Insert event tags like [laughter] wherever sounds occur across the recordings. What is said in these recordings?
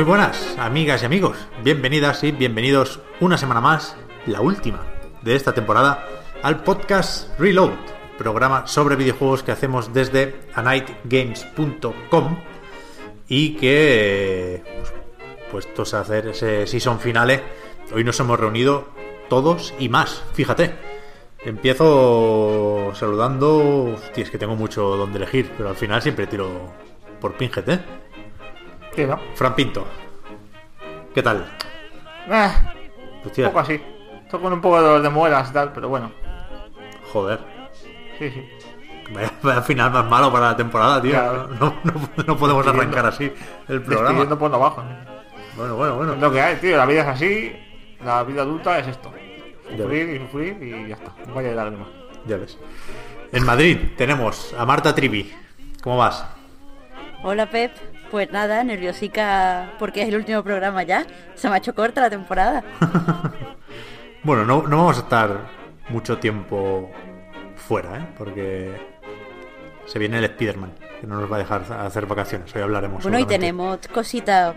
Muy buenas, amigas y amigos. Bienvenidas y bienvenidos una semana más, la última de esta temporada, al podcast Reload, programa sobre videojuegos que hacemos desde anightgames.com y que, pues, puestos a hacer ese season finale, hoy nos hemos reunido todos y más, fíjate. Empiezo saludando. Hostia, es que tengo mucho donde elegir, pero al final siempre tiro por Pinget, ¿eh? Sí, ¿no? Fran Pinto. ¿Qué tal? Ah, Hostia, un poco así. Estoy con un poco de dolor de muelas y tal, pero bueno. joder. Sí, sí. Vaya, vaya final más malo para la temporada, tío. Claro. No, no, no podemos Estoy arrancar así el Estoy programa. yendo por abajo. Bueno, bueno, Es bueno. lo que hay, tío. La vida es así. La vida adulta es esto. Sufrir y sufrir y ya está. Vaya de lágrimas. Ya ves. En Madrid tenemos a Marta Trivi. ¿Cómo vas? Hola Pep, pues nada, nerviosica porque es el último programa ya. Se me ha hecho corta la temporada. [laughs] Bueno, no, no vamos a estar mucho tiempo fuera, ¿eh? Porque se viene el Spider-Man, que no nos va a dejar hacer vacaciones. Hoy hablaremos. Bueno, y tenemos cositas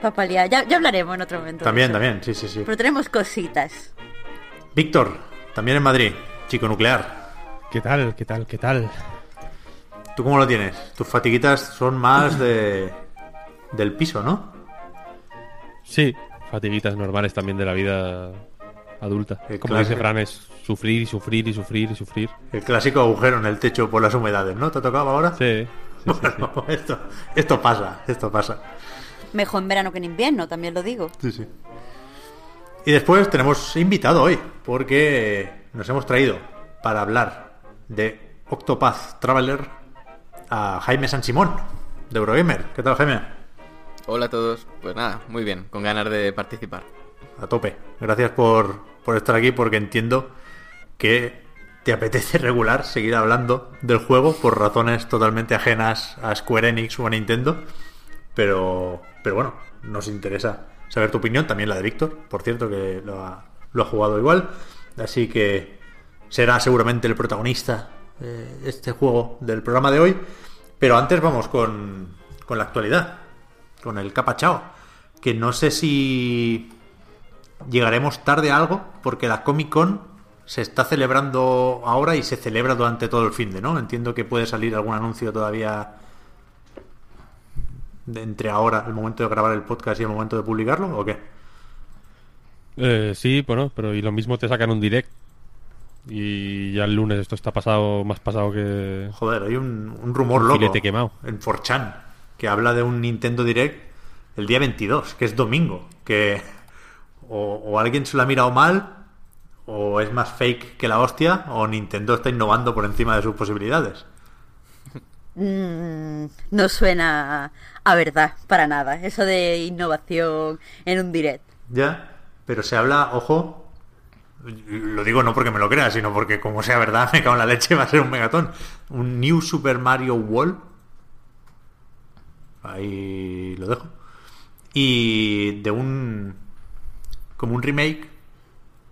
para paliar. Ya, ya hablaremos en otro momento. También, también, sí, sí, sí. Pero tenemos cositas. Víctor, también en Madrid, chico nuclear. ¿Qué tal? ¿Qué tal? ¿Qué tal? ¿Tú cómo lo tienes? Tus fatiguitas son más de del piso, ¿no? Sí, fatiguitas normales también de la vida adulta. El Como clásico. dice Fran, es sufrir y sufrir y sufrir y sufrir. El clásico agujero en el techo por las humedades, ¿no? ¿Te ha tocado ahora? Sí, sí, [laughs] sí, sí. Bueno, esto, esto pasa, esto pasa. Mejor en verano que en invierno, también lo digo. Sí, sí. Y después tenemos invitado hoy, porque nos hemos traído para hablar de Octopath Traveler a Jaime San Simón, de Eurogamer. ¿Qué tal, Jaime? Hola a todos. Pues nada, muy bien, con ganas de participar. A tope. Gracias por, por estar aquí, porque entiendo que te apetece [laughs] regular seguir hablando del juego por razones totalmente ajenas a Square Enix o a Nintendo. Pero, pero bueno, nos interesa saber tu opinión, también la de Víctor, por cierto, que lo ha, lo ha jugado igual. Así que será seguramente el protagonista de este juego del programa de hoy. Pero antes vamos con, con la actualidad, con el capachao. Que no sé si llegaremos tarde a algo, porque la Comic Con se está celebrando ahora y se celebra durante todo el fin de, ¿no? Entiendo que puede salir algún anuncio todavía entre ahora, el momento de grabar el podcast y el momento de publicarlo, ¿o qué? Eh, sí, bueno, pero y lo mismo te sacan un direct. Y ya el lunes esto está pasado, más pasado que... Joder, hay un, un rumor Un loco quemado. en 4chan que habla de un Nintendo Direct el día 22, que es domingo, que o, o alguien se lo ha mirado mal, o es más fake que la hostia, o Nintendo está innovando por encima de sus posibilidades. Mm, no suena a verdad, para nada. Eso de innovación en un direct. Ya, pero se habla, ojo, lo digo no porque me lo crea, sino porque como sea verdad, [laughs] me cago en la leche, va a ser un megatón. Un New Super Mario World. Ahí lo dejo. Y de un... como un remake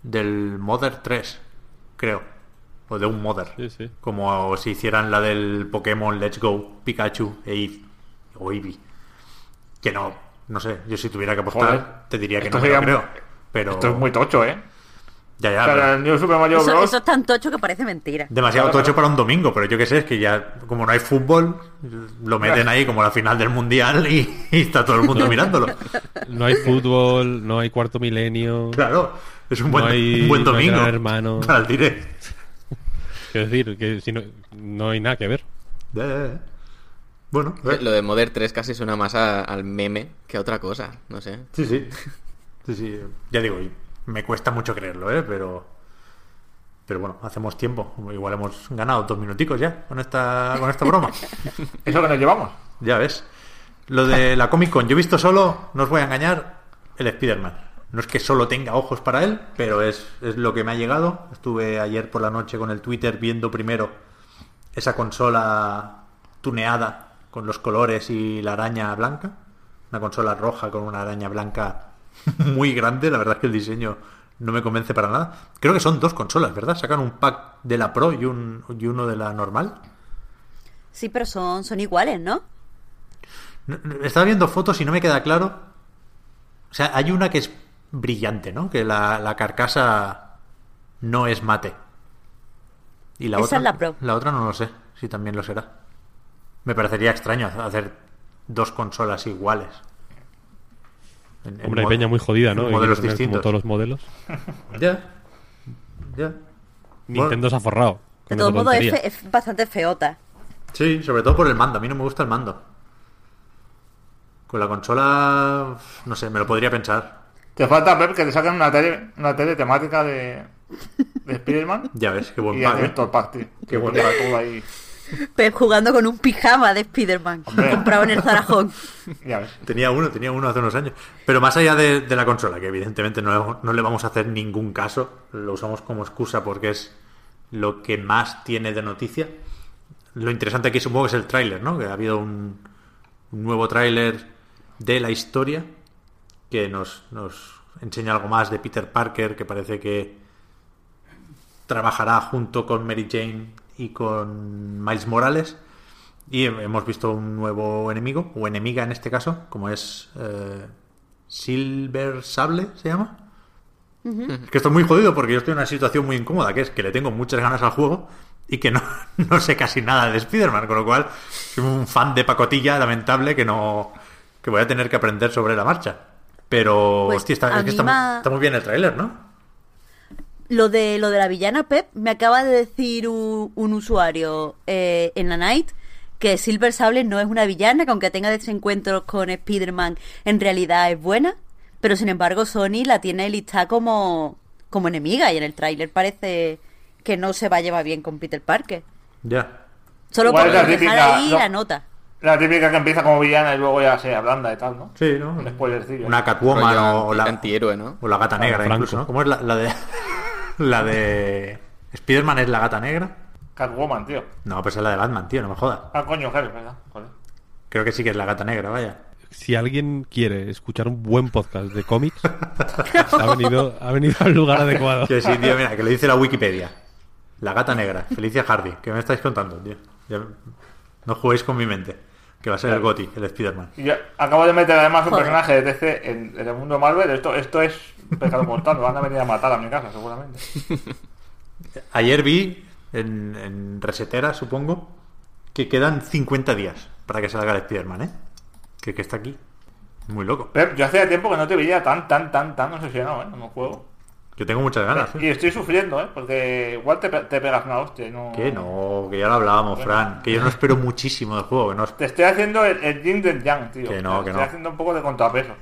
del Mother 3, creo. O de un Mother. Sí, sí. Como si hicieran la del Pokémon Let's Go, Pikachu e Eevee. O Eevee. Que no, no sé, yo si tuviera que apostar, Joder. te diría que Esto no me lo sería creo. Pero... Esto es muy tocho, ¿eh? Ya, ya, O sea, pero el New Super Mario Eso, Bros. eso es tan tocho que parece mentira. demasiado Claro, tocho claro. para un domingo, pero yo qué sé, es que ya, como no hay fútbol, lo meten ahí como la final del mundial y, y está todo el mundo [laughs] mirándolo. [laughs] No hay fútbol, no hay cuarto milenio. Claro, Es un buen, No hay- un buen no hay domingo Hermano. [laughs] para el direct. Quiero decir, que si no, no hay nada que ver. Bueno. Lo de Modern 3 casi suena más a- al meme que a otra cosa. No sé. sí, sí. Sí, sí. Ya digo, y me cuesta mucho creerlo, ¿eh? Pero, pero bueno, hacemos tiempo. Igual hemos ganado dos minuticos ya con esta, con esta broma. [laughs] Eso que nos llevamos. Ya ves. Lo de la Comic Con, yo he visto solo, no os voy a engañar, el Spider-Man. No es que solo tenga ojos para él, pero es, es lo que me ha llegado. Estuve ayer por la noche con el Twitter viendo primero esa consola tuneada con los colores y la araña blanca. Una consola roja con una araña blanca muy grande. La verdad es que el diseño no me convence para nada. Creo que son dos consolas, ¿verdad? Sacan un pack de la Pro y, un, y uno de la normal. Sí, pero son, son iguales, ¿no? Estaba viendo fotos y no me queda claro. O sea, hay una que es brillante, ¿no? Que la, la carcasa no es mate. Y la Esa otra, es la Pro. La otra no lo sé, si también lo será. Me parecería extraño hacer dos consolas iguales. En- en Hombre, hay mo- peña muy jodida, ¿no? en modelos tener distintos. Como todos los modelos. Ya. Ya. Nintendo se ha forrado. De esa modos, es, bastante feota. Sí, sobre todo por el mando. A mí no me gusta el mando. Con la consola, no sé, me lo podría pensar. Te falta ver que te saquen una tele, una tele temática de, de Spider-Man [laughs] Ya ves, qué buen y pack, ¿eh? todo el pack, tío. Qué bueno. Todo ahí. [laughs] Pep jugando con un pijama de Spider-Man comprado en el Zarajón. [laughs] Ya ves. Tenía uno, tenía uno hace unos años. Pero más allá de, de la consola, que evidentemente no, no le vamos a hacer ningún caso, lo usamos como excusa porque es lo que más tiene de noticia. Lo interesante aquí supongo que es el tráiler, ¿no? Que ha habido un, un nuevo tráiler de la historia que nos, nos enseña algo más de Peter Parker, que parece que trabajará junto con Mary Jane y con Miles Morales. Y hemos visto un nuevo enemigo, o enemiga en este caso, como es eh, Silver Sable, ¿se llama? Es que estoy muy jodido porque yo estoy en una situación muy incómoda, que es que le tengo muchas ganas al juego y que no, [laughs] no sé casi nada de Spider-Man, con lo cual soy un fan de pacotilla lamentable que no que voy a tener que aprender sobre la marcha. Pero, Pues hostia, está, es que está, anima- está muy bien el tráiler, ¿no? Lo de, lo de la villana Pep, me acaba de decir un, un usuario eh, en la Night que Silver Sable no es una villana, que aunque tenga desencuentros con Spider-Man, en realidad es buena. Pero sin embargo, Sony la tiene listada como, como enemiga y en el tráiler parece que no se va a llevar bien con Peter Parker. Ya. Solo por dejar típica, ahí no. la nota. La típica que empieza como villana y luego ya se ablanda y tal, ¿no? Sí, ¿no? Un spoilercillo. Una Catwoman o, o la, antihéroe, ¿no? o la gata negra, Franco. incluso, ¿no? ¿Cómo es la, la de. [laughs] la de. Spider-Man es la gata negra? Catwoman, tío. No, pues es la de Batman, tío, no me jodas. Ah, coño, claro, es verdad. Joder. Creo que sí que es la gata negra, vaya. Si alguien quiere escuchar un buen podcast de cómics, [laughs] ha venido, ha venido al lugar adecuado. Que sí, tío, mira, que lo dice la Wikipedia. La gata negra, Felicia Hardy. ¿Qué me estáis contando, tío? Ya- No juguéis con mi mente. Que va a ser el Goti, el Spider-Man. Y yo acabo de meter además un Joder. personaje de DC en, en el mundo Marvel. Esto, esto es pecado mortal. Me van a venir a matar a mi casa, seguramente. [laughs] Ayer vi en, en Resetera, supongo, que quedan 50 días para que salga el Spider-Man, ¿eh? Que, que está aquí. Muy loco. Pep, yo hacía tiempo que no te veía tan, tan, tan, tan obsesionado, ¿eh? En un juego. Yo tengo muchas ganas. Y ¿eh? estoy sufriendo, ¿eh? Porque igual te, te pegas una hostia no... Que no, que ya lo hablábamos, Fran. Que yo no espero muchísimo del juego. Que no, Te estoy haciendo el, el yin del yang, tío. Que no, Te que estoy no. haciendo un poco de contrapeso.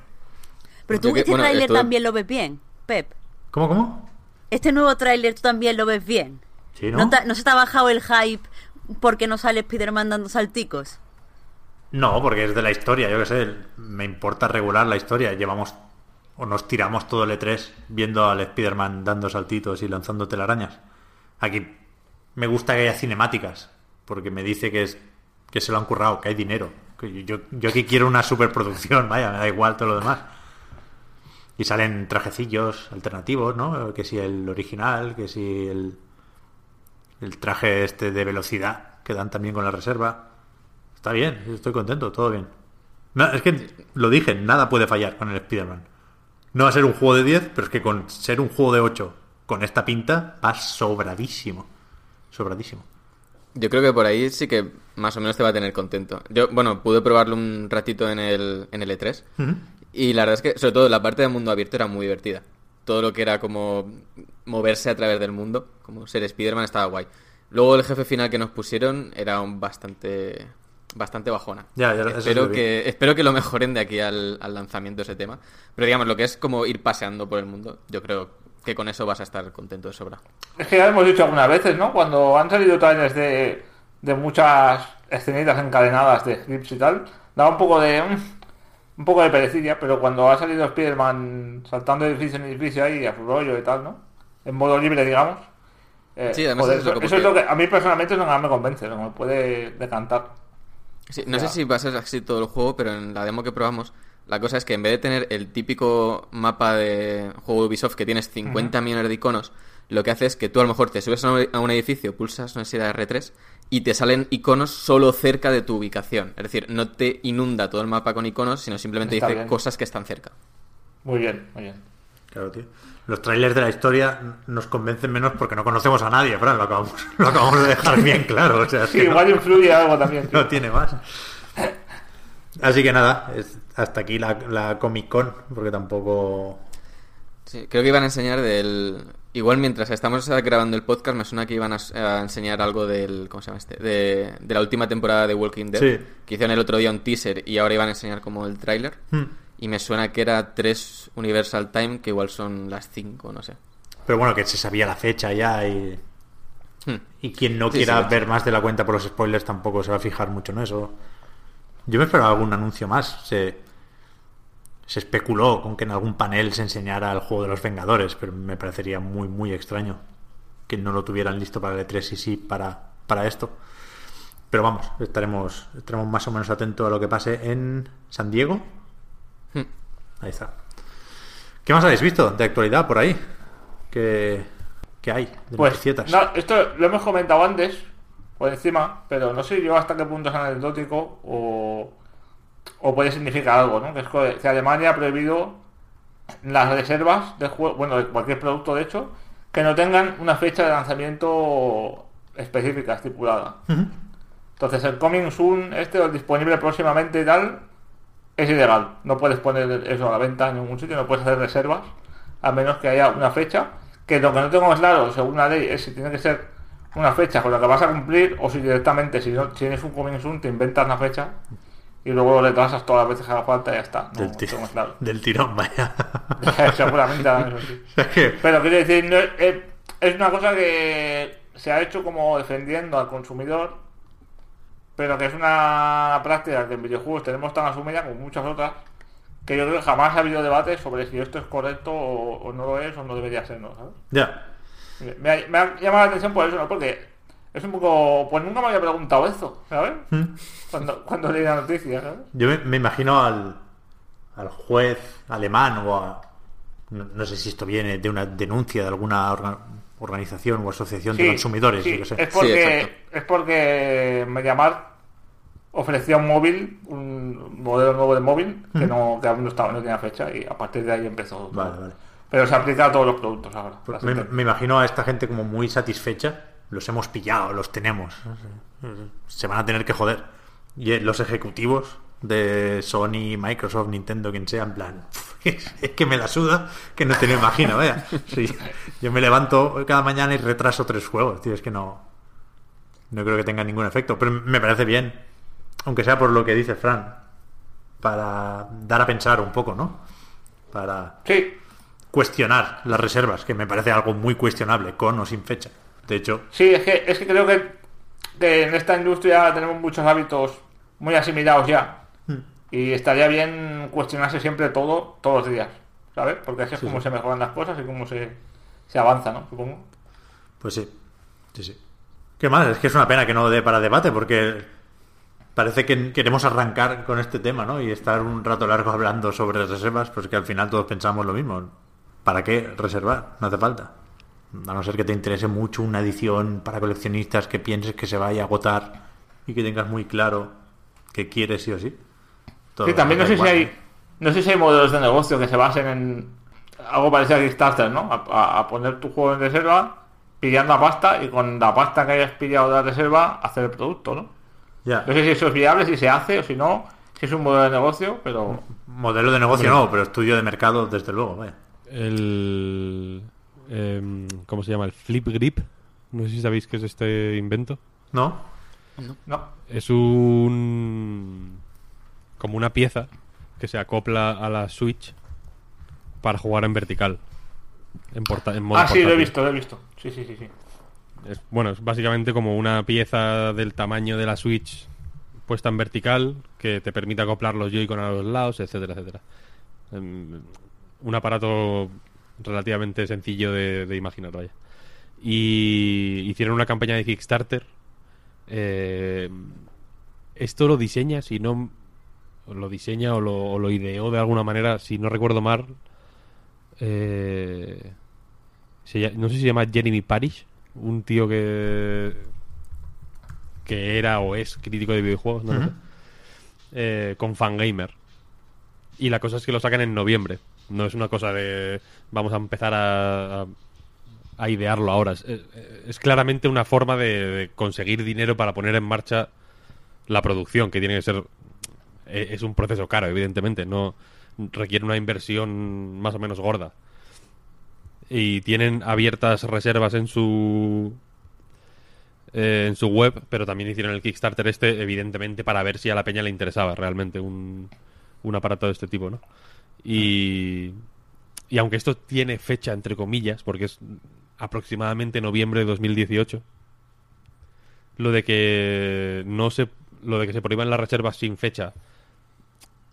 Pero tú Yo que- este bueno, tráiler también lo ves bien, Pep. ¿Cómo, cómo? Este nuevo tráiler tú también lo ves bien. Sí, ¿no? ¿No, te- no se te ha bajado el hype porque no sale Spider-Man dando salticos? No, porque es de la historia, yo qué sé. Me importa regular la historia. Llevamos o nos tiramos todo el E3 viendo al Spider-Man dando saltitos y lanzando telarañas. Aquí me gusta que haya cinemáticas, porque me dice que es que se lo han currado, que hay dinero. Yo, yo aquí quiero una superproducción, [laughs] vaya, me da igual todo lo demás. Y salen trajecillos alternativos, ¿no? Que si el original, que si el, el traje este de velocidad que dan también con la reserva. Está bien, estoy contento, todo bien. No, es que lo dije, nada puede fallar con el Spider-Man. No va a ser un juego de 10, pero es que con ser un juego de 8 con esta pinta va sobradísimo. Sobradísimo. Yo creo que por ahí sí que más o menos te va a tener contento. Yo, bueno, pude probarlo un ratito en el, en el E3 y la verdad es que, sobre todo, la parte del mundo abierto era muy divertida. todo lo que era como moverse a través del mundo, como ser Spider-Man, estaba guay. Luego el jefe final que nos pusieron era un bastante bastante bajona. Ya, ya, espero, que, espero que lo mejoren de aquí al, al lanzamiento ese tema. Pero digamos, lo que es como ir paseando por el mundo, yo creo que con eso vas a estar contento de sobra. Es que ya hemos dicho algunas veces, ¿no? Cuando han salido trailers de, de muchas escenitas encadenadas de clips y tal, daba un poco de. Un poco de perecilla, pero cuando ha salido Spider-Man saltando de edificio en edificio ahí a su rollo y tal, ¿no? En modo libre, digamos. eh, Sí, además joder, es eso, es lo que a mí personalmente es lo que más me convence, lo que me puede decantar. Sí, no sé si va a ser así todo el juego, pero en la demo que probamos, la cosa es que en vez de tener el típico mapa de juego de Ubisoft que tienes 50 millones de iconos, lo que hace es que tú a lo mejor te subes a un- a un edificio, pulsas una serie de R3 y te salen iconos solo cerca de tu ubicación. Es decir, no te inunda todo el mapa con iconos, sino simplemente Está dice bien. cosas que están cerca. Muy bien, muy bien. Claro, tío. Los trailers de la historia nos convencen menos porque no conocemos a nadie, Fran, lo acabamos, [laughs] lo acabamos de dejar bien claro. O sea, Sí, que no- igual influye algo también. tío. no tiene más. Así que nada, es hasta aquí la, la Comic Con, porque tampoco. Sí, creo que iban a enseñar del... Igual mientras estamos grabando el podcast me suena que iban a, a enseñar algo del... ¿Cómo se llama este? De, de la última temporada de Walking Dead. Sí. Que hicieron el otro día un teaser y ahora iban a enseñar como el tráiler. Hmm. Y me suena que era 3 Universal Time, que igual son las 5, no sé. Pero bueno, que se sabía la fecha ya y. Hmm. Y quien no Sí, quiera sí, ver más de la cuenta por los spoilers tampoco se va a fijar mucho en eso. Yo me esperaba algún anuncio más. Se, se especuló con que en algún panel se enseñara el juego de los Vengadores, pero me parecería muy, muy extraño que no lo tuvieran listo para el E3 y sí para, para esto. Pero vamos, estaremos, estaremos más o menos atentos a lo que pase en San Diego. Hmm. Ahí está. ¿Qué más habéis visto de actualidad por ahí? ¿Qué, qué hay de Pues, no, esto lo hemos comentado antes, por encima, pero no sé yo hasta qué punto es anecdótico o, o puede significar algo, ¿no? Que es que Alemania ha prohibido las reservas de juego, bueno, de cualquier producto de hecho, que no tengan una fecha de lanzamiento específica, estipulada. Entonces el coming soon, este o el disponible próximamente y tal, es ilegal. No puedes poner eso a la venta en ningún sitio, no puedes hacer reservas, a menos que haya una fecha. Que lo que no tengo claro, según la ley, es si tiene que ser una fecha con la que vas a cumplir o si directamente, si no tienes un coming soon, te inventas una fecha y luego lo retrasas todas las veces que haga falta y ya está. No del, ti- tengo claro. [laughs] del tirón, vaya. [laughs] Seguramente sí. [laughs] Que- Pero quiero decir, no es, una cosa que se ha hecho como defendiendo al consumidor, pero que es una práctica que en videojuegos tenemos tan asumida como muchas otras, que yo creo que jamás ha habido debate sobre si esto es correcto o, o no lo es o no debería serlo, ¿sabes? ya. Me, me ha llamado la atención por eso, ¿no? Porque es un poco... Pues nunca me había preguntado eso, ¿sabes? Cuando, cuando leí la noticia, ¿sabes? Yo me, me imagino al, al juez alemán o a. No, no sé si esto viene de una denuncia de alguna orga- organización o asociación de consumidores, sí, yo qué sé. Es porque, es porque Mediamar ofrecía un móvil, un modelo nuevo de móvil, que no, que aún no estaba, no tenía fecha, y a partir de ahí empezó. Vale, vale. Pero se aplica a todos los productos ahora. Pues me imagino a esta gente como muy satisfecha. Los hemos pillado, los tenemos. Se van a tener que joder. Y eh, los ejecutivos de Sony, Microsoft, Nintendo, quien sea, en plan, [laughs] es, es que me la suda, que no te lo imagino, vea. Sí, yo me levanto cada mañana y retraso tres juegos, tío, es que no, no creo que tenga ningún efecto. Pero me parece bien, aunque sea por lo que dice Fran, para dar a pensar un poco, ¿no? Para Sí, cuestionar las reservas, que me parece algo muy cuestionable, con o sin fecha. De hecho, sí, es que, es que creo que, que en esta industria tenemos muchos hábitos muy asimilados ya. Hmm. Y estaría bien cuestionarse siempre todo, todos los días, ¿sabes? Porque es que es como se mejoran las cosas y cómo se, se avanza, ¿no? Supongo. pues sí, sí, sí. ¿Qué más? Es que es una pena que no dé para debate, porque parece que queremos arrancar con este tema, ¿no? Y estar un rato largo hablando sobre reservas, pues que al final todos pensamos lo mismo. ¿Para qué reservar? No hace falta. A no ser que te interese mucho una edición para coleccionistas que pienses que se vaya a agotar y que tengas muy claro que quieres sí o sí. Todo Sí, también no sé si hay no sé si hay modelos de negocio que se basen en algo parecido a Kickstarter, ¿no? A, a- a poner tu juego en reserva, pillando la pasta y con la pasta que hayas pillado de la reserva hacer el producto, ¿no? Ya. No sé si eso es viable, si se hace o si no, si es un modelo de negocio, pero Modelo de negocio no, pero estudio de mercado, desde luego, vaya. el... em, ¿Cómo se llama? El Flip Grip. No sé si sabéis qué es este invento. ¿No? No. Es un... como una pieza que se acopla a la Switch para jugar en vertical. En, porta- en modo Ah, sí, lo he visto, lo he visto. Sí, sí, sí, sí. Es, bueno, es básicamente como una pieza del tamaño de la Switch puesta en vertical que te permite acoplar los Joy-Con a los lados, etcétera, etcétera. Em, un aparato relativamente sencillo de, de imaginar, vaya. Y hicieron una campaña de Kickstarter. Eh, esto lo diseña, si no lo diseña o lo, o lo ideó de alguna manera, si no recuerdo mal. eh, se no sé si se llama Jeremy Parish, un tío que que era o es crítico de videojuegos, no lo sé, eh, con Fangamer. Y la cosa es que lo sacan en noviembre. No es una cosa de vamos a empezar a, a, idearlo ahora. Es, es- claramente una forma de, conseguir dinero para poner en marcha la producción, que tiene que ser eh, es un proceso caro, evidentemente, no requiere una inversión más o menos gorda. Y tienen abiertas reservas en su eh, en su web, pero también hicieron el Kickstarter este, evidentemente, para ver si a la peña le interesaba realmente un, un aparato de este tipo, ¿no? Y, y aunque esto tiene fecha, entre comillas, porque es aproximadamente noviembre de 2018, lo de que no se lo de que se prohíban las reservas sin fecha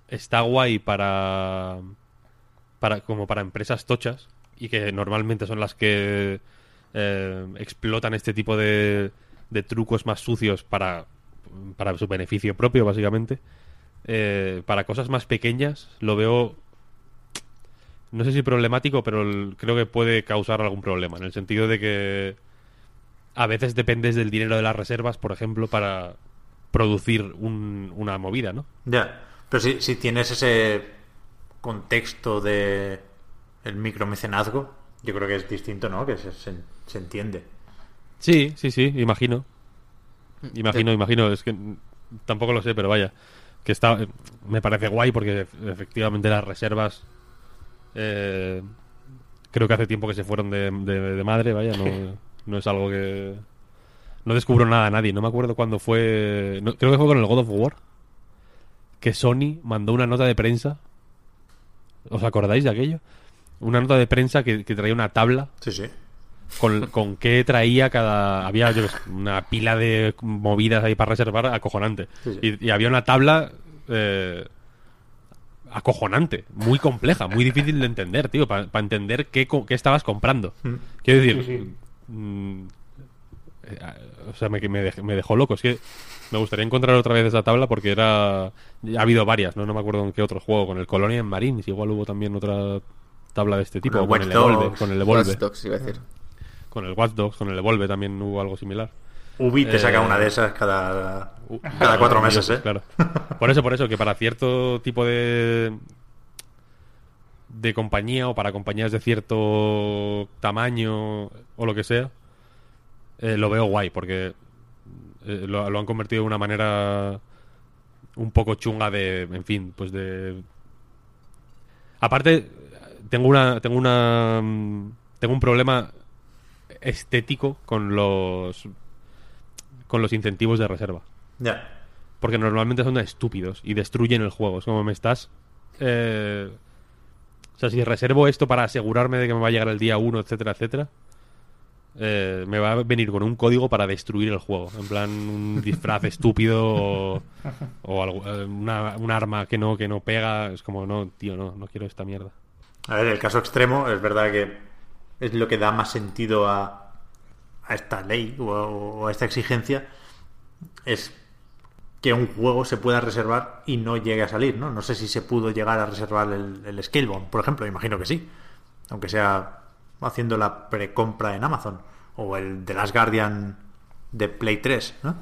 está guay para para como para empresas tochas y que normalmente son las que eh, explotan este tipo de, de trucos más sucios para para su beneficio propio básicamente. Eh, para cosas más pequeñas lo veo no sé si problemático pero el- creo que puede causar algún problema en el sentido de que a veces dependes del dinero de las reservas, por ejemplo, para producir un- una movida, ¿no? Ya. Pero si, si tienes ese contexto de el micromecenazgo, yo creo que es distinto, ¿no? Que se, se, se entiende. Sí, sí, sí, imagino. Imagino, imagino, es que tampoco lo sé, pero vaya, que está, me parece guay porque ef- efectivamente las reservas eh, creo que hace tiempo que se fueron de, de- de madre, vaya, no, no es algo que... No descubro nada a nadie, no me acuerdo cuándo fue... no- creo que fue con el God of War, que Sony mandó una nota de prensa. ¿Os acordáis de aquello? Una nota de prensa que, que traía una tabla Sí, sí. con, con qué traía cada. Había yo una pila de movidas ahí para reservar acojonante. Sí, sí. Y, y había una tabla eh, acojonante, muy compleja, muy difícil de entender, tío, para entender qué, co- qué estabas comprando. Quiero decir. Sí, sí. mm, eh, o sea, me, me, dej- me dejó loco. Es que me gustaría encontrar otra vez esa tabla porque era. Ha habido varias, ¿no? No me acuerdo en qué otro juego. Con el Colonia en Marines, igual hubo también otra tabla de este tipo. el o con Watch el Evolve. Con el Watch Evolve. Dogs, iba a decir. Con el Watch Dogs, con el Evolve también hubo algo similar. Ubi te saca Eh, una de esas cada, cada cuatro meses, ¿eh? Claro. Por eso, por eso, que para cierto tipo de de compañía o para compañías de cierto tamaño o lo que sea, eh, lo veo guay porque eh, lo, lo han convertido de una manera un poco chunga de, en fin, pues de... Aparte, tengo una, tengo una, mm, tengo un problema estético con los, con los incentivos de reserva. Ya. Porque normalmente son estúpidos y destruyen el juego. Es como me estás. eh, o sea, si reservo esto para asegurarme de que me va a llegar el día 1, etcétera, etcétera, eh, me va a venir con un código para destruir el juego. En plan, un disfraz [laughs] estúpido o, o algo- eh, una, un arma que no, que no pega. Es como, no, tío, no, no quiero esta mierda. A ver, el caso extremo es verdad que es lo que da más sentido a, a esta ley o, o a esta exigencia. Es que un juego se pueda reservar y no llegue a salir, ¿no? No sé si se pudo llegar a reservar el, el Scalebound, por ejemplo, imagino que sí. Aunque sea haciendo la precompra en Amazon. O el The Last Guardian de Play 3, ¿no?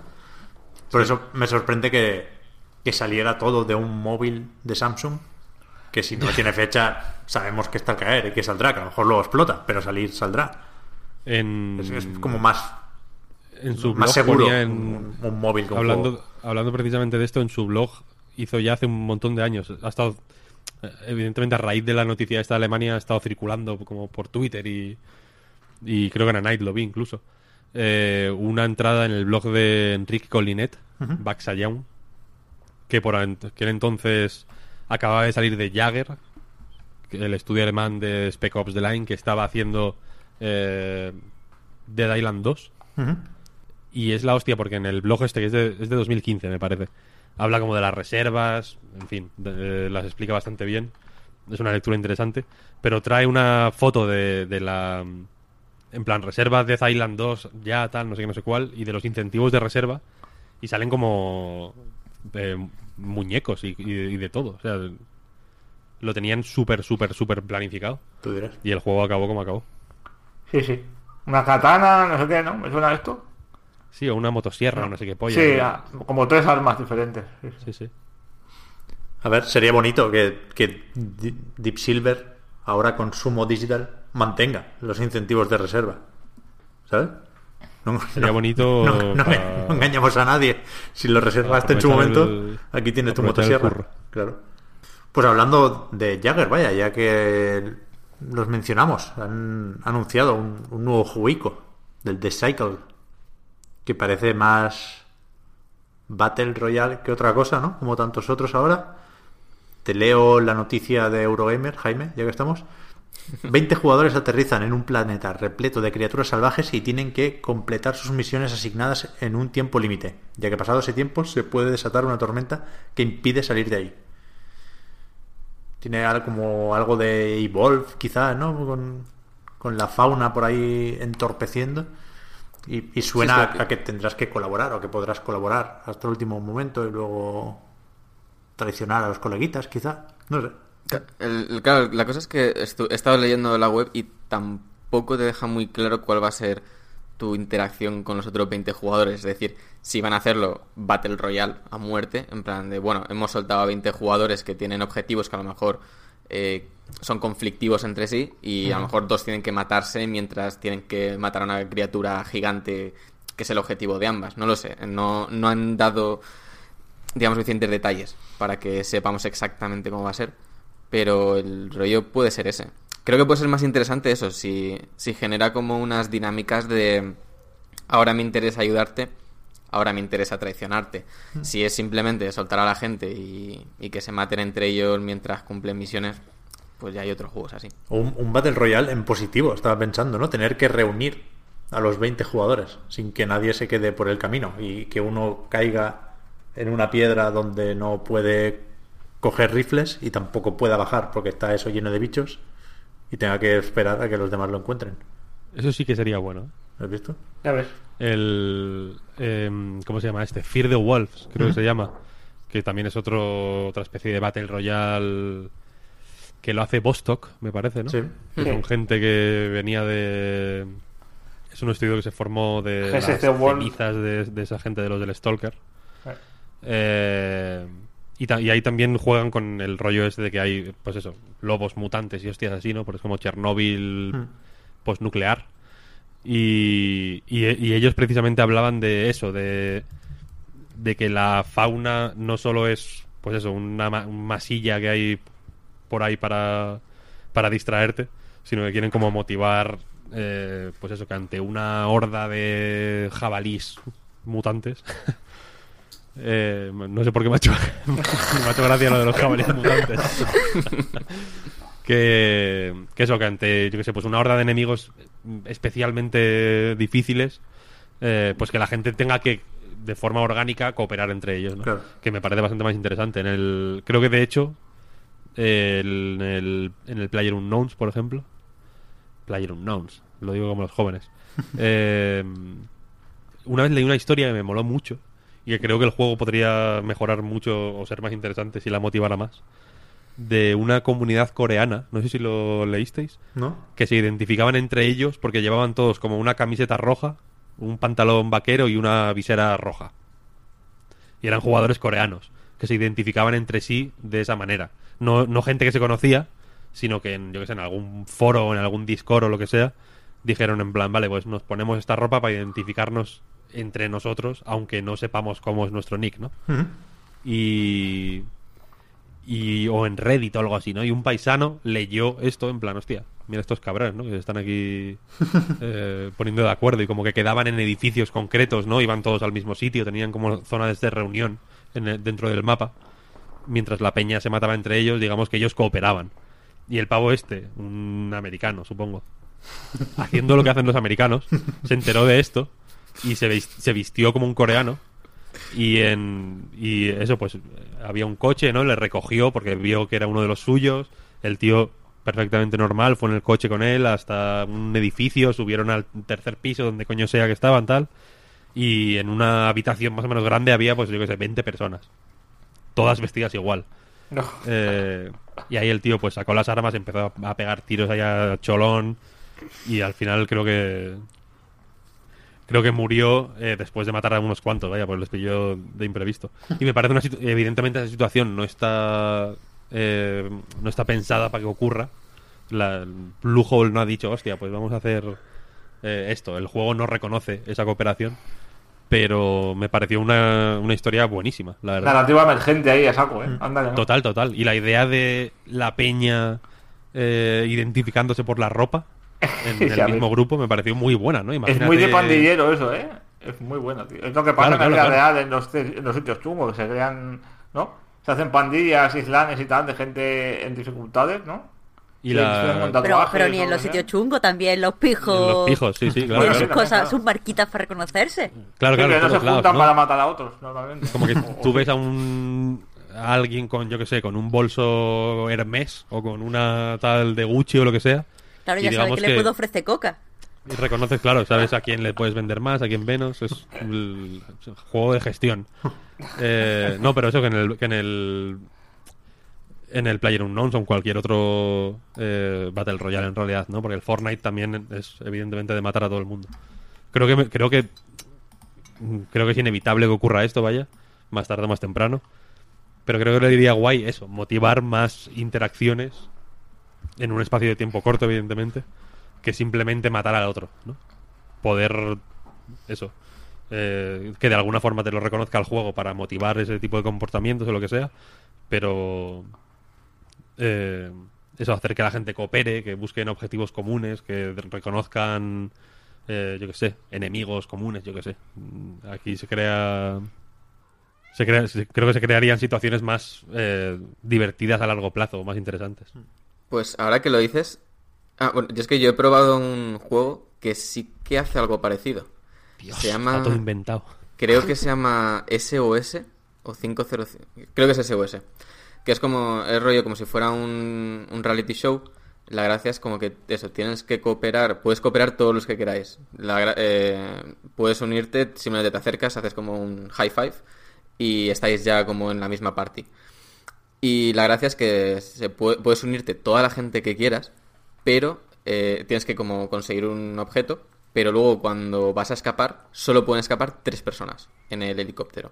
Por eso me sorprende que, que saliera todo de un móvil de Samsung que si no [laughs] tiene fecha sabemos que está al caer y que saldrá, que a lo mejor luego explota, pero salir saldrá. En, Es, es como más, en su más seguro ponía en- un, un móvil con hablando, juego. hablando precisamente de esto en su blog, hizo ya hace un montón de años. Ha estado evidentemente a raíz de la noticia esta de Alemania ha estado circulando como por Twitter y, y creo que en Night lo vi incluso. eh, una entrada en el blog de Enrique Collinet, Baxayown, que por aquel entonces acababa de salir de Jagger, el estudio alemán de Spec Ops The Line, que estaba haciendo eh, Dead Island 2. Ujú. Y es la hostia porque en el blog este, que es de, es de 2015 me parece, habla como de las reservas, en fin, de- eh, las explica bastante bien. Es una lectura interesante. Pero trae una foto de, de la... En plan, reservas de Island 2, ya tal, no sé qué, no sé cuál, y de los incentivos de reserva. Y salen como eh, muñecos y, y- y de todo. O sea, lo tenían súper, súper, súper planificado. Tú dirás. Y el juego acabó como acabó. Sí, sí. Una katana, no sé qué, ¿no? ¿Me suena esto? Sí, o una motosierra, no sé qué polla. sí, ah, como tres armas diferentes. Sí, sí. A ver, sería bonito que, que Deep Silver, ahora con Sumo Digital, mantenga los incentivos de reserva. ¿Sabes? No, Sería bonito No, no para- [laughs] no engañamos a nadie. Si lo reservaste en su momento, el- aquí tienes tu motosierra. Claro. Pues hablando de Jagger, vaya, ya que los mencionamos, han anunciado un, un nuevo juego del The Cycle, que parece más Battle Royale que otra cosa, ¿no? Como tantos otros ahora. Te leo la noticia de Eurogamer, Jaime, ya que estamos. [laughs] 20 jugadores aterrizan en un planeta repleto de criaturas salvajes y tienen que completar sus misiones asignadas en un tiempo límite, ya que pasado ese tiempo se puede desatar una tormenta que impide salir de ahí. Tiene algo como algo de Evolve, quizás, ¿no? Con, con la fauna por ahí entorpeciendo. Y, y suena Sí, sí, a que tendrás que colaborar o que podrás colaborar hasta el último momento y luego traicionar a los coleguitas, quizá. No sé. El- el- claro, la cosa es que he estado leyendo la web y tampoco te deja muy claro cuál va a ser tu interacción con los otros 20 jugadores. Es decir, si van a hacerlo Battle Royale a muerte, en plan de, bueno, hemos soltado a 20 jugadores que tienen objetivos que a lo mejor eh, son conflictivos entre sí y a lo mejor dos tienen que matarse mientras tienen que matar a una criatura gigante que es el objetivo de ambas. No lo sé, no, no han dado digamos, suficientes detalles para que sepamos exactamente cómo va a ser. Pero el rollo puede ser ese. Creo que puede ser más interesante eso, si, si genera como unas dinámicas de ahora me interesa ayudarte, ahora me interesa traicionarte. Si es simplemente soltar a la gente y, y que se maten entre ellos mientras cumplen misiones, pues ya hay otros juegos así. Un, un Battle Royale en positivo, estaba pensando, ¿no? Tener que reunir a los 20 jugadores sin que nadie se quede por el camino y que uno caiga en una piedra donde no puede coger rifles y tampoco pueda bajar porque está eso lleno de bichos y tenga que esperar a que los demás lo encuentren. Eso sí que sería bueno. ¿eh? ¿Lo has visto? Ya ves. El. em, ¿Cómo se llama este? Fear the Wolves, creo que se [laughs] llama. Que también es otro, otra especie de Battle Royale. Que lo hace Bostock, me parece, ¿no? Sí. Que Sí. son gente que venía de. Es un estudio que se formó de GSC las World. cenizas de, de esa gente de los del Stalker. Eh. Eh, y, ta- y ahí también juegan con el rollo este de que hay, pues eso, lobos mutantes y hostias así, ¿no? Porque es como Chernóbil Mm. postnuclear. Y, y, y ellos precisamente hablaban de eso, de, de que la fauna no solo es, pues eso, una ma- un masilla que hay por ahí para, para distraerte, sino que quieren como motivar, eh, pues eso, que ante una horda de jabalís mutantes. [laughs] eh, no sé por qué me ha hecho, [laughs] me ha hecho gracia lo de los jabalíes mutantes. [laughs] que, que eso, que ante, yo que sé, pues una horda de enemigos especialmente difíciles, eh, pues que la gente tenga que, de forma orgánica, cooperar entre ellos, ¿no? Claro. Que me parece bastante más interesante. En el, creo que de hecho, el- en el, en el Player Unknowns, por ejemplo, Player Unknowns, lo digo como los jóvenes. [laughs] Eh, una vez leí una historia que me moló mucho y que creo que el juego podría mejorar mucho o ser más interesante si la motivara más. De una comunidad coreana, no sé si lo leísteis, ¿No? que se identificaban entre ellos porque llevaban todos como una camiseta roja, un pantalón vaquero y una visera roja. Y eran jugadores coreanos que se identificaban entre sí de esa manera. No, no gente que se conocía, sino que en, yo que sé, en algún foro o en algún Discord o lo que sea, dijeron en plan, vale, pues nos ponemos esta ropa para identificarnos entre nosotros, aunque no sepamos cómo es nuestro nick, ¿no? Y, y, o en Reddit o algo así, ¿no? Y un paisano leyó esto en plan, hostia, mira estos cabrones, ¿no? Que se están aquí [laughs] eh, poniendo de acuerdo y como que quedaban en edificios concretos, ¿no? Iban todos al mismo sitio, tenían como zonas de reunión en el- dentro del mapa. Mientras la peña se mataba entre ellos, digamos que ellos cooperaban. Y el pavo este, un americano, supongo, [laughs] haciendo lo que hacen los americanos, se enteró de esto y se, se vistió como un coreano. Y en y eso pues había un coche no le recogió porque vio que era uno de los suyos. El tío perfectamente normal fue en el coche con él hasta un edificio subieron al tercer piso donde coño sea que estaban tal. Y en una habitación más o menos grande había pues yo que sé 20 personas. Todas vestidas igual. No. eh, y ahí el tío pues sacó las armas, empezó a, pegar tiros ahí a cholón. Y al final creo que creo que murió eh, después de matar a unos cuantos, vaya, pues les pilló de imprevisto. Y me parece una evidentemente esa situación no está eh, no está pensada para que ocurra. La, Lujo no ha dicho, hostia, pues vamos a hacer eh, esto. El juego no reconoce esa cooperación, pero me pareció una, una historia buenísima, la verdad. Narrativa emergente ahí a saco, ¿eh? Que no. Total, total. Y la idea de la peña eh, identificándose por la ropa en [laughs] el mismo grupo me pareció muy buena, ¿no? Es muy de pandillero eso, ¿eh? Es muy bueno, tío. Es lo que pasa Claro, en la claro, vida claro. real en los, en los sitios chungos, que se crean, ¿no? Se hacen pandillas, islanes y tal, de gente en dificultades, ¿no? Y Sí, la... Pero, pero ni en lo los sitios chungos, también los pijos. En los pijos, sí, sí, claro. Tienen sus cosas, sus marquitas para reconocerse. Claro, Sí, que no se juntan ¿no? para matar a otros, normalmente. Como que [laughs] tú ves a un a alguien con, yo que sé, con un bolso Hermes o con una tal de Gucci o lo que sea. Claro, ya sabes digamos que le puedo ofrecer coca. Y reconoces, claro, sabes a quién le puedes vender más, a quién menos. Es el juego de gestión. [laughs] Eh, no, pero eso que en el, que en el en el Player Unknowns o en cualquier otro eh, Battle Royale en realidad, ¿no? Porque el Fortnite también es evidentemente de matar a todo el mundo. Creo que me- creo que creo que es inevitable que ocurra esto, vaya, más tarde o más temprano. Pero creo que le diría guay eso, motivar más interacciones en un espacio de tiempo corto, evidentemente, que simplemente matar al otro, ¿no? Poder, eso, eh, que de alguna forma te lo reconozca el juego para motivar ese tipo de comportamientos o lo que sea, pero eh, eso, hacer que la gente coopere, que busquen objetivos comunes, que reconozcan, eh, yo que sé, enemigos comunes, yo que sé. Mm, Aquí se crea... Se crea, creo que se crearían situaciones más eh, divertidas a largo plazo, más interesantes. Pues ahora que lo dices. Ah, bueno, yo es que yo he probado un juego que sí que hace algo parecido. se llama. Está todo inventado. Creo que se llama SOS o 505. Creo que es SOS. Que es como. Es rollo como si fuera un, un reality show. La gracia es como que eso, tienes que cooperar. Puedes cooperar todos los que queráis. La eh, puedes unirte, simplemente te acercas, haces como un high five y estáis ya como en la misma party. Y la gracia es que se puede- puedes unirte toda la gente que quieras, pero eh, tienes que como conseguir un objeto, pero luego cuando vas a escapar, solo pueden escapar tres personas en el helicóptero.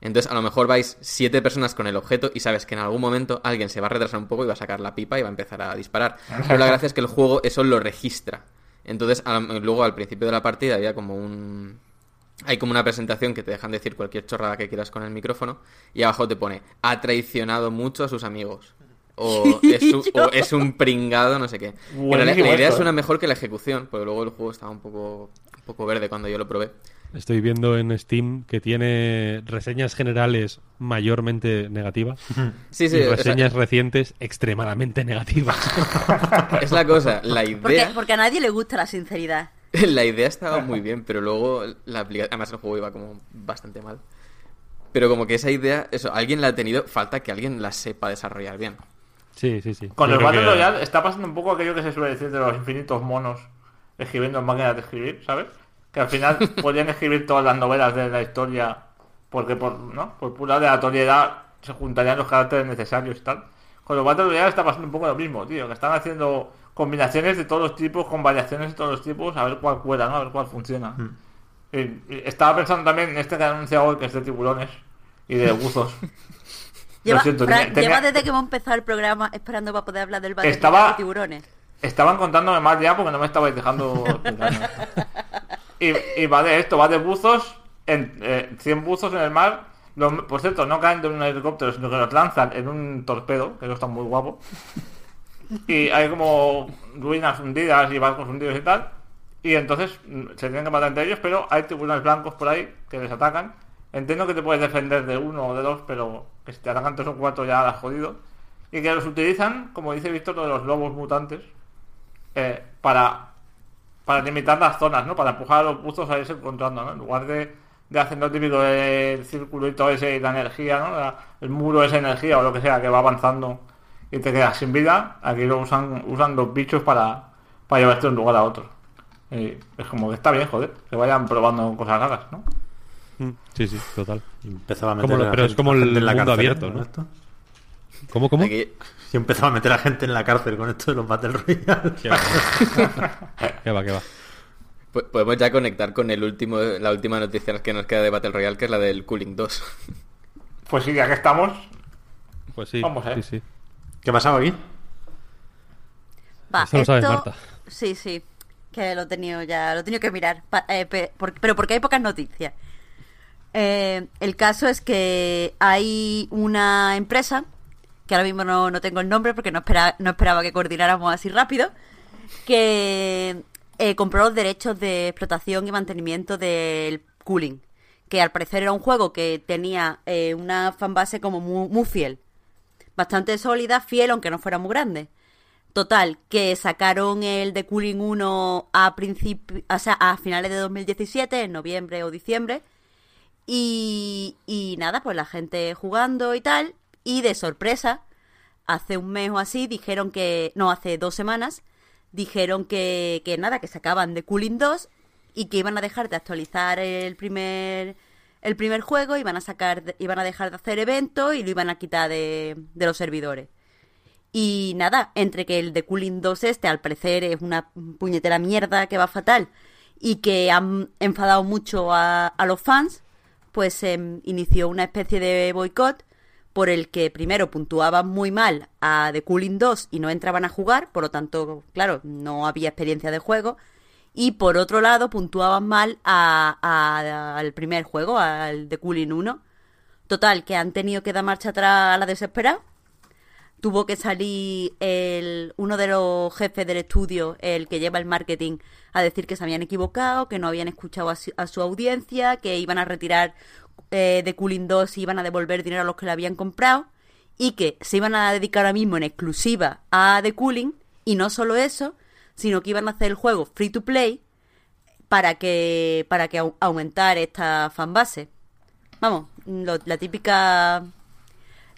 Entonces a lo mejor vais siete personas con el objeto y sabes que en algún momento alguien se va a retrasar un poco y va a sacar la pipa y va a empezar a disparar. Pero la gracia es que el juego eso lo registra. Entonces luego al principio de la partida había como un, hay como una presentación que te dejan decir cualquier chorrada que quieras con el micrófono y abajo te pone ha traicionado mucho a sus amigos o, [laughs] es, un, o es un pringado no sé qué Buenísimo la idea suena ¿eh? mejor que la ejecución porque luego el juego estaba un poco un poco verde cuando yo lo probé Estoy viendo en Steam que tiene reseñas generales mayormente negativas [laughs] sí sí y o sea, reseñas recientes extremadamente negativas. [laughs] es la cosa la Porque, idea porque a nadie le gusta la sinceridad. [laughs] la idea estaba muy bien pero luego la aplicación además el juego iba como bastante mal pero como que esa idea eso alguien la ha tenido falta que alguien la sepa desarrollar bien Sí, sí, sí. Con Yo el Battle que- Royale está pasando un poco aquello que se suele decir de los infinitos monos escribiendo en máquinas de escribir, ¿sabes? Que al final [laughs] podían escribir todas las novelas de la historia porque por, ¿no? por pura aleatoriedad se juntarían los caracteres necesarios y tal. Con los Battle Royale está pasando un poco lo mismo, tío, que están haciendo combinaciones de todos los tipos, con variaciones de todos los tipos, a ver cuál cuela, ¿no? A ver cuál funciona. Y- y estaba pensando también en este que han anunciado hoy, que es de tiburones y de buzos. [laughs] Lleva, siento, Fran, tenía- tenía- lleva desde que hemos empezado el programa esperando para poder hablar del Estaba- de tiburones. Estaban contándome más ya porque no me estabais dejando [laughs] y, y va de esto, va de buzos, en, eh, 100 buzos en el mar Los- por cierto, no caen de un helicóptero, sino que los lanzan en un torpedo, que eso está muy guapo. Y hay como ruinas hundidas y barcos hundidos y tal. Y entonces mm, se tienen que matar entre ellos, pero hay tiburones blancos por ahí que les atacan. Entiendo que te puedes defender de uno o de dos, pero que si te atacan tres o cuatro ya has jodido. Y que los utilizan, como dice Víctor, lo de los lobos mutantes, eh, para, para limitar las zonas, ¿no? Para empujar a los buzos a irse encontrando, ¿no? En lugar de, de hacer lo típico del circulito ese y la energía, ¿no? El muro esa energía o lo que sea que va avanzando y te quedas sin vida, aquí lo usan, usan los bichos para, para llevarte de un lugar a otro. Y es como que está bien, joder, que vayan probando cosas raras, ¿no? Mm, Sí, sí, total. Empezaba a Como meter a la pero es como el en la mundo cárcel, abierto. ¿no? esto. ¿Cómo, cómo? Aquí- Si empezaba a meter a gente en la cárcel con esto de los Battle Royale. ¿Qué va? [laughs] ¿Qué va, qué va? po- podemos ya conectar con el último, la última noticia que nos queda de Battle Royale, que es la del Cooling 2. Pues sí, ya que estamos, Pues sí, Vamos, ¿eh? sí, sí. ¿Qué ha pasado aquí? Va, Eso lo sabes, esto- Marta. Sí, sí. Que lo he tenido ya, lo he tenido que mirar. pa- eh, pe- por- pero porque hay pocas noticias. Eh, el caso es que hay una empresa, que ahora mismo no, no tengo el nombre porque no, espera, no esperaba que coordináramos así rápido, que eh, compró los derechos de explotación y mantenimiento del cooling. Que al parecer era un juego que tenía eh, una fanbase como muy, muy fiel. Bastante sólida, fiel, aunque no fuera muy grande. Total, que sacaron el de Cooling 1 a o sea, a finales de 2017, en noviembre o diciembre. Y, y nada, pues la gente jugando y tal. Y de sorpresa, hace un mes o así, dijeron que. No, hace dos semanas, dijeron que, que nada, que sacaban de Cooling 2 y que iban a dejar de actualizar el primer el primer juego, iban a sacar, iban a dejar de hacer eventos y lo iban a quitar de, de los servidores. Y nada, entre que el de Cooling 2 este al parecer es una puñetera mierda que va fatal y que han enfadado mucho a, a los fans, pues se inició una especie de boicot por el que primero puntuaban muy mal a The Cooling 2 y no entraban a jugar, por lo tanto, claro, no había experiencia de juego. Y por otro lado, puntuaban mal a- a- al primer juego, al The Cooling 1. Total, que han tenido que dar marcha atrás a la desesperada tuvo que salir el, uno de los jefes del estudio, el que lleva el marketing, a decir que se habían equivocado, que no habían escuchado a su, a su audiencia, que iban a retirar eh, de Cooling 2 y iban a devolver dinero a los que lo habían comprado y que se iban a dedicar ahora mismo en exclusiva a The Cooling y no solo eso, sino que iban a hacer el juego free to play para que para que au- aumentar esta fanbase. Vamos, lo- la típica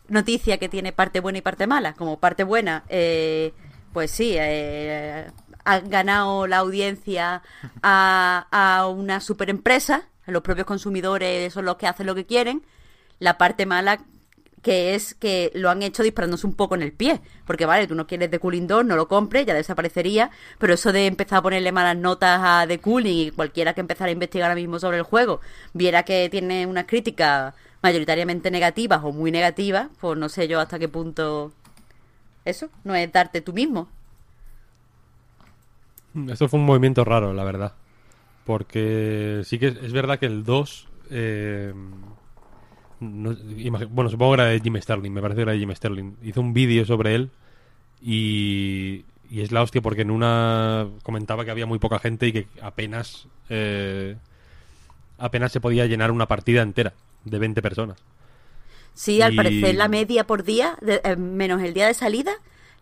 noticia que tiene parte buena y parte mala. Como parte buena, eh, pues sí, eh, han ganado la audiencia a, a una super empresa, los propios consumidores son los que hacen lo que quieren. La parte mala que es que lo han hecho disparándose un poco en el pie. Porque vale, tú no quieres The Cooling 2, no lo compres, ya desaparecería. Pero eso de empezar a ponerle malas notas a The Cooling y cualquiera que empezara a investigar ahora mismo sobre el juego, viera que tiene unas críticas mayoritariamente negativas o muy negativas, pues no sé yo hasta qué punto eso no es darte tú mismo. Esto fue un movimiento raro, la verdad. Porque sí que es, verdad que el 2. eh, no- bueno, supongo que era de Jim Sterling, me parece que era de Jim Sterling. Hizo un vídeo sobre él y, y es la hostia porque en una comentaba que había muy poca gente y que apenas. eh, apenas se podía llenar una partida entera de 20 personas. Sí, al Y- parecer la media por día, de- eh, menos el día de salida,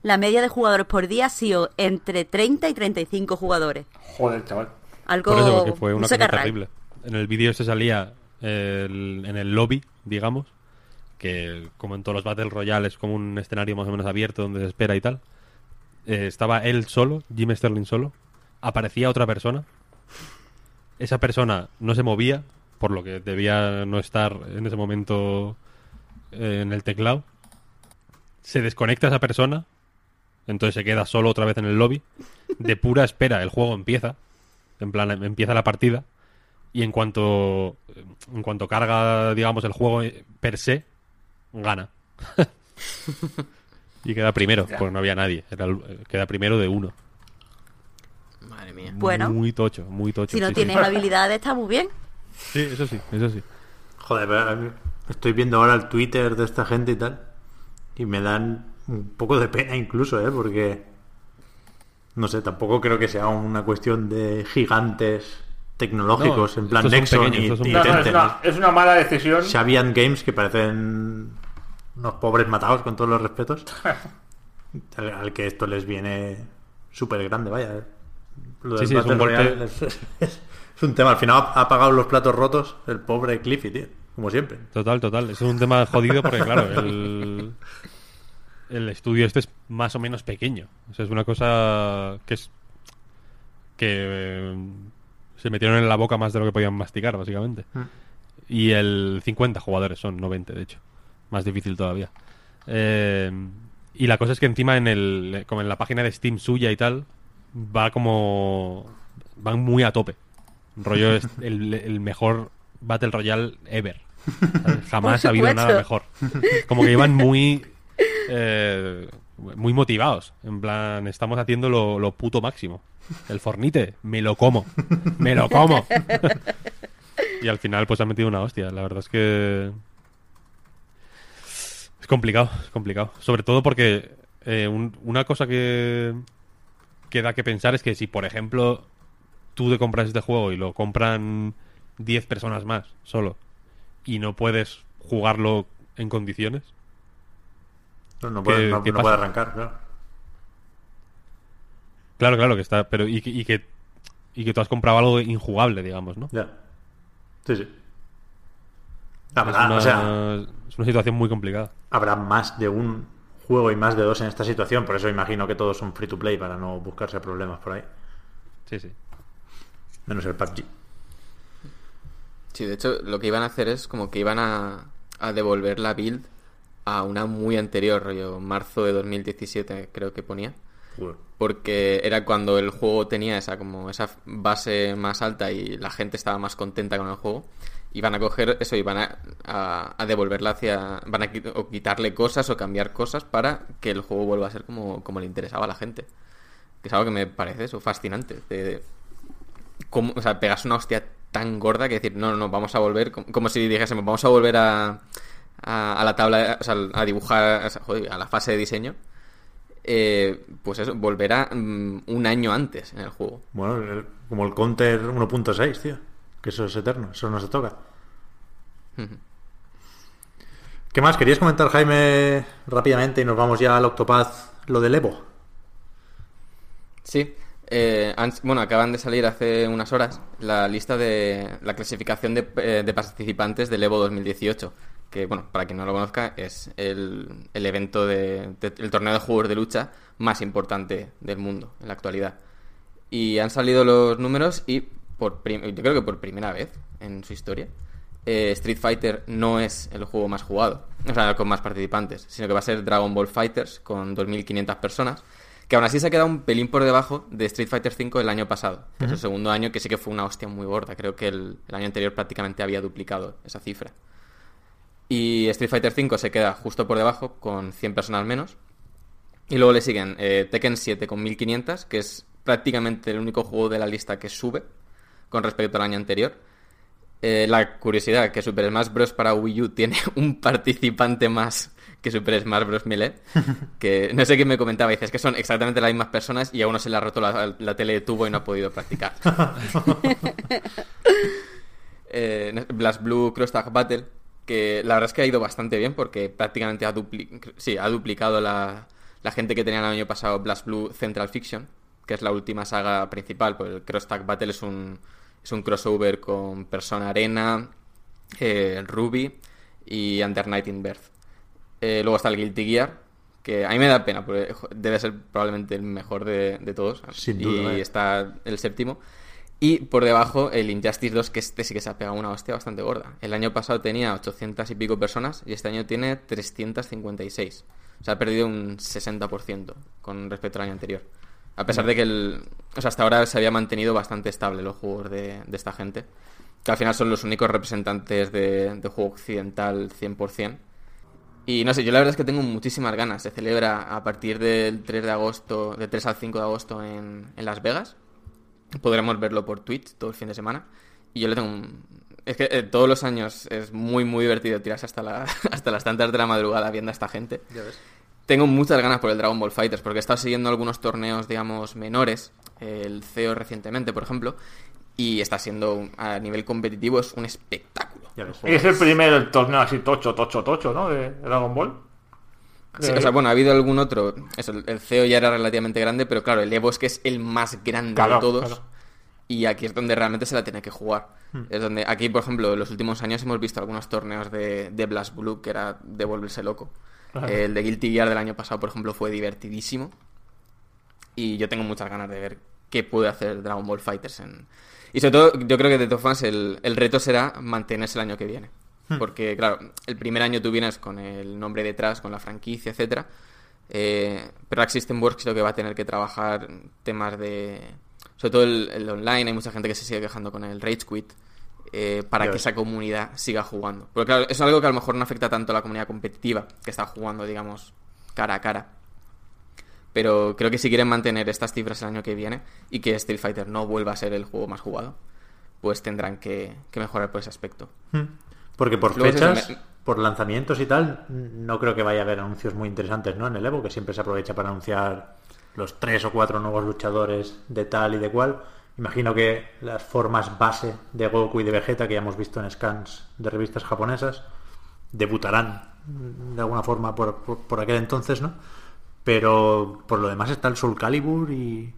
la media de jugadores por día ha sido entre 30 y 35 jugadores. Joder, chaval. Algo Por eso, fue un una cosa terrible. En el vídeo se salía el- en el lobby, digamos, que como en todos los Battle Royale es como un escenario más o menos abierto donde se espera y tal. Eh, estaba él solo, Jim Sterling solo. Aparecía otra persona. Esa persona no se movía, por lo que debía no estar en ese momento eh, en el teclado. Se desconecta esa persona, entonces se queda solo otra vez en el lobby. De pura espera, el juego empieza. En plan, empieza la partida. Y en cuanto, en cuanto carga, digamos, el juego eh, per se, gana. [laughs] y queda primero, Ya. porque no había nadie. Era el- queda primero de uno. Madre mía. Bueno. Muy tocho, muy tocho. Si no sí, sí. tienes habilidades está muy bien. Sí, eso sí, eso sí. Joder, pero a mí Estoy viendo ahora el Twitter de esta gente y tal. Y me dan un poco de pena incluso, ¿eh? Porque... No sé, tampoco creo que sea una cuestión de gigantes tecnológicos No, en plan Nexon pequeños, y, y No, no, es, una, es una mala decisión. Xavier Games que parecen unos pobres matados con todos los respetos. [laughs] al, al que esto les viene súper grande, vaya. Lo Sí, del sí, es un golpe. Es, [laughs] es- es un tema. Al final ha, ha pagado los platos rotos el pobre Cliffy, tío. Como siempre. Total, total. Es un tema jodido porque, claro, el, el estudio este es más o menos pequeño. O sea, es una cosa que es. que eh, se metieron en la boca más de lo que podían masticar, básicamente. Y el 50 jugadores son, no 20, de hecho. Más difícil todavía. Eh, y la cosa es que encima en el como en la página de Steam suya y tal, va como. van muy a tope. Rollo es [laughs] el, el mejor Battle Royale ever. ¿sabes? [laughs] Jamás ha habido nada mejor. Como que iban muy. eh, [laughs] muy motivados. En plan, estamos haciendo lo, puto máximo. El fornite, me lo como. Me lo como. y al final, pues han metido una hostia. La verdad es que. Es complicado, es complicado. Sobre todo porque eh, un- una cosa que, que da que pensar es que si, por ejemplo, tú te compras este juego y lo compran 10 personas más solo y no puedes jugarlo en condiciones, No, no ¿Qué- puede, no- qué no pasa? puede arrancar, claro. claro, claro que está, pero y, que- y que y que tú has comprado algo injugable, digamos, ¿no? Ya. Sí, sí. Habrá, es, una, o sea, es una situación muy complicada. habrá más de un juego y más de dos en esta situación. Por eso imagino que todos son free to play para no buscarse problemas por ahí. Sí, sí. Menos el PUBG. Sí, de hecho, lo que iban a hacer es como que iban a, a devolver la build a una muy anterior, rollo marzo de 2017, creo que ponía. Porque era cuando el juego tenía esa como esa base más alta y la gente estaba más contenta con el juego. Iban a coger eso y van a, a- a devolverla hacia. Van a o quitarle cosas o cambiar cosas para que el juego vuelva a ser como, como le interesaba a la gente. Que es algo que me parece eso fascinante. De, de cómo- o sea, pegas una hostia tan gorda que decir, no, no, no, vamos a volver. Como, como si dijésemos, vamos a volver a, a, a la tabla, o sea, a dibujar, o sea, joder, a la fase de diseño. Eh, pues eso, volverá mm, un año antes en el juego. Bueno, el- como el Counter 1.6, tío. Que eso es eterno, eso no se toca. ¿Qué más? ¿Querías comentar, Jaime, rápidamente y nos vamos ya al Octopath, lo del Evo? Sí, eh, han- bueno, acaban de salir hace unas horas la lista de la clasificación de, eh, de participantes del Evo 2018, que, bueno, para quien no lo conozca, es el, el evento de, de- el torneo de juegos de lucha más importante del mundo en la actualidad. Y han salido los números y por yo creo que por primera vez en su historia eh, Street Fighter no es el juego más jugado, o sea, con más participantes, sino que va a ser Dragon Ball Fighters con 2.500 personas, que aún así se ha quedado un pelín por debajo de Street Fighter V el año pasado, que es el segundo año que sí que fue una hostia muy gorda, creo que el, el año anterior prácticamente había duplicado esa cifra. Y Street Fighter V se queda justo por debajo con 100 personas menos. Y luego le siguen eh, Tekken 7 con 1500, que es prácticamente el único juego de la lista que sube con respecto al año anterior. Eh, la curiosidad que Super Smash Bros. para Wii U tiene [laughs] un participante más que Super Smash Bros. Melee. [laughs] Que no sé quién me comentaba, dices que son exactamente las mismas personas y a uno se le ha roto la, la tele de tubo y no ha podido practicar. [laughs] eh, Blast Blue Cross Tag Battle, que la verdad es que ha ido bastante bien porque prácticamente ha, dupli- sí, ha duplicado la, la gente que tenía el año pasado Blast Blue Central Fiction, que es la última saga principal, pues el Cross Tag Battle es un, es un crossover con Persona Arena, eh, Ruby y Under Night in Birth. Eh, luego está el Guilty Gear, que a mí me da pena, porque debe ser probablemente el mejor de, de todos. Sin y vaya. está el séptimo. Y por debajo el Injustice 2, que este sí que se ha pegado una hostia bastante gorda. El año pasado tenía 800 y pico personas y este año tiene 356. O sea, ha perdido un 60% con respecto al año anterior. A pesar de que el... O sea, hasta ahora se había mantenido bastante estable los juegos de, de esta gente. Que al final son los únicos representantes de, de juego occidental 100%. Y no sé, yo la verdad es que tengo muchísimas ganas. Se celebra a partir del 3 de agosto, del 3 al 5 de agosto en Las Vegas. Podremos verlo por Twitch todo el fin de semana. Y yo le tengo un... Es que eh, todos los años es muy, muy divertido tirarse hasta, la, [laughs] hasta las tantas de la madrugada viendo a esta gente. Tengo muchas ganas por el Dragon Ball Fighters, porque he estado siguiendo algunos torneos, digamos, menores, el CEO recientemente, por ejemplo, y está siendo, un- a nivel competitivo, es un espectáculo. Ya ves. Y es el primer torneo así tocho, tocho, tocho, ¿no? De Dragon Ball. Sí, o sea, bueno, ha habido algún otro. Eso, el CEO ya era relativamente grande, pero claro, el Evo es que es el más grande Claro, de todos. claro. Y aquí es donde realmente se la tiene que jugar. Es donde, aquí, por ejemplo, en los últimos años hemos visto algunos torneos de, de Blast Blue que era de volverse loco. Claro. El de Guilty Gear del año pasado, por ejemplo, fue divertidísimo. Y yo tengo muchas ganas de ver qué puede hacer Dragon Ball Fighters. En... Y sobre todo, yo creo que de todas formas el, el reto será mantenerse el año que viene. Porque, claro, el primer año tú vienes con el nombre detrás, con la franquicia, etcétera. Eh, pero System Works creo que va a tener que trabajar temas de... Sobre todo el, el online, hay mucha gente que se sigue quejando con el Rage Quit. eh, para que esa comunidad siga jugando. Porque claro, es algo que a lo mejor no afecta tanto a la comunidad competitiva, que está jugando, digamos, cara a cara. Pero creo que si quieren mantener estas cifras el año que viene y que Street Fighter no vuelva a ser el juego más jugado, pues tendrán que, que mejorar por ese aspecto. Porque por Luego fechas, me- por lanzamientos y tal, no creo que vaya a haber anuncios muy interesantes, ¿no? En el Evo, que siempre se aprovecha para anunciar los tres o cuatro nuevos luchadores de tal y de cual. Imagino que las formas base de Goku y de Vegeta, que ya hemos visto en scans de revistas japonesas, debutarán de alguna forma por, por, por aquel entonces, ¿no? Pero por lo demás está el Soul Calibur y,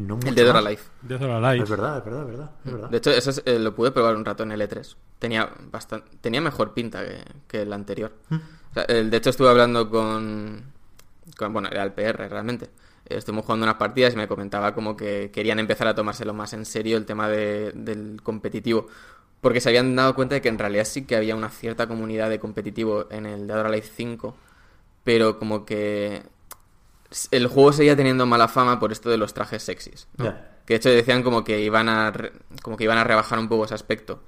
y no El Dead or. Alive. Death or Alive. Es verdad, es verdad, es verdad. es verdad. De hecho, eso es- eh, lo pude probar un rato en el E3. Tenía bastante, tenía mejor pinta que, que el anterior. O sea, el- de hecho, estuve hablando con, con- Bueno, era el PR realmente. Eh, Estuvimos jugando unas partidas y me comentaba como que querían empezar a tomárselo más en serio el tema de- del competitivo. Porque se habían dado cuenta de que en realidad sí que había una cierta comunidad de competitivo en el Dead or Alive 5. Pero como que el juego seguía teniendo mala fama por esto de los trajes sexys. ¿no? Que de hecho decían como que iban a re- como que iban a rebajar un poco ese aspecto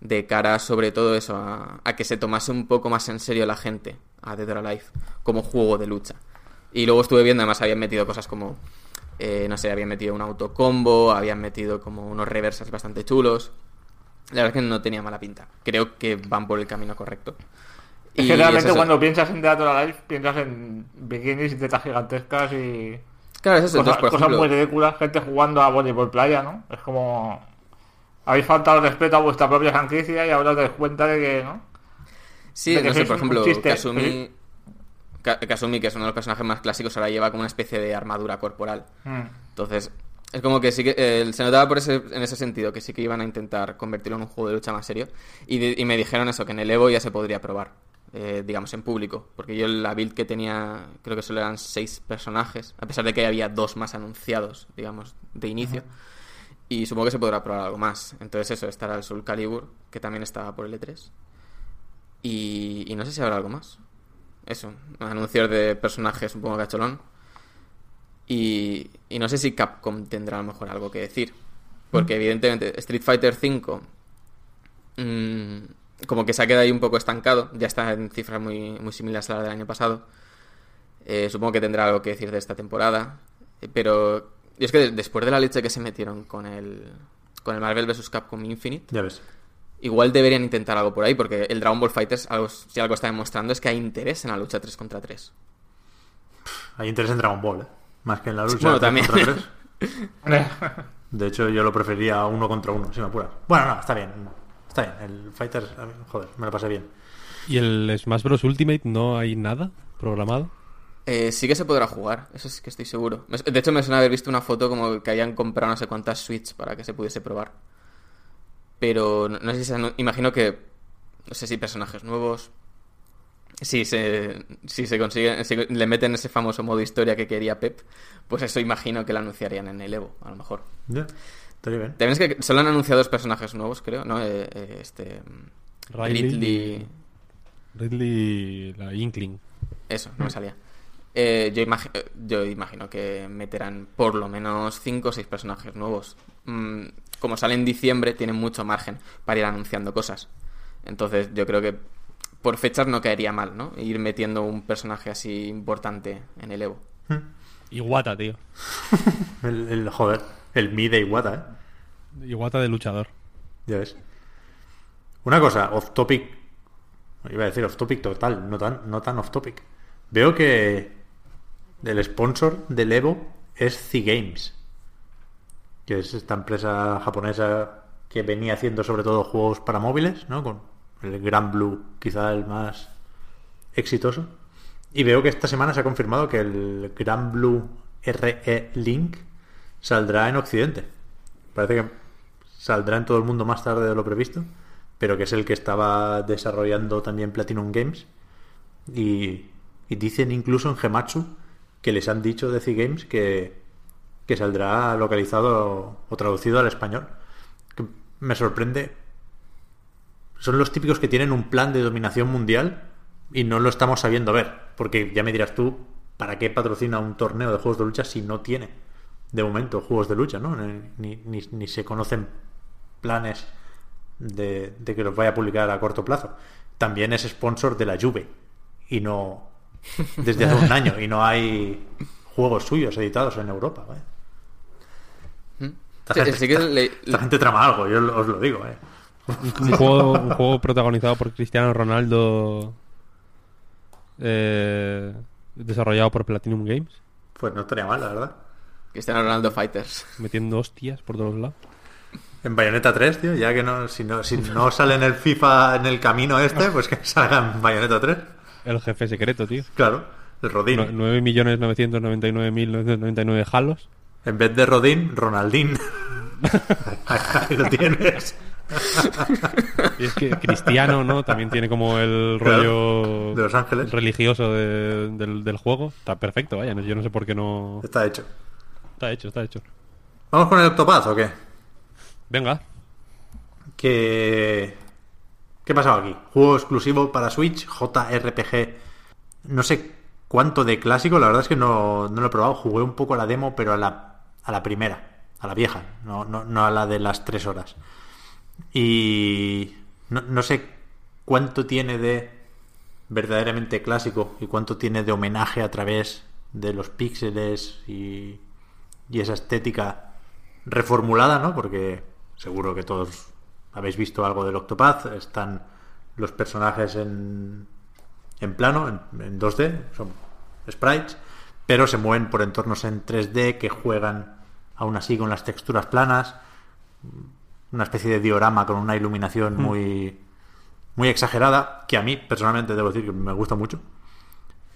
de cara sobre todo eso a, a que se tomase un poco más en serio la gente a Dead or Alive como juego de lucha. Y luego estuve viendo, además habían metido cosas como eh, no sé, habían metido un autocombo, habían metido como unos reversas bastante chulos. La verdad es que no tenía mala pinta. Creo que van por el camino correcto. Y [laughs] eso- cuando piensas en Dead or Alive, piensas en bikinis y tetas gigantescas y Claro, eso es cosas, entonces, por cosas ejemplo, muy ridículas, gente jugando a voleibol playa, ¿no? Es como... Habéis faltado el respeto a vuestra propia franquicia y ahora os dais cuenta de que, ¿no? Sí, de que no sé, por ejemplo, Kasumi, ¿sí? Kasumi, que es uno de los personajes más clásicos, ahora lleva como una especie de armadura corporal. Mm. Entonces, es como que sí que eh, se notaba por ese, en ese sentido que sí que iban a intentar convertirlo en un juego de lucha más serio. Y, de- y me dijeron eso, que en el Evo ya se podría probar, eh, digamos, en público. Porque yo la build que tenía, creo que solo eran seis personajes, a pesar de que había dos más anunciados, digamos, de inicio. Y supongo que se podrá probar algo más. Entonces eso, estará el Soul Calibur, que también estaba por el E3. Y, y no sé si habrá algo más. Eso, anuncios de personajes un poco cacholón. Y, y no sé si Capcom tendrá a lo mejor algo que decir. Porque evidentemente Street Fighter V mm, como que se ha quedado ahí un poco estancado. Ya está en cifras muy, muy similares a la del año pasado. Eh, supongo que tendrá algo que decir de esta temporada. Eh, Pero y es que de- después de la leche que se metieron con el, con el Marvel vs. Capcom Infinite, Ya ves. igual deberían intentar algo por ahí. Porque el Dragon Ball Fighters, algo, si algo está demostrando, es que hay interés en la lucha 3 contra 3. Hay interés en Dragon Ball, ¿eh? Más que en la lucha. bueno, tres también. contra tres. [laughs] De hecho, yo lo preferiría uno contra uno, si me apuras. Bueno, no, está bien. Está bien. El Fighter, joder, me lo pasé bien. ¿Y el Smash Bros. Ultimate no hay nada programado? Eh, sí que se podrá jugar, eso sí que estoy seguro. De hecho, me suena haber visto una foto como que habían comprado no sé cuántas Switch para que se pudiese probar. Pero no, no sé si se imagino que. No sé si personajes nuevos. Si se, si se consigue. Si le meten ese famoso modo historia que quería Pep, pues eso imagino que lo anunciarían en el Evo, a lo mejor. Ya, estaría bien. También es que solo han anunciado dos personajes nuevos, creo, ¿no? Eh, eh, este. Riley Ridley- Ridley, la Inkling. Eso, no me salía. Eh, yo, imagi- yo imagino que meterán por lo menos 5 o 6 personajes nuevos. Mm, como sale en diciembre, tienen mucho margen para ir anunciando cosas. Entonces, yo creo que por fechas no caería mal, ¿no? Ir metiendo un personaje así importante en el Evo. Iwata, tío. [laughs] El, el- joder, el Mi de Iwata, ¿eh? Iwata de luchador. Ya ves. Una cosa, off topic. Iba a decir off topic total, no tan, no tan off topic. Veo que el sponsor del Evo es C-Games. Que es esta empresa japonesa que venía haciendo sobre todo juegos para móviles, ¿no? Con el Gran Blue, quizá el más exitoso. Y veo que esta semana se ha confirmado que el Gran Blue RE Link saldrá en Occidente. Parece que saldrá en todo el mundo más tarde de lo previsto, pero que es el que estaba desarrollando también Platinum Games. Y, dicen incluso en Gematsu que les han dicho de C-Games que, que saldrá localizado o traducido al español. Que me sorprende. Son los típicos que tienen un plan de dominación mundial y no lo estamos sabiendo ver. Porque ya me dirás tú, ¿para qué patrocina un torneo de juegos de lucha si no tiene de momento juegos de lucha? ¿no? Ni, ni- ni se conocen planes de, de que los vaya a publicar a corto plazo. También es sponsor de la Juve y no [laughs] desde hace un año y no hay juegos suyos editados en Europa. ¿vale? Esta Sí, gente, sí que esta- le- esta gente trama algo, yo os lo digo. ¿eh? Un juego, un juego protagonizado por Cristiano Ronaldo. eh, desarrollado por Platinum Games. Pues no estaría mal, la verdad. Cristiano Ronaldo Fighters. Metiendo hostias por todos lados. En Bayonetta 3, tío, ya que no, si no, si no sale en el FIFA en el camino este, pues que salga en Bayonetta 3. El jefe secreto, tío. Claro, el Rodín. No- 9.999.999 jalos. En vez de Rodín, Ronaldín. Ahí lo tienes. Y es que Cristiano, ¿no? También tiene como el Claro, rollo de Los Ángeles. religioso de- del, del juego. Está perfecto, vaya. Yo no sé por qué no... Está hecho. Está hecho, está hecho. ¿Vamos con el Octopath o qué? Venga. que ¿Qué ha pasado aquí? Juego exclusivo para Switch, JRPG. No sé cuánto de clásico, la verdad es que no, no lo he probado. Jugué un poco a la demo, pero a la, a la primera, a la vieja, no, no, no a la de las tres horas. Y no, no sé cuánto tiene de verdaderamente clásico y cuánto tiene de homenaje a través de los píxeles y, y esa estética reformulada, ¿no? Porque seguro que todos habéis visto algo del Octopath. Están los personajes en, en plano, en, en 2D, son sprites, pero se mueven por entornos en 3D que juegan aún así con las texturas planas. Una especie de diorama con una iluminación muy, muy exagerada, que a mí personalmente debo decir que me gusta mucho.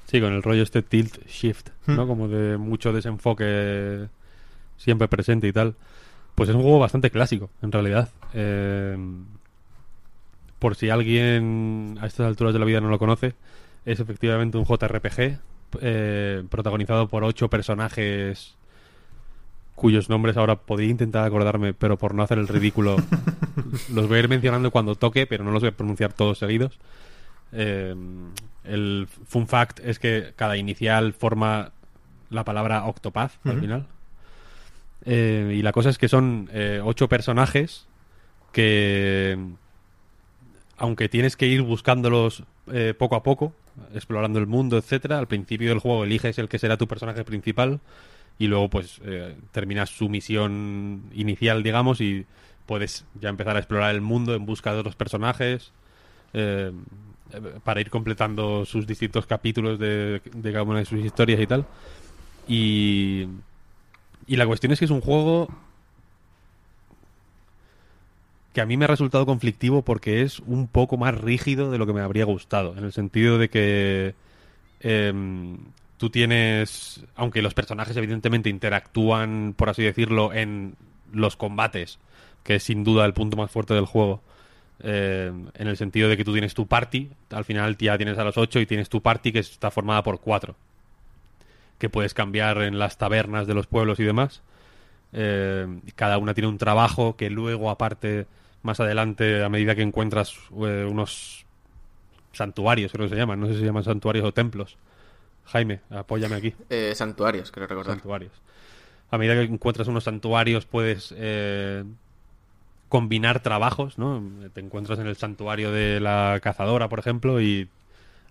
Sí, con el rollo este tilt shift, ¿no? Como de mucho desenfoque siempre presente y tal. Pues es un juego bastante clásico, en realidad. Eh, por si alguien a estas alturas de la vida no lo conoce, es efectivamente un JRPG eh, protagonizado por ocho personajes cuyos nombres ahora podría intentar acordarme, pero por no hacer el ridículo [laughs] los voy a ir mencionando cuando toque, pero no los voy a pronunciar todos seguidos. Eh, el fun fact es que cada inicial forma la palabra Octopath al final. Eh, y la cosa es que son eh, ocho personajes que, aunque tienes que ir buscándolos eh, poco a poco, explorando el mundo, etcétera, al principio del juego eliges el que será tu personaje principal y luego pues terminas su misión inicial, digamos, y puedes ya empezar a explorar el mundo en busca de otros personajes para ir completando sus distintos capítulos de, de cada una de sus historias y tal. Y, y la cuestión es que es un juego que a mí me ha resultado conflictivo porque es un poco más rígido de lo que me habría gustado, en el sentido de que em, tú tienes, aunque los personajes evidentemente interactúan, por así decirlo, en los combates, que es sin duda el punto más fuerte del juego, eh, en el sentido de que tú tienes tu party, al final ya tienes a los ocho y tienes tu party que está formada por cuatro, que puedes cambiar en las tabernas de los pueblos y demás. Eh, cada una tiene un trabajo que luego, aparte, más adelante, a medida que encuentras eh, unos santuarios, creo que se llaman, no sé si se llaman santuarios o templos. Jaime, apóyame aquí. Eh, santuarios, creo recordar. Santuarios. A medida que encuentras unos santuarios, puedes eh, combinar trabajos, ¿no? Te encuentras en el santuario de la cazadora, por ejemplo, y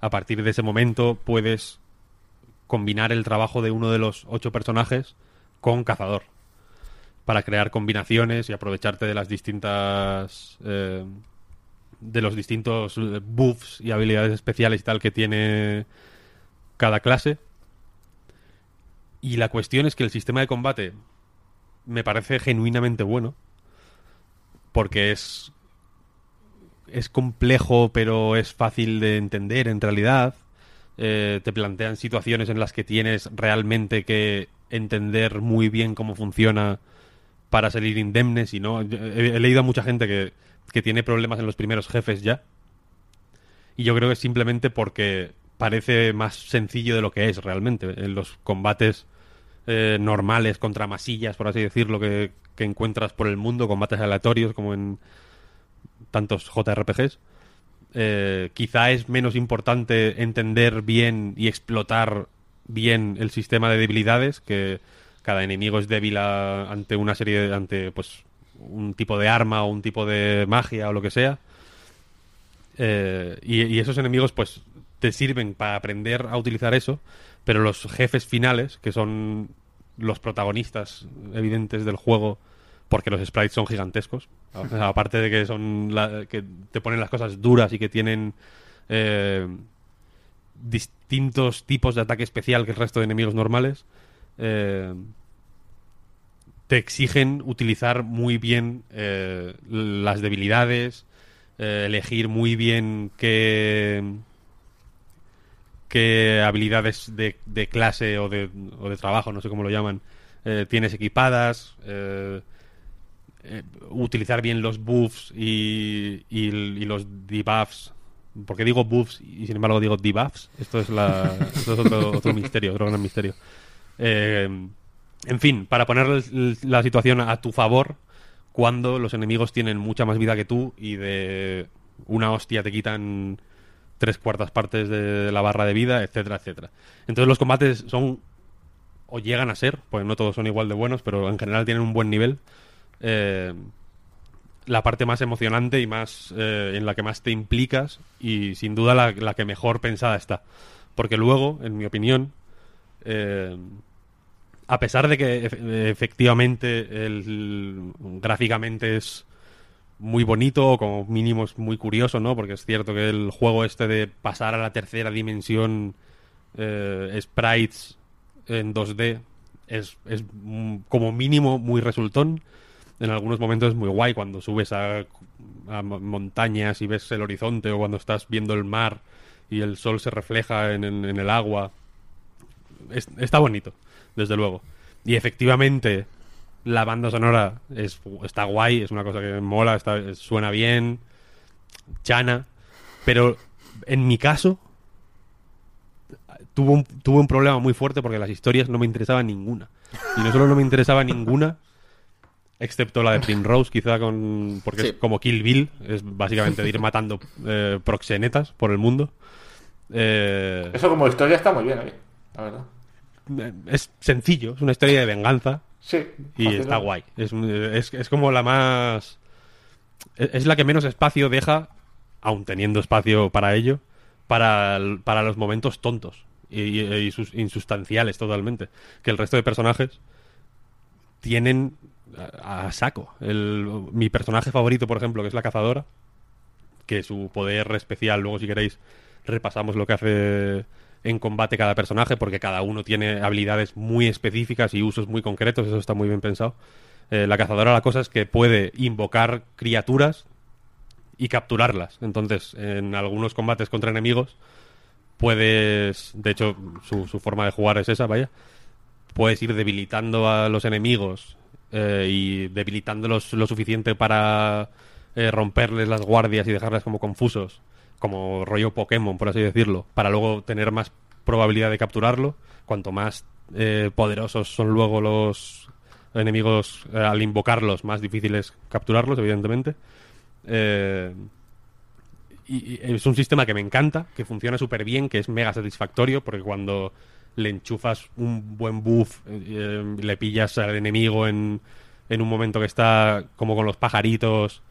a partir de ese momento puedes combinar el trabajo de uno de los ocho personajes con cazador. para crear combinaciones y aprovecharte de las distintas eh, de los distintos eh, buffs y habilidades especiales y tal que tiene cada clase. Y la cuestión es que el sistema de combate me parece genuinamente bueno. Porque es. Es complejo, pero es fácil de entender en realidad. Eh, te plantean situaciones en las que tienes realmente que entender muy bien cómo funciona para salir indemnes y no. He, he leído a mucha gente que, que tiene problemas en los primeros jefes ya. Y yo creo que es simplemente porque parece más sencillo de lo que es realmente. En los combates eh, normales contra masillas, por así decirlo, que, que encuentras por el mundo, combates aleatorios como en tantos JRPGs. Eh, quizá es menos importante entender bien y explotar bien el sistema de debilidades, que cada enemigo es débil a- ante una serie de, ante pues un tipo de arma o un tipo de magia o lo que sea. Eh, y, y esos enemigos pues te sirven para aprender a utilizar eso, pero los jefes finales, que son los protagonistas evidentes del juego, porque los sprites son gigantescos, [laughs] aparte de que son la- que te ponen las cosas duras y que tienen eh, distintos tipos de ataque especial que el resto de enemigos normales, eh, te exigen utilizar muy bien eh, las debilidades, elegir muy bien qué, qué habilidades de, clase o de, o de trabajo, no sé cómo lo llaman, tienes equipadas, eh, utilizar bien los buffs y, y, los debuffs. Porque digo buffs y sin embargo digo debuffs. Esto es, la, esto es otro, otro misterio, otro gran misterio. Eh, en fin, para poner la situación a tu favor, cuando los enemigos tienen mucha más vida que tú y de una hostia te quitan tres cuartas partes de la barra de vida, etcétera, etcétera. Entonces los combates son o llegan a ser, pues no todos son igual de buenos, pero en general tienen un buen nivel. Eh, la parte más emocionante y más eh, en la que más te implicas y sin duda la, que mejor pensada está. Porque luego, en mi opinión, eh, a pesar de que efe- efectivamente gráficamente es muy bonito, o como mínimo es muy curioso, ¿no? Porque es cierto que el juego este de pasar a la tercera dimensión sprites en 2D es, es mm, como mínimo muy resultón. En algunos momentos es muy guay cuando subes a, a mo- montañas y ves el horizonte o cuando estás viendo el mar y el sol se refleja en, el agua. Es- está bonito, desde luego. Y efectivamente la banda sonora es, está guay, es una cosa que mola, está, suena bien, chana, pero en mi caso tuve un problema muy fuerte porque las historias no me interesaban ninguna. Y no solo no me interesaba ninguna, excepto la de Primrose, quizá con. porque Sí. es como Kill Bill, es básicamente de ir matando eh, proxenetas por el mundo. Eh, Eso como historia está muy bien, oye, la verdad. es sencillo, es una historia de venganza Sí. y fácil, está guay. Es, es, es como la más. Es es la que menos espacio deja, aun teniendo espacio para ello, para, el- para los momentos tontos y, y- y sus- insustanciales totalmente. Que el resto de personajes tienen a, saco. El, mi personaje favorito, por ejemplo, que es la cazadora, que su poder especial, luego si queréis repasamos lo que hace en combate cada personaje, porque cada uno tiene habilidades muy específicas y usos muy concretos, eso está muy bien pensado. Eh, la cazadora la cosa es que puede invocar criaturas y capturarlas. Entonces, en algunos combates contra enemigos, puedes, de hecho, su, su forma de jugar es esa, vaya, puedes ir debilitando a los enemigos eh, y debilitándolos lo suficiente para eh, romperles las guardias y dejarles como confusos, como rollo Pokémon, por así decirlo, para luego tener más probabilidad de capturarlo. Cuanto más eh, poderosos son luego los enemigos al invocarlos, más difícil es capturarlos, evidentemente. Eh, es un sistema que me encanta, que funciona súper bien, que es mega satisfactorio, porque cuando le enchufas un buen buff, eh, le pillas al enemigo en, en un momento que está como con los pajaritos,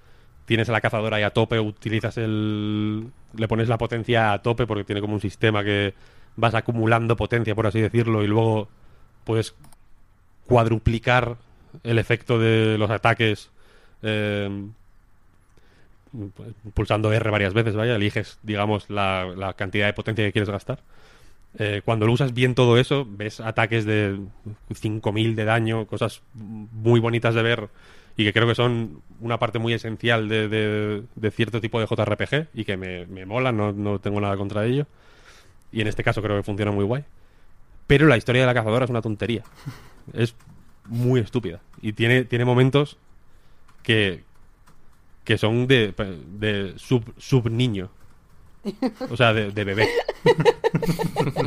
tienes a la cazadora ahí a tope, utilizas el... le pones la potencia a tope porque tiene como un sistema que vas acumulando potencia, por así decirlo, y luego puedes cuadruplicar el efecto de los ataques eh, pulsando R varias veces, vaya, eliges, digamos, la, la cantidad de potencia que quieres gastar. Eh, cuando lo usas bien todo eso, ves ataques de 5000 de daño, cosas muy bonitas de ver y que creo que son una parte muy esencial de, de- cierto tipo de JRPG y que me, me mola, no, no tengo nada contra ello. Y en este caso creo que funciona muy guay. Pero la historia de la cazadora es una tontería. Es muy estúpida. Y tiene, tiene momentos que, que son de, de sub, sub niño. O sea, de, de bebé.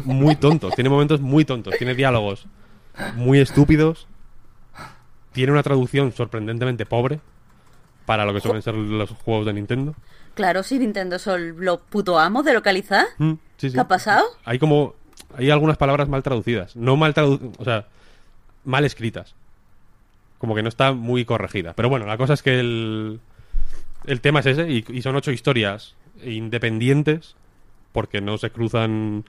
Muy tontos. Tiene momentos muy tontos. Tiene diálogos muy estúpidos. Tiene una traducción sorprendentemente pobre para lo que suelen ser los juegos de Nintendo. Claro, si Nintendo son los putos amos de localizar. Mm, sí, sí. ¿Qué ha pasado? Hay como. Hay algunas palabras mal traducidas. No mal traducidas. O sea, mal escritas. Como que no está muy corregida. Pero bueno, la cosa es que el. El tema es ese. Y, y son ocho historias independientes. Porque no se cruzan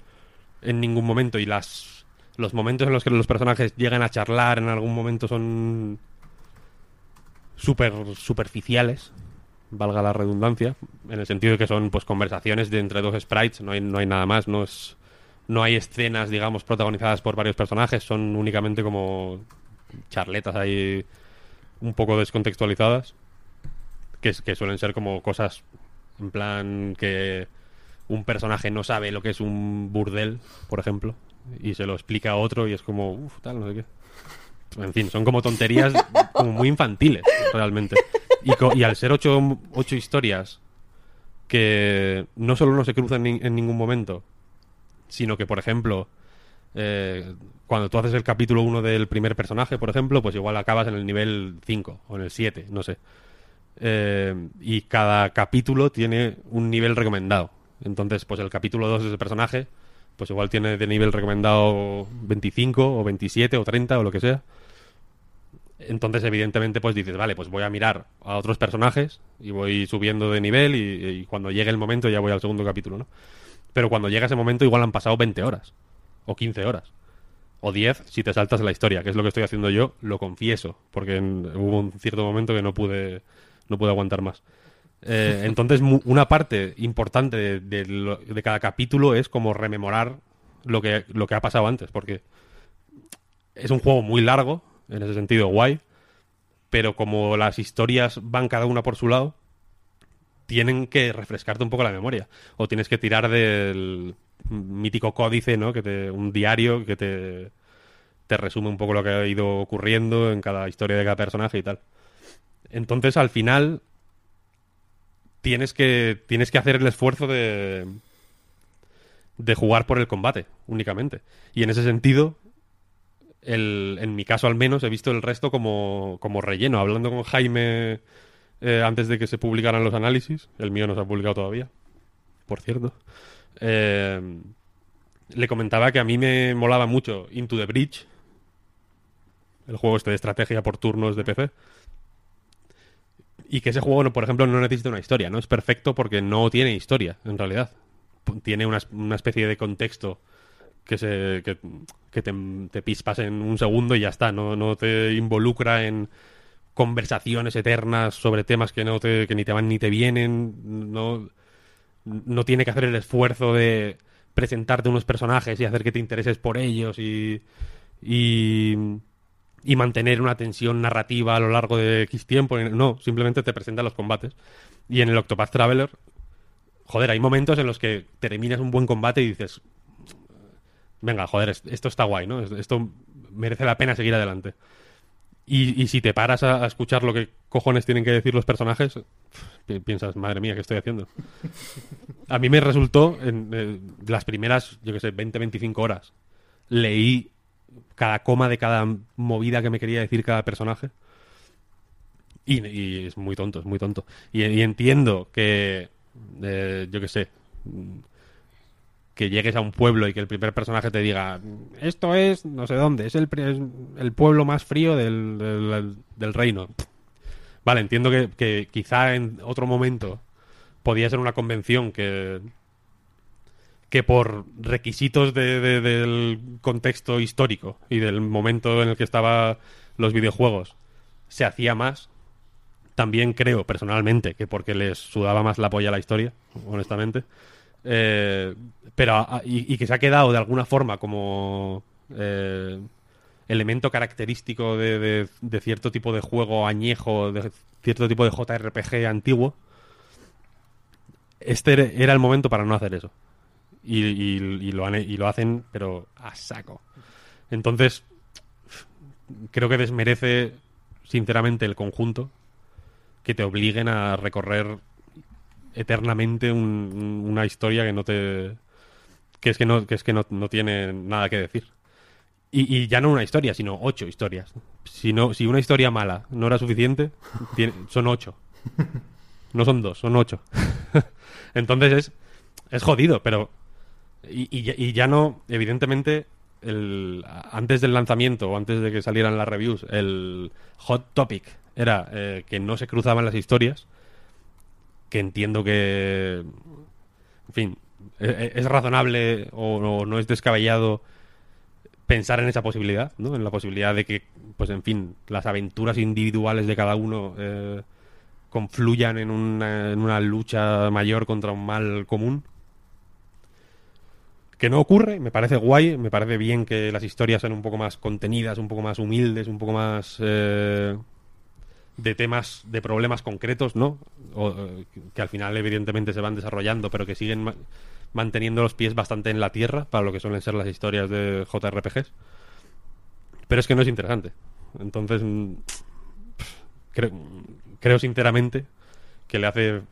en ningún momento. Y las. Los momentos en los que los personajes llegan a charlar en algún momento son. Super superficiales valga la redundancia, en el sentido de que son pues conversaciones de entre dos sprites, no hay, no hay nada más, no es no hay escenas, digamos, protagonizadas por varios personajes, son únicamente como charletas ahí un poco descontextualizadas, que, que suelen ser como cosas en plan que un personaje no sabe lo que es un burdel, por ejemplo, y se lo explica a otro y es como, uff, tal, no sé qué. En fin, son como tonterías como muy infantiles, realmente. Y, y al ser ocho, ocho historias que no solo no se cruzan en ningún momento, sino que, por ejemplo, eh, cuando tú haces el capítulo 1 del primer personaje, por ejemplo, pues igual acabas en el nivel 5 o en el 7, no sé. Eh, y cada capítulo tiene un nivel recomendado. Entonces, pues el capítulo 2 de ese personaje, pues igual tiene de nivel recomendado 25 o 27 o 30 o lo que sea. Entonces, evidentemente, pues dices, vale, pues voy a mirar a otros personajes y voy subiendo de nivel y, cuando llegue el momento ya voy al segundo capítulo, ¿no? Pero cuando llega ese momento igual han pasado 20 horas o 15 horas o 10 si te saltas la historia, que es lo que estoy haciendo yo, lo confieso, porque en- hubo un cierto momento que no pude no pude aguantar más. Eh, entonces, una parte importante de, de cada capítulo es como rememorar lo que, ha pasado antes, porque es un juego muy largo, en ese sentido guay, pero como las historias van cada una por su lado, tienen que refrescarte un poco la memoria. O tienes que tirar del mítico códice, ¿no? Que te, un diario que te resume un poco lo que ha ido ocurriendo en cada historia de cada personaje y tal. Entonces, al final, tienes que, tienes que hacer el esfuerzo de, de jugar por el combate, únicamente. Y en ese sentido, el, en mi caso al menos, he visto el resto como, como relleno. Hablando con Jaime eh, antes de que se publicaran los análisis, el mío no se ha publicado todavía, por cierto, eh, le comentaba que a mí me molaba mucho Into the Bridge, el juego este de estrategia por turnos de PC. Y que ese juego, no- por ejemplo, no necesita una historia, ¿no? Es perfecto porque no tiene historia, en realidad. Tiene una, una especie de contexto que se que, te pispas en un segundo y ya está. No, no te involucra en conversaciones eternas sobre temas que no te, que ni te van ni te vienen. No, no tiene que hacer el esfuerzo de presentarte unos personajes y hacer que te intereses por ellos y, y, y mantener una tensión narrativa a lo largo de X tiempo. No, simplemente te presenta los combates. Y en el Octopath Traveler, joder, hay momentos en los que terminas un buen combate y dices, venga, joder, es- esto está guay, ¿no? Esto merece la pena seguir adelante. Y, si te paras a, escuchar lo que cojones tienen que decir los personajes, pi- piensas, madre mía, ¿qué estoy haciendo? A mí me resultó, en eh, las primeras, yo que sé, 20, 25 horas, leí cada coma de cada movida que me quería decir cada personaje. Y, es muy tonto, es muy tonto. Y, entiendo que, eh, yo que sé, que llegues a un pueblo y que el primer personaje te diga, esto es no sé dónde, es el, el pueblo más frío del, del- del reino. Vale, entiendo que, que quizá en otro momento podía ser una convención que que por requisitos de- de- del contexto histórico y del momento en el que estaban los videojuegos se hacía más. También creo, personalmente, que porque les sudaba más la polla a la historia, honestamente. Eh, pero y, y que se ha quedado de alguna forma como eh, elemento característico de, cierto tipo de juego añejo, de cierto tipo de JRPG antiguo. Este era el momento para no hacer eso. Y, y- y lo, han- y lo hacen, pero a saco. Entonces, creo que desmerece sinceramente el conjunto que te obliguen a recorrer eternamente un- un- una historia que no te que es que no que es que no, no tiene nada que decir. Y, ya no una historia sino ocho historias. Si no si una historia mala no era suficiente son ocho. No son dos son ocho. [laughs] Entonces es es jodido pero y, y ya- no evidentemente el, antes del lanzamiento o antes de que salieran las reviews el hot topic era eh, que no se cruzaban las historias que entiendo que en fin e- e- es razonable o, o no es descabellado pensar en esa posibilidad ¿no? en la posibilidad de que pues en fin las aventuras individuales de cada uno eh, confluyan en una, en una lucha mayor contra un mal común que no ocurre, me parece guay, me parece bien que las historias sean un poco más contenidas, un poco más humildes, un poco más eh, de temas, de problemas concretos, ¿no? O, eh, que al final evidentemente se van desarrollando, pero que siguen ma- manteniendo los pies bastante en la tierra para lo que suelen ser las historias de JRPGs. Pero es que no es interesante. Entonces, mm, creo, creo sinceramente que le hace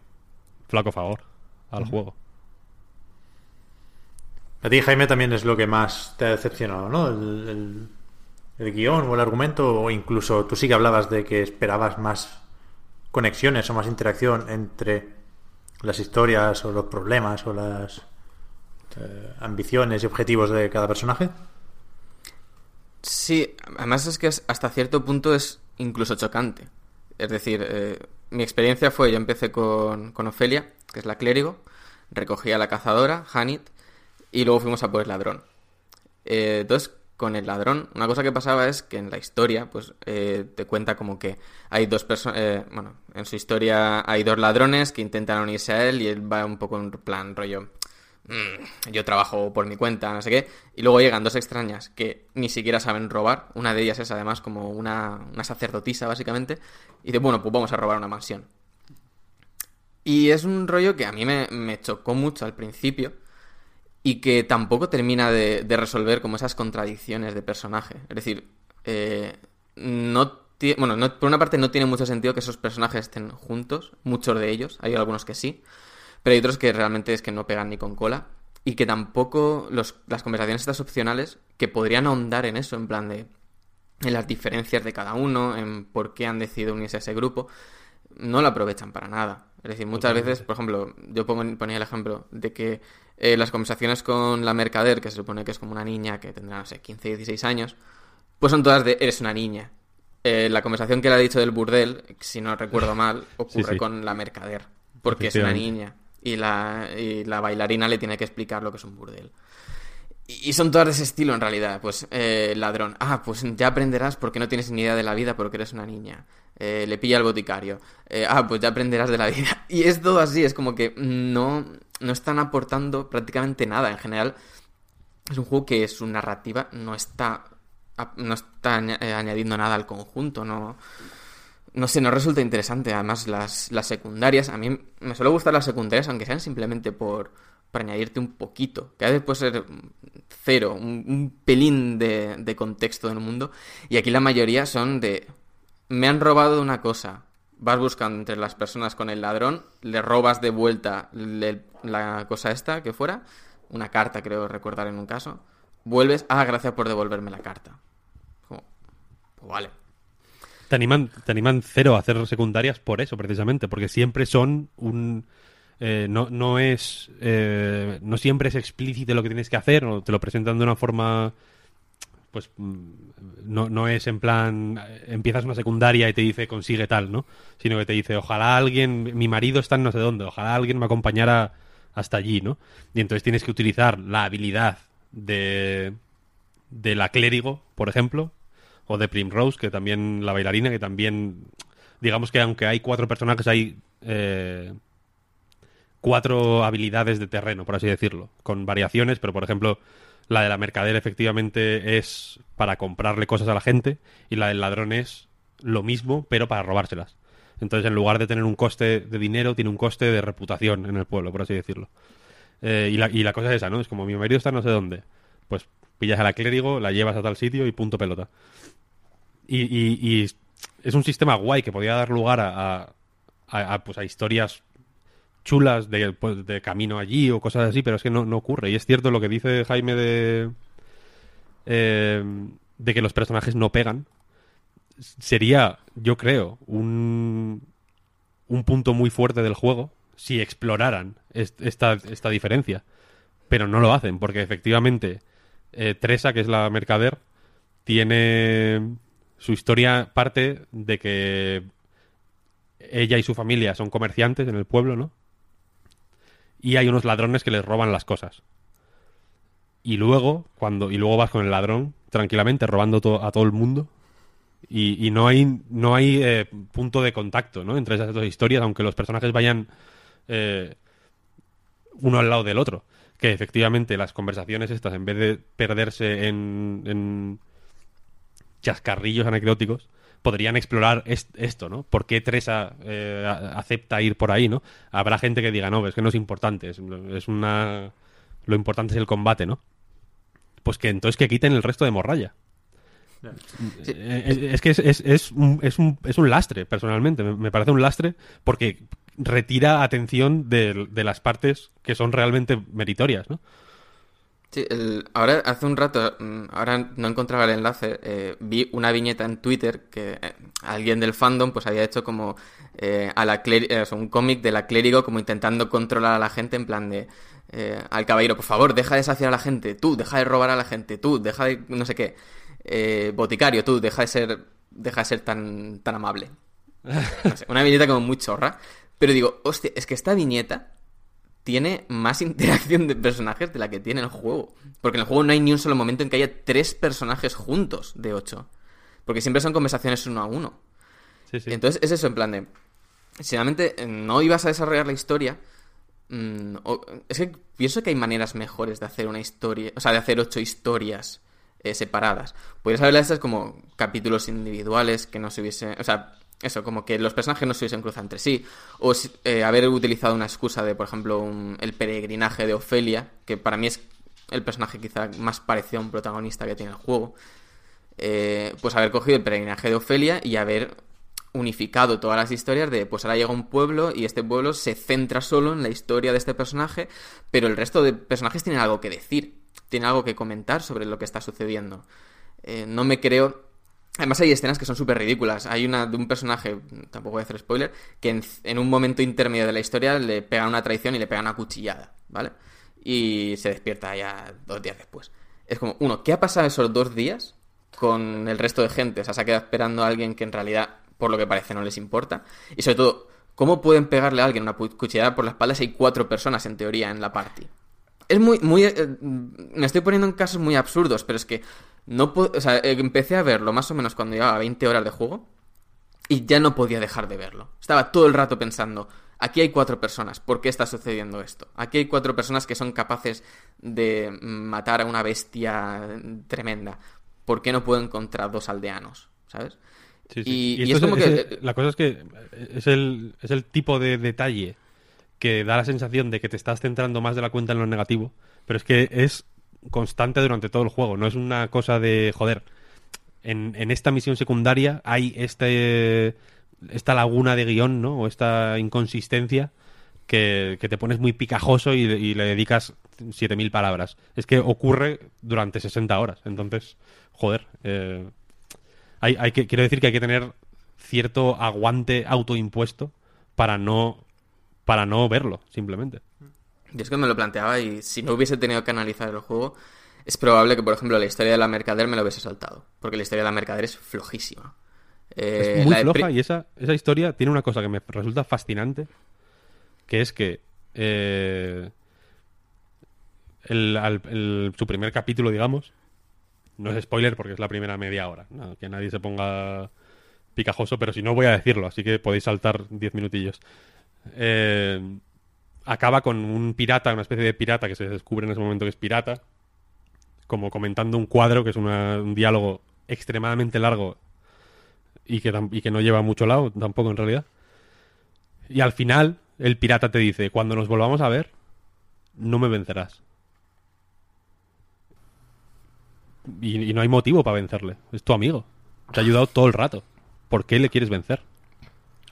flaco favor al juego. A ti, Jaime, también es lo que más te ha decepcionado, ¿no? El, guion o el argumento, o incluso tú sí que hablabas de que esperabas más conexiones o más interacción entre las historias o los problemas o las eh, ambiciones y objetivos de cada personaje. Sí, además es que hasta cierto punto es incluso chocante. Es decir, eh, mi experiencia fue, yo empecé con, con Ofelia, que es la clérigo, recogí a la cazadora, Hanit, y luego fuimos a por el ladrón. Eh, entonces, con el ladrón, una cosa que pasaba es que en la historia, pues, eh, te cuenta como que hay dos personas, bueno, en su historia hay dos ladrones que intentan unirse a él y él va un poco en plan rollo, "Mm, yo trabajo por mi cuenta, no sé qué, y luego llegan dos extrañas que ni siquiera saben robar, una de ellas es además como una, una sacerdotisa, básicamente, y dice, bueno, pues vamos a robar una mansión. Y es un rollo que a mí me, me chocó mucho al principio y que tampoco termina de, de resolver como esas contradicciones de personaje. Es decir, eh, no bueno, no- por una parte no tiene mucho sentido que esos personajes estén juntos, muchos de ellos, hay algunos que sí, pero hay otros que realmente es que no pegan ni con cola y que tampoco los- las conversaciones estas opcionales que podrían ahondar en eso, en plan de en las diferencias de cada uno, en por qué han decidido unirse a ese grupo, no lo aprovechan para nada. Es decir, muchas veces, por ejemplo, yo pongo- ponía el ejemplo de que eh, las conversaciones con la mercader, que se supone que es como una niña que tendrá, no sé, 15, 16 años, pues son todas de eres una niña. Eh, la conversación que le ha dicho del burdel, si no recuerdo [laughs] mal, ocurre sí. con la mercader, porque es una niña. Y la, y la bailarina le tiene que explicar lo que es un burdel. Y y son todas de ese estilo en realidad. Pues eh, ladrón. Ah, pues ya aprenderás porque no tienes ni idea de la vida porque eres una niña. Eh, le pilla al boticario. Eh, ah, pues ya aprenderás de la vida. [laughs] Y es todo así, es como que no, no están aportando prácticamente nada. En general, es un juego que su narrativa no está, no está eh, añadiendo nada al conjunto. No, no sé, no resulta interesante. Además, las, las secundarias, a mí me suele gustar las secundarias, aunque sean simplemente por, por añadirte un poquito. Que a veces puede ser cero, un, un pelín de, de contexto en el mundo. Y aquí la mayoría son de. Me han robado una cosa. Vas buscando entre las personas con el ladrón, le robas de vuelta la cosa esta que fuera, una carta, creo recordar en un caso. Vuelves, ah, gracias por devolverme la carta. Pues vale. Te animan, te animan cero a hacer secundarias por eso, precisamente, porque siempre son un... eh, no, no es... eh, no siempre es explícito lo que tienes que hacer, o te lo presentan de una forma... Pues mm, no, no es en plan, empiezas una secundaria y te dice consigue tal, ¿no? Sino que te dice, ojalá alguien, mi marido está en no sé dónde, ojalá alguien me acompañara hasta allí, ¿no? Y entonces tienes que utilizar la habilidad de, de la clérigo, por ejemplo, O de Primrose, que también, la bailarina, que también, digamos que aunque hay cuatro personajes, hay eh, cuatro habilidades de terreno, por así decirlo, con variaciones, pero por ejemplo, la de la mercader efectivamente es para comprarle cosas a la gente y la del ladrón es lo mismo, pero para robárselas. Entonces, en lugar de tener un coste de dinero, tiene un coste de reputación en el pueblo, por así decirlo. Eh, y, la, y la cosa es esa, ¿no? Es como mi marido está no sé dónde. Pues pillas a la clérigo, la llevas a tal sitio y punto pelota. Y, y- y es un sistema guay que podía dar lugar a- a- a, pues, a historias chulas de, pues, de camino allí o cosas así, pero es que no, no ocurre. Y es cierto lo que dice Jaime de, eh, de que los personajes no pegan. Sería, yo creo, un, un punto muy fuerte del juego si exploraran est- esta, esta diferencia. Pero no lo hacen, porque efectivamente eh, Tresa, que es la mercader, tiene su historia parte de que ella y su familia son comerciantes en el pueblo, ¿no? Y hay unos ladrones que les roban las cosas. Y luego, cuando, y luego vas con el ladrón tranquilamente robando a todo el mundo. Y, y no hay, no hay eh, punto de contacto, ¿no? Entre esas dos historias, aunque los personajes vayan eh, uno al lado del otro. Que efectivamente las conversaciones estas, en vez de perderse en, en chascarrillos anecdóticos, podrían explorar est- esto, ¿no? ¿Por qué Tresa eh, acepta ir por ahí, ¿no? Habrá gente que diga, no, es que no es importante, es, es una... Lo importante es el combate, ¿no? Pues que entonces que quiten el resto de morralla. Eh, Es, es que es, es, es un, es, un, es un lastre, personalmente. Me, me parece un lastre porque retira atención de, de las partes que son realmente meritorias, ¿no? Sí, el- ahora hace un rato, mm, ahora no encontraba el enlace, eh, vi una viñeta en Twitter que eh, alguien del fandom pues había hecho como eh, a la cleri- o sea, un cómic de la clérigo como intentando controlar a la gente en plan de eh, al caballero, por favor, deja de saciar a la gente, tú, deja de robar a la gente, tú, deja de no sé qué, Eh, boticario, tú, deja de ser, deja de ser tan, tan amable. [laughs] No sé, una viñeta como muy chorra, pero digo, hostia, es que esta viñeta tiene más [laughs] interacción de personajes de la que tiene el juego. Porque en el juego no hay ni un solo momento en que haya tres personajes juntos de ocho. Porque siempre son conversaciones uno a uno. Sí, sí. Entonces es eso, en plan de... Si realmente eh, no ibas a desarrollar la historia... mm, o- es que pienso que hay maneras mejores de hacer una historia... O sea, de hacer ocho historias eh, separadas. Podrías haberlas estas como capítulos individuales que no se hubiese... O sea, eso, como que los personajes no se hubiesen cruzado entre sí. O eh, haber utilizado una excusa de, por ejemplo, el peregrinaje de Ofelia, que para mí es el personaje quizá más parecido a un protagonista que tiene el juego. Eh, pues haber cogido el peregrinaje de Ofelia y haber unificado todas las historias de pues ahora llega un pueblo y este pueblo se centra solo en la historia de este personaje, pero el resto de personajes tienen algo que decir, tienen algo que comentar sobre lo que está sucediendo. Eh, no me creo... Además hay escenas que son súper ridículas. Hay una de un personaje, tampoco voy a hacer spoiler, que en, en un momento intermedio de la historia le pegan una traición y le pegan una cuchillada, ¿vale? Y se despierta ya dos días después. Es como, uno, ¿qué ha pasado esos dos días con el resto de gente? O sea, se ha quedado esperando a alguien que en realidad, por lo que parece, no les importa. Y sobre todo, ¿cómo pueden pegarle a alguien una cuchillada por la espalda si hay cuatro personas en teoría en la party? Es muy, muy, eh, me estoy poniendo en casos muy absurdos, pero es que no puedo, o sea, eh, empecé a verlo más o menos cuando llevaba 20 horas de juego y ya no podía dejar de verlo. Estaba todo el rato pensando, aquí hay cuatro personas, ¿por qué está sucediendo esto? Aquí hay cuatro personas que son capaces de matar a una bestia tremenda. ¿Por qué no puedo encontrar dos aldeanos? ¿Sabes? Sí, sí. Y, y es como que... la cosa es que es el, es el tipo de detalle que da la sensación de que te estás centrando más de la cuenta en lo negativo, pero es que es constante durante todo el juego, no es una cosa de joder. En, esta misión secundaria hay este esta laguna de guion, ¿no? O esta inconsistencia que, te pones muy picajoso y, y le dedicas 7.000 palabras. Es que ocurre durante 60 horas. Entonces, joder, eh, hay, hay que, quiero decir que hay que tener cierto aguante autoimpuesto para no para no verlo, simplemente. Yo es que me lo planteaba y si no hubiese tenido que analizar el juego, es probable que, por ejemplo, la historia de la mercader me lo hubiese saltado. Porque la historia de la mercader es flojísima. Eh, es muy la floja y esa, esa historia tiene una cosa que me resulta fascinante, que es que eh, el- al- el- su primer capítulo, digamos, No es spoiler porque es la primera media hora. no, que nadie se ponga picajoso, pero si no voy a decirlo, así que podéis saltar 10 minutillos. Eh, acaba con un pirata, una especie de pirata que se descubre en ese momento que es pirata, como comentando un cuadro que es un diálogo extremadamente largo y que, y que no lleva mucho lado tampoco en realidad. Y al final el pirata te dice, cuando nos volvamos a ver, no me vencerás. Y no hay motivo para vencerle. Es tu amigo. Te ha ayudado todo el rato. ¿Por qué le quieres vencer?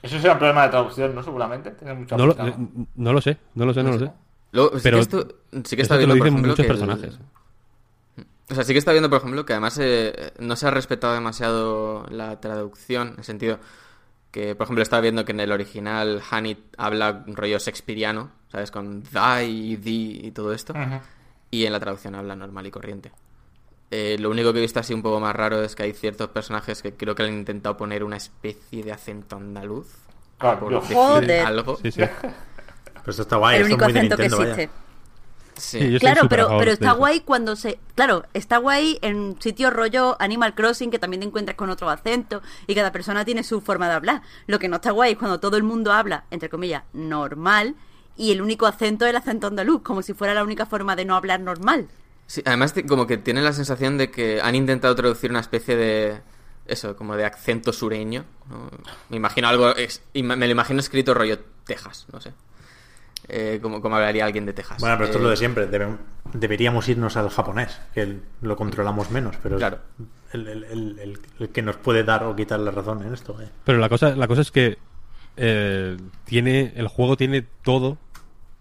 Eso será un problema de traducción, ¿no? Seguramente. Tiene mucha No lo, ¿no? no lo sé, no lo sé, no lo sé. Luego, sí Pero que esto, sí que está te lo viendo, dicen ejemplo, muchos que el- personajes. O sea, sí que está viendo, por ejemplo, que además eh, no se ha respetado demasiado la traducción, en el sentido que, por ejemplo, estaba viendo que en el original Hanit habla un rollo shakespeariano, ¿sabes? Con thy y thee y todo esto, y en la traducción habla normal y corriente. Eh, lo único que he visto así un poco más raro es que hay ciertos personajes que creo que le han intentado poner una especie de acento andaluz. Claro, por yo- decir Joder. algo. Sí, sí. Pero esto está guay, el esto único es muy acento que Nintendo, existe. Sí. Claro, pero, está eso. guay cuando se... Claro, está guay en sitios rollo Animal Crossing que también te encuentras con otro acento y cada persona tiene su forma de hablar. Lo que no está guay es cuando todo el mundo habla, entre comillas, normal y el único acento es el acento andaluz, como si fuera la única forma de no hablar normal. Sí, además como que tiene la sensación de que han intentado traducir una especie de eso, como de acento sureño. ¿no? Me imagino algo, y me lo imagino escrito rollo Texas, no sé. Eh, como, como hablaría alguien de Texas. Bueno, pero esto es Eh, lo de siempre. debe- deberíamos irnos al japonés, que el- lo controlamos menos, pero es Claro. el, el- el- el- el que nos puede dar o quitar la razón en esto. vaya. Pero la cosa, la cosa es que eh, tiene, el juego tiene todo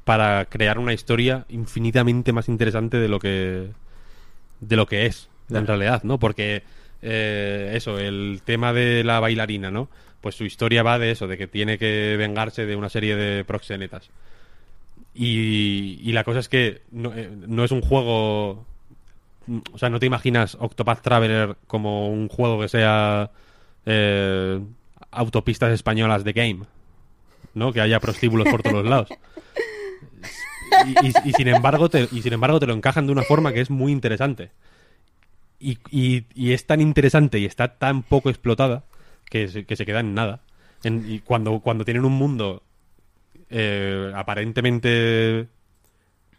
para crear una historia infinitamente más interesante de lo que de lo que es en realidad, ¿no? Porque eh, eso, el tema de la bailarina, ¿no? Pues su historia va de eso, de que tiene que vengarse de una serie de proxenetas. Y, y la cosa es que no, eh, no es un juego o sea, no te imaginas Octopath Traveler como un juego que sea eh, autopistas españolas de game, ¿no? Que haya prostíbulos por todos los lados. [laughs] Y, y- sin embargo te, y sin embargo te lo encajan de una forma que es muy interesante. Y, y- es tan interesante y está tan poco explotada que se, que se queda en nada. Y cuando, cuando tienen un mundo eh, aparentemente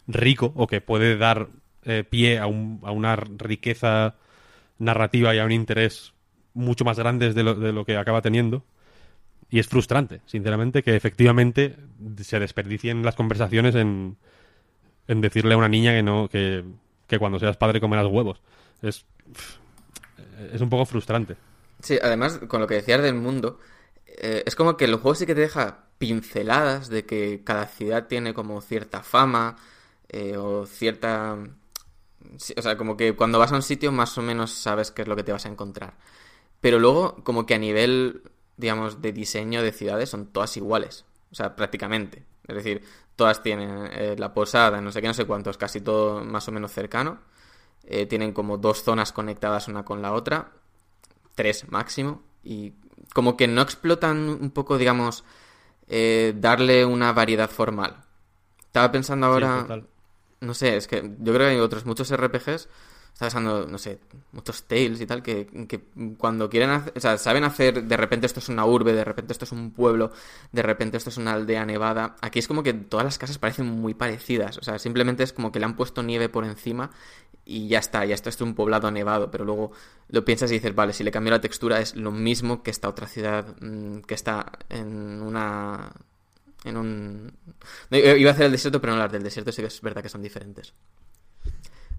rico o que puede dar eh, pie a, un- a una riqueza narrativa y a un interés mucho más grandes de lo, de lo que acaba teniendo. Y es frustrante, sinceramente, que efectivamente se desperdicien las conversaciones en, en decirle a una niña que no que, que cuando seas padre comerás huevos. Es, es un poco frustrante. Sí, además, con lo que decías del mundo, eh, es como que el juego sí que te deja pinceladas de que cada ciudad tiene como cierta fama eh, o cierta... o sea, como que cuando vas a un sitio más o menos sabes qué es lo que te vas a encontrar. Pero luego, como que a nivel, digamos, de diseño de ciudades son todas iguales. O sea, prácticamente. Es decir, todas tienen eh, la posada, no sé qué, no sé cuántos, casi todo más o menos cercano. Eh, tienen como dos zonas conectadas una con la otra tres máximo y como que no explotan un poco, digamos, eh, darle una variedad formal. Estaba pensando ahora, Sí, no sé, es que yo creo que hay otros muchos RPGs, estaba pensando, no sé, muchos Tales y tal, que, que cuando quieren hacer, o sea, saben hacer, de repente esto es una urbe, de repente esto es un pueblo, de repente esto es una aldea nevada. Aquí es como que todas las casas parecen muy parecidas, o sea, simplemente es como que le han puesto nieve por encima y ya está, ya está, esto es un poblado nevado, pero luego lo piensas y dices, vale, si le cambio la textura es lo mismo que esta otra ciudad mm, que está en una... En un... no, iba a hacer el desierto, pero no las del desierto sí que es verdad que son diferentes.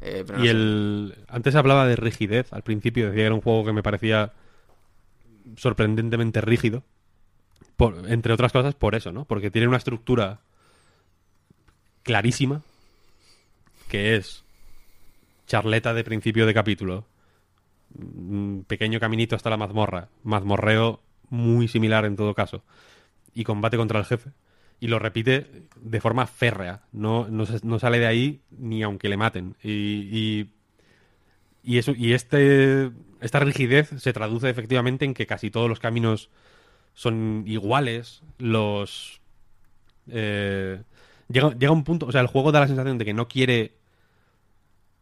Eh, pero no Y sé. el. Antes hablaba de rigidez. Al principio decía que era un juego que me parecía sorprendentemente rígido. Por- entre otras cosas, por eso, ¿no? Porque tiene una estructura clarísima. Que es charleta de principio de capítulo. Pequeño caminito hasta la mazmorra. Mazmorreo muy similar en todo caso. Y combate contra el jefe. Y lo repite de forma férrea. No, no, sale de ahí ni aunque le maten. Y, y, y eso, y este, esta rigidez se traduce efectivamente en que casi todos los caminos son iguales. Los. eh, llega, llega un punto. O sea, el juego da la sensación de que no quiere.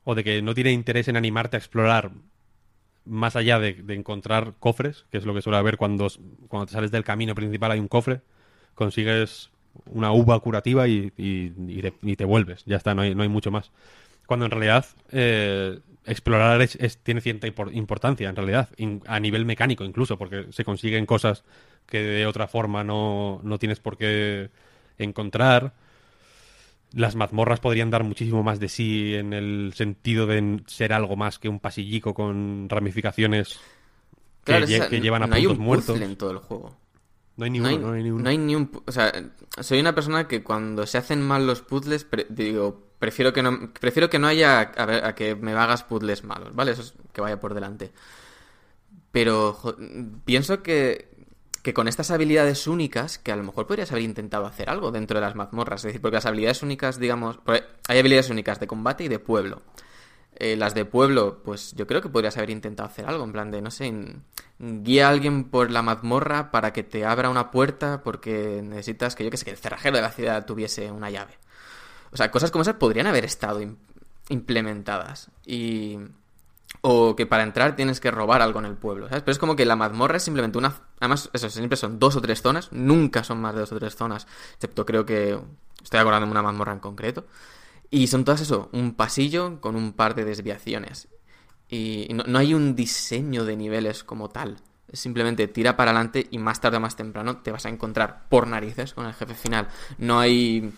O de que no tiene interés en animarte a explorar más allá de, de encontrar cofres, que es lo que suele haber cuando, cuando te sales del camino principal hay un cofre, consigues una uva curativa y, y- y te, y te vuelves. Ya está, no hay, no hay mucho más. Cuando en realidad eh, explorar es- es- tiene cierta impor- importancia, en realidad, in- a nivel mecánico incluso, porque se consiguen cosas que de otra forma no, no tienes por qué encontrar. Las mazmorras podrían dar muchísimo más de sí en el sentido de ser algo más que un pasillico con ramificaciones que, Claro, lle- o sea, que llevan a no hay puntos un muertos. en todo el juego. No hay ni No uno, hay, no hay ni uno. no hay ni un O sea, soy una persona que cuando se hacen mal los puzzles, pre- digo, prefiero que no, prefiero que no haya a, ver, a que me hagas puzzles malos, ¿vale? Eso es que vaya por delante. Pero jo- pienso que, que con estas habilidades únicas, que a lo mejor podrías haber intentado hacer algo dentro de las mazmorras. Es decir, porque las habilidades únicas, digamos, hay habilidades únicas de combate y de pueblo. Eh, las de pueblo, pues yo creo que podrías haber intentado hacer algo, en plan de, no sé, guía a alguien por la mazmorra para que te abra una puerta porque necesitas que yo que sé, que el cerrajero de la ciudad tuviese una llave. O sea, cosas como esas podrían haber estado im- implementadas. Y... O que para entrar tienes que robar algo en el pueblo, ¿sabes? Pero es como que la mazmorra es simplemente una... Además, eso, siempre son dos o tres zonas. Nunca son más de dos o tres zonas. Excepto creo que... Estoy acordándome una mazmorra en concreto. Y son todas eso, un pasillo con un par de desviaciones. Y no, no hay un diseño de niveles como tal. Simplemente tira para adelante y más tarde o más temprano te vas a encontrar por narices con el jefe final. No hay,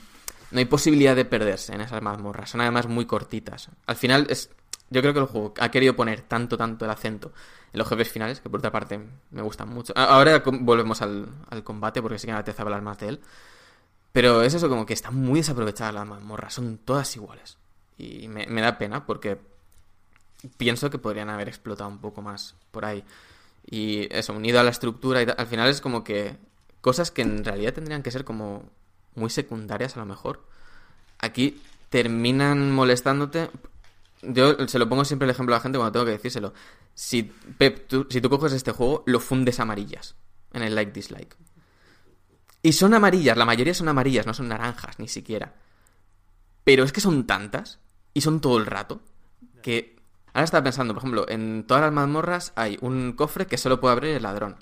no hay posibilidad de perderse en esas mazmorras. Son además muy cortitas. Al final es... Yo creo que el juego ha querido poner tanto, tanto el acento en los jefes finales, que por otra parte me gustan mucho. Ahora volvemos al, al combate, porque sí que me apetece hablar más de él. Pero es eso, como que están muy desaprovechadas las mazmorras, son todas iguales. Y me, da pena porque pienso que podrían haber explotado un poco más por ahí. Y eso, unido a la estructura, y al final es como que cosas que en realidad tendrían que ser como muy secundarias a lo mejor. Aquí terminan molestándote. Yo se lo pongo siempre el ejemplo a la gente cuando tengo que decírselo. Si, Pep, tú, si tú coges este juego, lo fundes amarillas en el like-dislike. Y son amarillas, la mayoría son amarillas, no son naranjas ni siquiera. Pero es que son tantas, y son todo el rato, que... Ahora estaba pensando, por ejemplo, en todas las mazmorras hay un cofre que solo puede abrir el ladrón.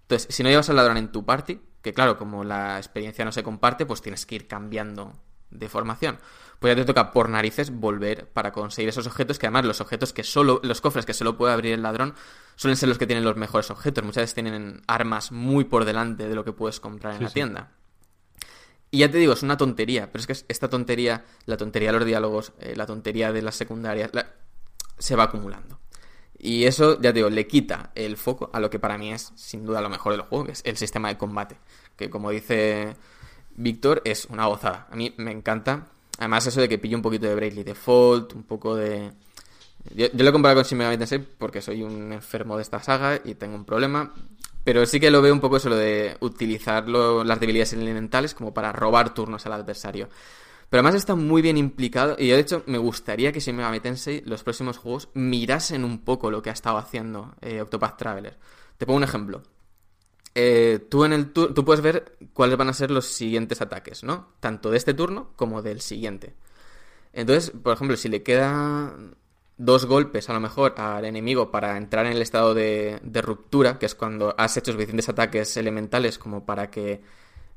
Entonces, si no llevas al ladrón en tu party, que claro, como la experiencia no se comparte, pues tienes que ir cambiando de formación. Pues ya te toca por narices volver para conseguir esos objetos, que además los objetos que solo, los cofres que solo puede abrir el ladrón, suelen ser los que tienen los mejores objetos. Muchas veces tienen armas muy por delante de lo que puedes comprar en Sí, la sí. tienda. Y ya te digo, es una tontería, pero es que esta tontería, la tontería de los diálogos, eh, la tontería de las secundarias, la- se va acumulando. Y eso, ya te digo, le quita el foco a lo que para mí es sin duda lo mejor del juego, que es el sistema de combate. Que como dice Víctor, es una gozada. A mí me encanta. Además, eso de que pillo un poquito de Bravely Default, un poco de. Yo, lo he comparado con Shin Megami porque soy un enfermo de esta saga y tengo un problema. Pero sí que lo veo un poco eso de utilizar las debilidades elementales como para robar turnos al adversario. Pero además está muy bien implicado y yo de hecho me gustaría que Shin Megami los próximos juegos mirasen un poco lo que ha estado haciendo eh, Octopath Traveler. Te pongo un ejemplo. Eh, tú en el tú puedes ver cuáles van a ser los siguientes ataques, ¿no? Tanto de este turno como del siguiente. Entonces, por ejemplo, si le queda dos golpes a lo mejor al enemigo para entrar en el estado de, de ruptura, que es cuando has hecho suficientes ataques elementales como para que,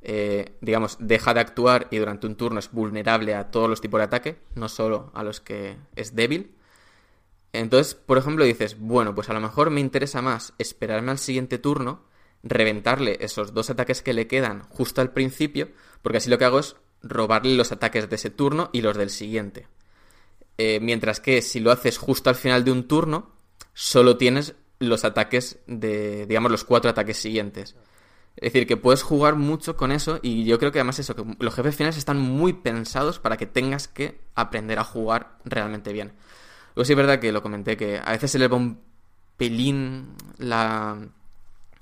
eh, digamos, deja de actuar y durante un turno es vulnerable a todos los tipos de ataque, no solo a los que es débil. Entonces, por ejemplo, dices, bueno, pues a lo mejor me interesa más esperarme al siguiente turno, reventarle esos dos ataques que le quedan justo al principio, porque así lo que hago es robarle los ataques de ese turno y los del siguiente. Eh, mientras que si lo haces justo al final de un turno, solo tienes los ataques de, digamos, los cuatro ataques siguientes. Es decir, que puedes jugar mucho con eso y yo creo que además eso, que los jefes finales están muy pensados para que tengas que aprender a jugar realmente bien. Luego sí es verdad que lo comenté, que a veces se le va un pelín la,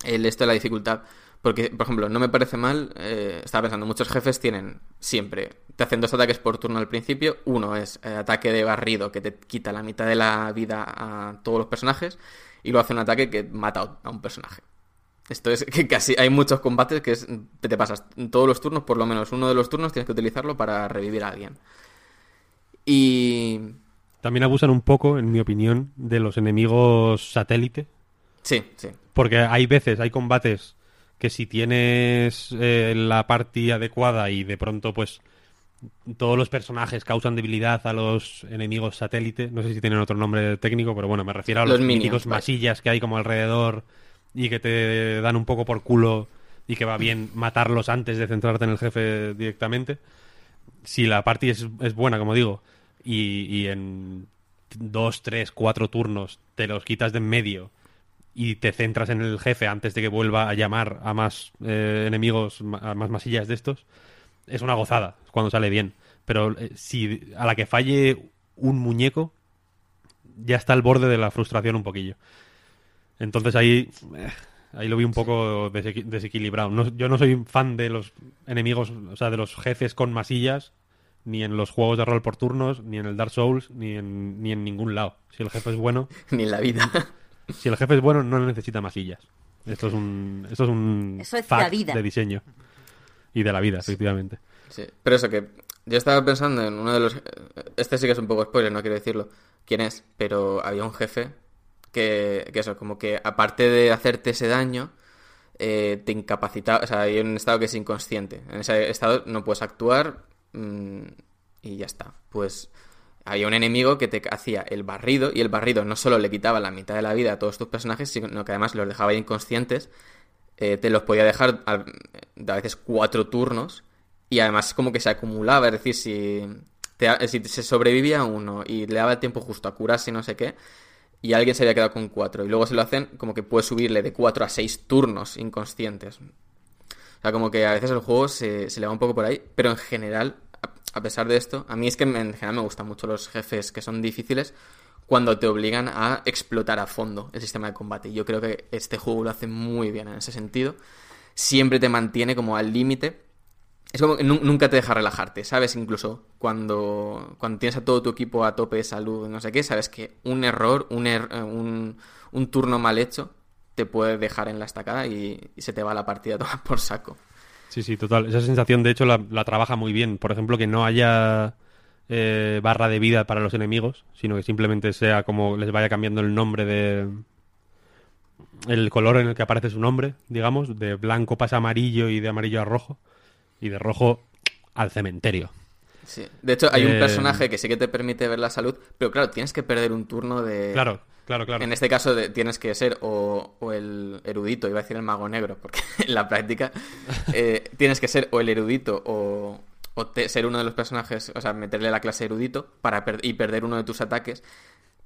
el esto de la dificultad. Porque, por ejemplo, no me parece mal, eh, estaba pensando, muchos jefes tienen siempre, te hacen dos ataques por turno al principio, uno es eh, ataque de barrido que te quita la mitad de la vida a todos los personajes, y luego hace un ataque que mata a un personaje. Esto es que casi hay muchos combates que es, te, te pasas todos los turnos, por lo menos uno de los turnos tienes que utilizarlo para revivir a alguien. Y también abusan un poco, en mi opinión, de los enemigos satélite. Sí, sí. Porque hay veces, hay combates que si tienes eh, la party adecuada y de pronto, pues, todos los personajes causan debilidad a los enemigos satélite. No sé si tienen otro nombre técnico, pero bueno, me refiero a los, míticos vale. masillas que hay como alrededor y que te dan un poco por culo y que va bien matarlos antes de centrarte en el jefe directamente. Si la party es, es buena, como digo, y, y en dos, tres, cuatro turnos te los quitas de en medio y te centras en el jefe antes de que vuelva a llamar a más eh, enemigos, a más masillas de estos, es una gozada cuando sale bien. Pero eh, si a la que falle un muñeco, ya está al borde de la frustración un poquillo. Entonces ahí, eh, ahí lo vi un poco desequi- desequilibrado. Yo no soy fan de los enemigos, o sea, de los jefes con masillas, ni en los juegos de rol por turnos, ni en el Dark Souls, ni en, ni en ningún lado. Si el jefe es bueno, [laughs] Ni en la vida. Si el jefe es bueno, no necesita masillas. Esto es un, esto es un Eso es fact la vida. de diseño. Y de la vida, efectivamente. Sí, pero eso que yo estaba pensando en uno de los... Este sí que es un poco spoiler, no quiero decirlo quién es, pero había un jefe que, que eso, como que aparte de hacerte ese daño, eh, te incapacitaba, o sea, hay un estado que es inconsciente. En ese estado no puedes actuar mm, y ya está. Pues había un enemigo que te hacía el barrido y el barrido no solo le quitaba la mitad de la vida a todos tus personajes, sino que además los dejaba inconscientes eh, te los podía dejar a, veces cuatro turnos y además como que se acumulaba, es decir, si, te- si se sobrevivía a uno y le daba el tiempo justo a curarse y no sé qué, y alguien se había quedado con cuatro y luego se lo hacen como que puede subirle de cuatro a seis turnos inconscientes. O sea, como que a veces el juego se, se le va un poco por ahí, pero en general, a, pesar de esto, a mí es que en general me gustan mucho los jefes que son difíciles cuando te obligan a explotar a fondo el sistema de combate. Yo creo que este juego lo hace muy bien en ese sentido. Siempre te mantiene como al límite. Es como que nu- nunca te deja relajarte, ¿sabes? Incluso cuando, cuando tienes a todo tu equipo a tope de salud, no sé qué, sabes que un error, un, er- eh, un, un turno mal hecho, te puede dejar en la estacada y, y se te va la partida a tomar por saco. Sí, sí, total. Esa sensación, de hecho, la, trabaja muy bien. Por ejemplo, que no haya eh, barra de vida para los enemigos, sino que simplemente sea como les vaya cambiando el nombre de... El color en el que aparece su nombre, digamos. De blanco pasa a amarillo y de amarillo a rojo. Y de rojo al cementerio. Sí. De hecho, hay un Eh, personaje que sí que te permite ver la salud, pero claro, tienes que perder un turno de... Claro, claro, claro. En este caso de- tienes que ser o, o el erudito, iba a decir el mago negro, porque [laughs] en la práctica eh, [laughs] tienes que ser o el erudito o, o te- ser uno de los personajes, o sea, meterle la clase erudito para per- y perder uno de tus ataques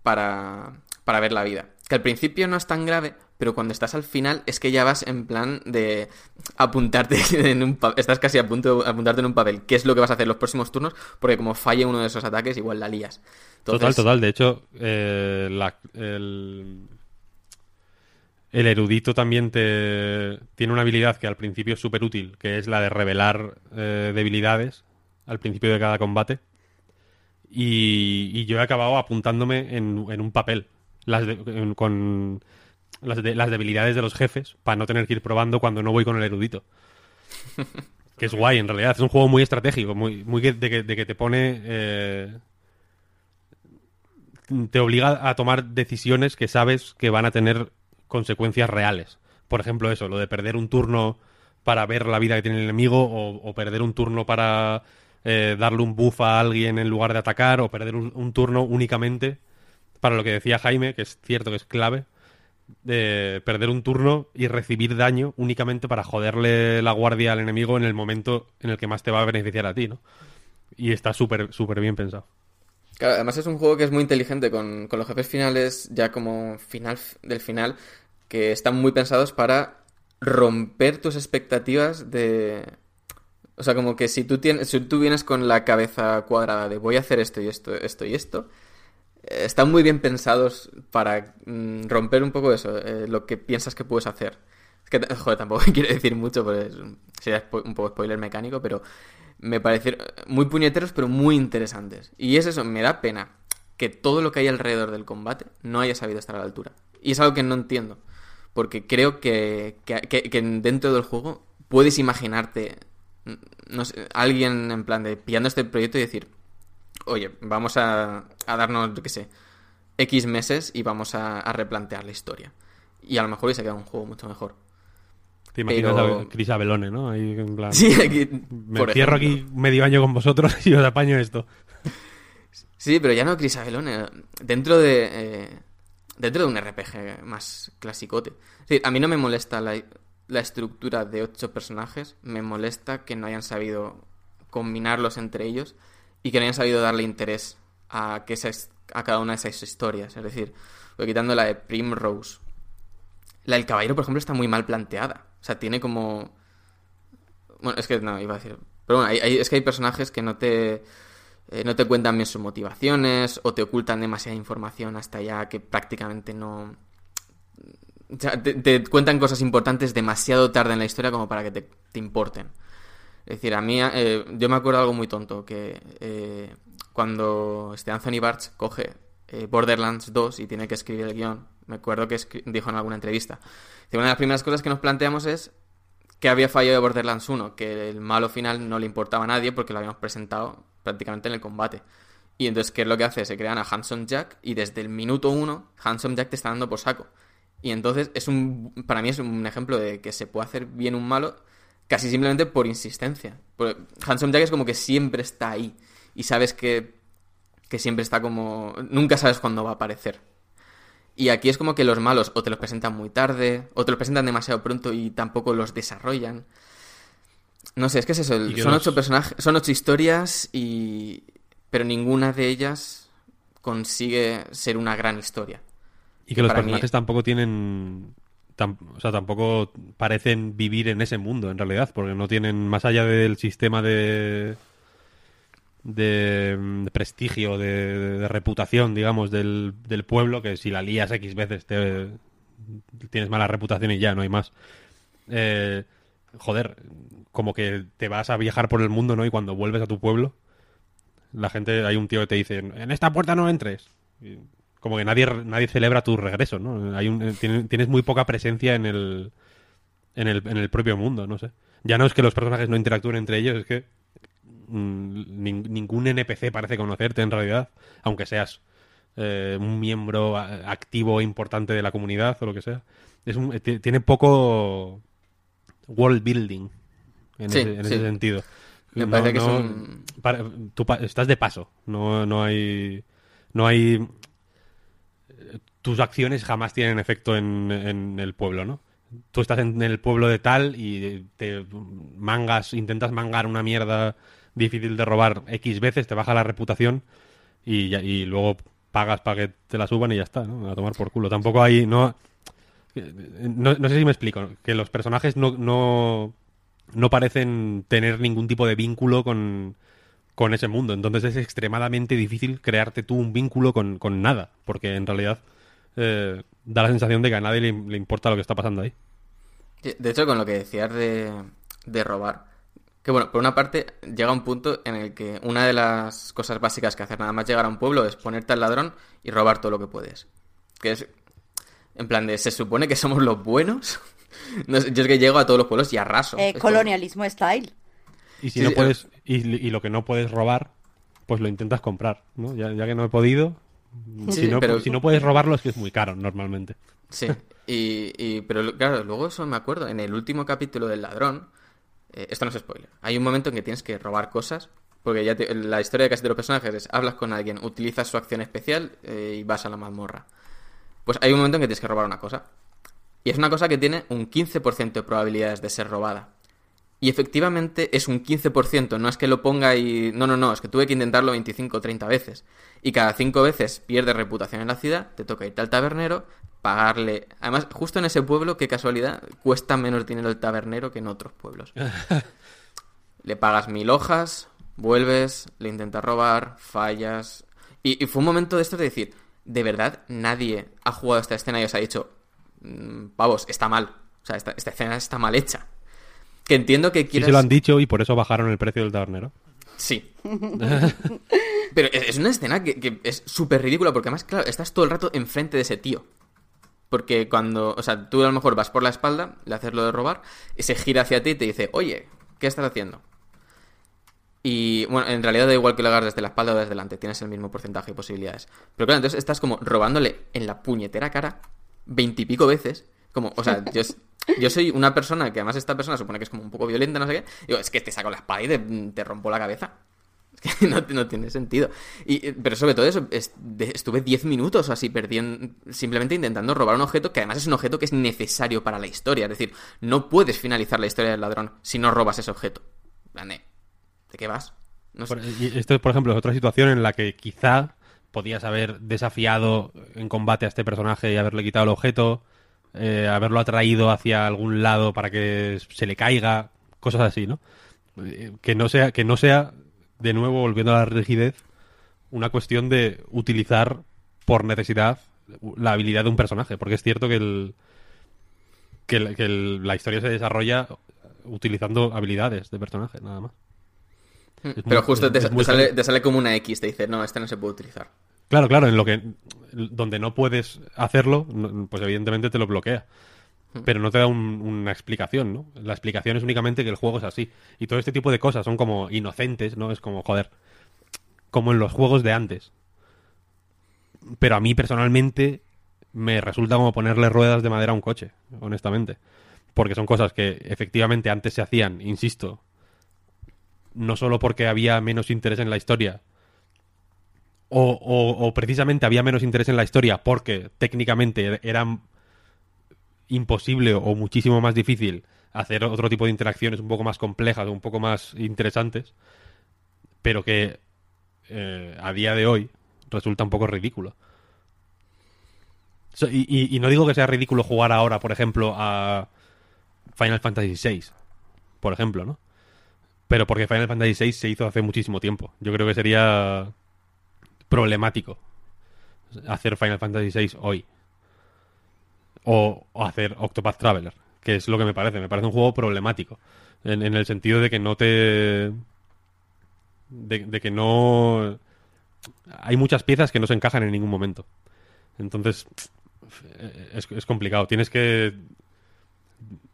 para, para ver la vida. Que al principio no es tan grave, pero cuando estás al final es que ya vas en plan de apuntarte [laughs] en un pa- estás casi a punto de apuntarte en un papel. ¿Qué es lo que vas a hacer los próximos turnos? Porque como falle uno de esos ataques, igual la lías. Total, total. De hecho, eh, la- el, el erudito también te tiene una habilidad que al principio es súper útil, que es la de revelar eh, debilidades al principio de cada combate. Y, y yo he acabado apuntándome en, en un papel las de- en- con las, de- las debilidades de los jefes para no tener que ir probando cuando no voy con el erudito. Que es guay, en realidad. Es un juego muy estratégico, muy, muy de, que, de que te pone... eh, te obliga a tomar decisiones que sabes que van a tener consecuencias reales. Por ejemplo, eso, lo de perder un turno para ver la vida que tiene el enemigo, o, perder un turno para eh, darle un buff a alguien en lugar de atacar, o perder un turno únicamente para lo que decía Jaime, que es cierto que es clave, de perder un turno y recibir daño únicamente para joderle la guardia al enemigo en el momento en el que más te va a beneficiar a ti, ¿no? Y está súper, súper bien pensado. Claro, además es un juego que es muy inteligente con, con los jefes finales, ya como final del final, que están muy pensados para romper tus expectativas de... O sea, como que si tú, tienes, si tú vienes con la cabeza cuadrada de voy a hacer esto y esto, esto y esto, están muy bien pensados para mm, romper un poco eso, eh, lo que piensas que puedes hacer. Es que, joder, tampoco [laughs] quiero decir mucho, porque sería un poco spoiler mecánico, pero me parecieron muy puñeteros, pero muy interesantes. Y es eso, me da pena que todo lo que hay alrededor del combate no haya sabido estar a la altura. Y es algo que no entiendo, porque creo que, que, que- dentro del juego puedes imaginarte, mm, alguien en plan de pillando este proyecto y decir, oye, vamos a, a darnos, yo qué sé, X meses y vamos a, a replantear la historia. Y a lo mejor hubiese quedado un juego mucho mejor. Te imaginas Pero- a Chris Abelone, ¿no? Ahí en plan... Sí, aquí, Me encierro aquí medio año con vosotros [laughs] y os apaño esto. Sí, pero ya no Chris Abelone. Dentro de. eh, dentro de un RPG más clasicote. Es decir, a mí no me molesta la, la estructura de ocho personajes. Me molesta que no hayan sabido combinarlos entre ellos y que no hayan sabido darle interés a, que esas- a cada una de esas historias. Es decir, voy quitando la de Primrose. La del caballero, por ejemplo, está muy mal planteada. O sea, tiene como. Bueno, es que no, iba a decir. Pero bueno, hay- hay- es que hay personajes que no te. eh, no te cuentan bien sus motivaciones o te ocultan demasiada información hasta ya que prácticamente no... O sea, te, cuentan cosas importantes demasiado tarde en la historia como para que te importen. Es decir, a mí, eh, yo me acuerdo algo muy tonto, que eh, cuando este Anthony Barch coge eh, Borderlands 2 y tiene que escribir el guion, me acuerdo que dijo en alguna entrevista, que una de las primeras cosas que nos planteamos es que había fallado de Borderlands 1, que el malo final no le importaba a nadie porque lo habíamos presentado prácticamente en el combate. Y entonces, ¿qué es lo que hace? Se crean a Handsome Jack y desde el minuto uno, Handsome Jack te está dando por saco. Y entonces, es un para mí es un ejemplo de que se puede hacer bien un malo casi simplemente por insistencia. Porque Handsome Jack es como que siempre está ahí y sabes que, que siempre está como... Nunca sabes cuándo va a aparecer. Y aquí es como que los malos o te los presentan muy tarde, o te los presentan demasiado pronto y tampoco los desarrollan. No sé, es que es eso. el- son los- ocho personajes, son ocho historias y. Pero ninguna de ellas consigue ser una gran historia. Y que los mí- personajes tampoco tienen... o sea, tampoco parecen vivir en ese mundo, en realidad, porque no tienen, más allá del sistema de... de, prestigio, de, reputación, digamos, del, pueblo, que si la lías X veces te tienes mala reputación y ya, no hay más. Eh, joder, como que te vas a viajar por el mundo, ¿no? Y cuando vuelves a tu pueblo, la gente, hay un tío que te dice, en esta puerta no entres. Como que nadie, nadie celebra tu regreso, ¿no? Hay un, eh, tiene- tienes muy poca presencia en el, en el, en el propio mundo, no sé. Ya no es que los personajes no interactúen entre ellos, es que mm, nin- ningún NPC parece conocerte en realidad, aunque seas eh, un miembro activo e importante de la comunidad o lo que sea. Es un- eh, ti- tiene poco world building en, Sí, ese, en sí. ese sentido. Me No- parece que es no- un- para- tú pa- estás de paso, no, no hay no hay tus acciones jamás tienen efecto en, el pueblo, ¿no? Tú estás en el pueblo de tal y te mangas, intentas mangar una mierda difícil de robar X veces, te baja la reputación y luego pagas para que te la suban y ya está, ¿no? A tomar por culo. Tampoco hay, no, no, no sé si me explico, que los personajes no, no, no parecen tener ningún tipo de vínculo con, con ese mundo. Entonces es extremadamente difícil crearte tú un vínculo con, con nada, porque en realidad eh, da la sensación de que a nadie le, le importa lo que está pasando ahí. De hecho, con lo que decías de, de robar, que bueno, por una parte llega un punto en el que una de las cosas básicas que hacer nada más llegar a un pueblo es ponerte al ladrón y robar todo lo que puedes. Que es, en plan de, ¿se supone que somos los buenos? [laughs] No sé, yo es que llego a todos los pueblos y arraso. Eh, Es como- colonialismo style. Y si Sí, no sí, puedes, y, y lo que no puedes robar, pues lo intentas comprar, ¿no? Ya, ya que no he podido. Sí, si, no, pero- si no puedes robarlo es que es muy caro normalmente. Sí, y, y- pero claro, luego eso me acuerdo, en el último capítulo del ladrón, eh, esto no es spoiler, hay un momento en que tienes que robar cosas, porque ya te- la historia de casi todos los personajes es, hablas con alguien, utilizas su acción especial eh, y vas a la mazmorra. Pues hay un momento en que tienes que robar una cosa. Y es una cosa que tiene un 15% de probabilidades de ser robada. Y efectivamente es un 15%, no es que lo ponga y... No, no, no, es que tuve que intentarlo 25 o 30 veces. Y cada 5 veces pierdes reputación en la ciudad, te toca irte al tabernero, pagarle... Además, justo en ese pueblo, qué casualidad, cuesta menos dinero el tabernero que en otros pueblos. [laughs] le pagas mil hojas, vuelves, le intentas robar, fallas... Y, y fue un momento de esto de decir, de verdad, nadie ha jugado esta escena y os ha dicho, "Mm, pavos, está mal. O sea, esta, esta escena está mal hecha. Que entiendo que Sí quieras... se lo han dicho y por eso bajaron el precio del tabernero. Sí. [laughs] Pero es es una escena que, que es súper ridícula porque además, claro, estás todo el rato enfrente de ese tío. Porque cuando, o sea, tú a lo mejor vas por la espalda, le haces lo de robar, y se gira hacia ti y te dice, oye, ¿qué estás haciendo? Y bueno, en realidad da igual que lo hagas desde la espalda o desde delante, tienes el mismo porcentaje de posibilidades. Pero claro, entonces estás como robándole en la puñetera cara veintipico veces. Como, o sea, yo, yo soy una persona que además esta persona supone que es como un poco violenta, no sé qué. Digo, es que te saco la espada y te, te rompo la cabeza. [laughs] Es que no, tiene sentido. Y, pero sobre todo eso, estuve 10 minutos así perdiendo, simplemente intentando robar un objeto que además es un objeto que es necesario para la historia. Es decir, no puedes finalizar la historia del ladrón si no robas ese objeto. De, ¿de qué vas? No esto, por ejemplo, es otra situación en la que quizá podías haber desafiado en combate a este personaje y haberle quitado el objeto, eh, haberlo atraído hacia algún lado para que se le caiga, cosas así, ¿no? Eh, Que no sea, que no sea, de nuevo, volviendo a la rigidez, una cuestión de utilizar por necesidad la habilidad de un personaje, porque es cierto que el que, el- que el- la historia se desarrolla utilizando habilidades de personaje, nada más. Es Mm, Pero muy- justo es- te, es muy te sale, te sale como una X, te dice, no, este no se puede utilizar. Claro, claro, en lo que donde no puedes hacerlo, pues evidentemente te lo bloquea. Pero no te da un- una explicación, ¿no? La explicación es únicamente que el juego es así. Y todo este tipo de cosas son como inocentes, ¿no? Es como, joder, como en los juegos de antes. Pero a mí personalmente me resulta como ponerle ruedas de madera a un coche, honestamente. Porque son cosas que efectivamente antes se hacían, insisto, no solo porque había menos interés en la historia, o, o- precisamente había menos interés en la historia porque técnicamente era imposible o muchísimo más difícil hacer otro tipo de interacciones un poco más complejas o un poco más interesantes, pero que eh, a día de hoy resulta un poco ridículo. Y no digo que sea ridículo jugar ahora, por ejemplo, a Final Fantasy VI, por ejemplo, ¿no? Pero porque Final Fantasy VI se hizo hace muchísimo tiempo. Yo creo que sería problemático hacer Final Fantasy VI hoy. O, hacer Octopath Traveler, que es lo que me parece. Me parece un juego problemático. En, en el sentido de que no te. De, de que no. Hay muchas piezas que no se encajan en ningún momento. Entonces. Es, es complicado. Tienes que.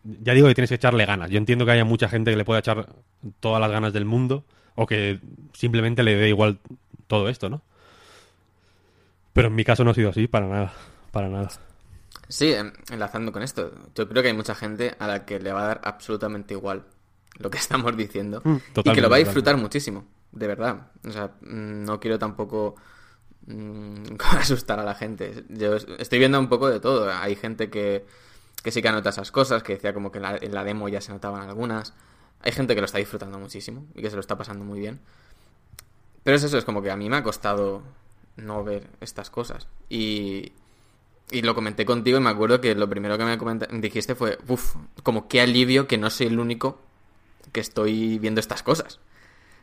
Ya digo que tienes que echarle ganas. Yo entiendo que haya mucha gente que le pueda echar todas las ganas del mundo. O que simplemente le dé igual todo esto, ¿no? Pero en mi caso no ha sido así, para nada. Para nada. Sí, enlazando con esto, yo creo que hay mucha gente a la que le va a dar absolutamente igual lo que [laughs] estamos diciendo Mm, y que lo va a totalmente. disfrutar muchísimo, de verdad. O sea, mm, no quiero tampoco mm, [laughs] asustar a la gente. Yo es- estoy viendo un poco de todo. Hay gente que, que sí que anota esas cosas, que decía como que en la, en la demo ya se notaban algunas. Hay gente que lo está disfrutando muchísimo y que se lo está pasando muy bien. Pero es eso, es como que a mí me ha costado no ver estas cosas. Y, y lo comenté contigo y me acuerdo que lo primero que me dijiste fue, uff, como qué alivio que no soy el único que estoy viendo estas cosas.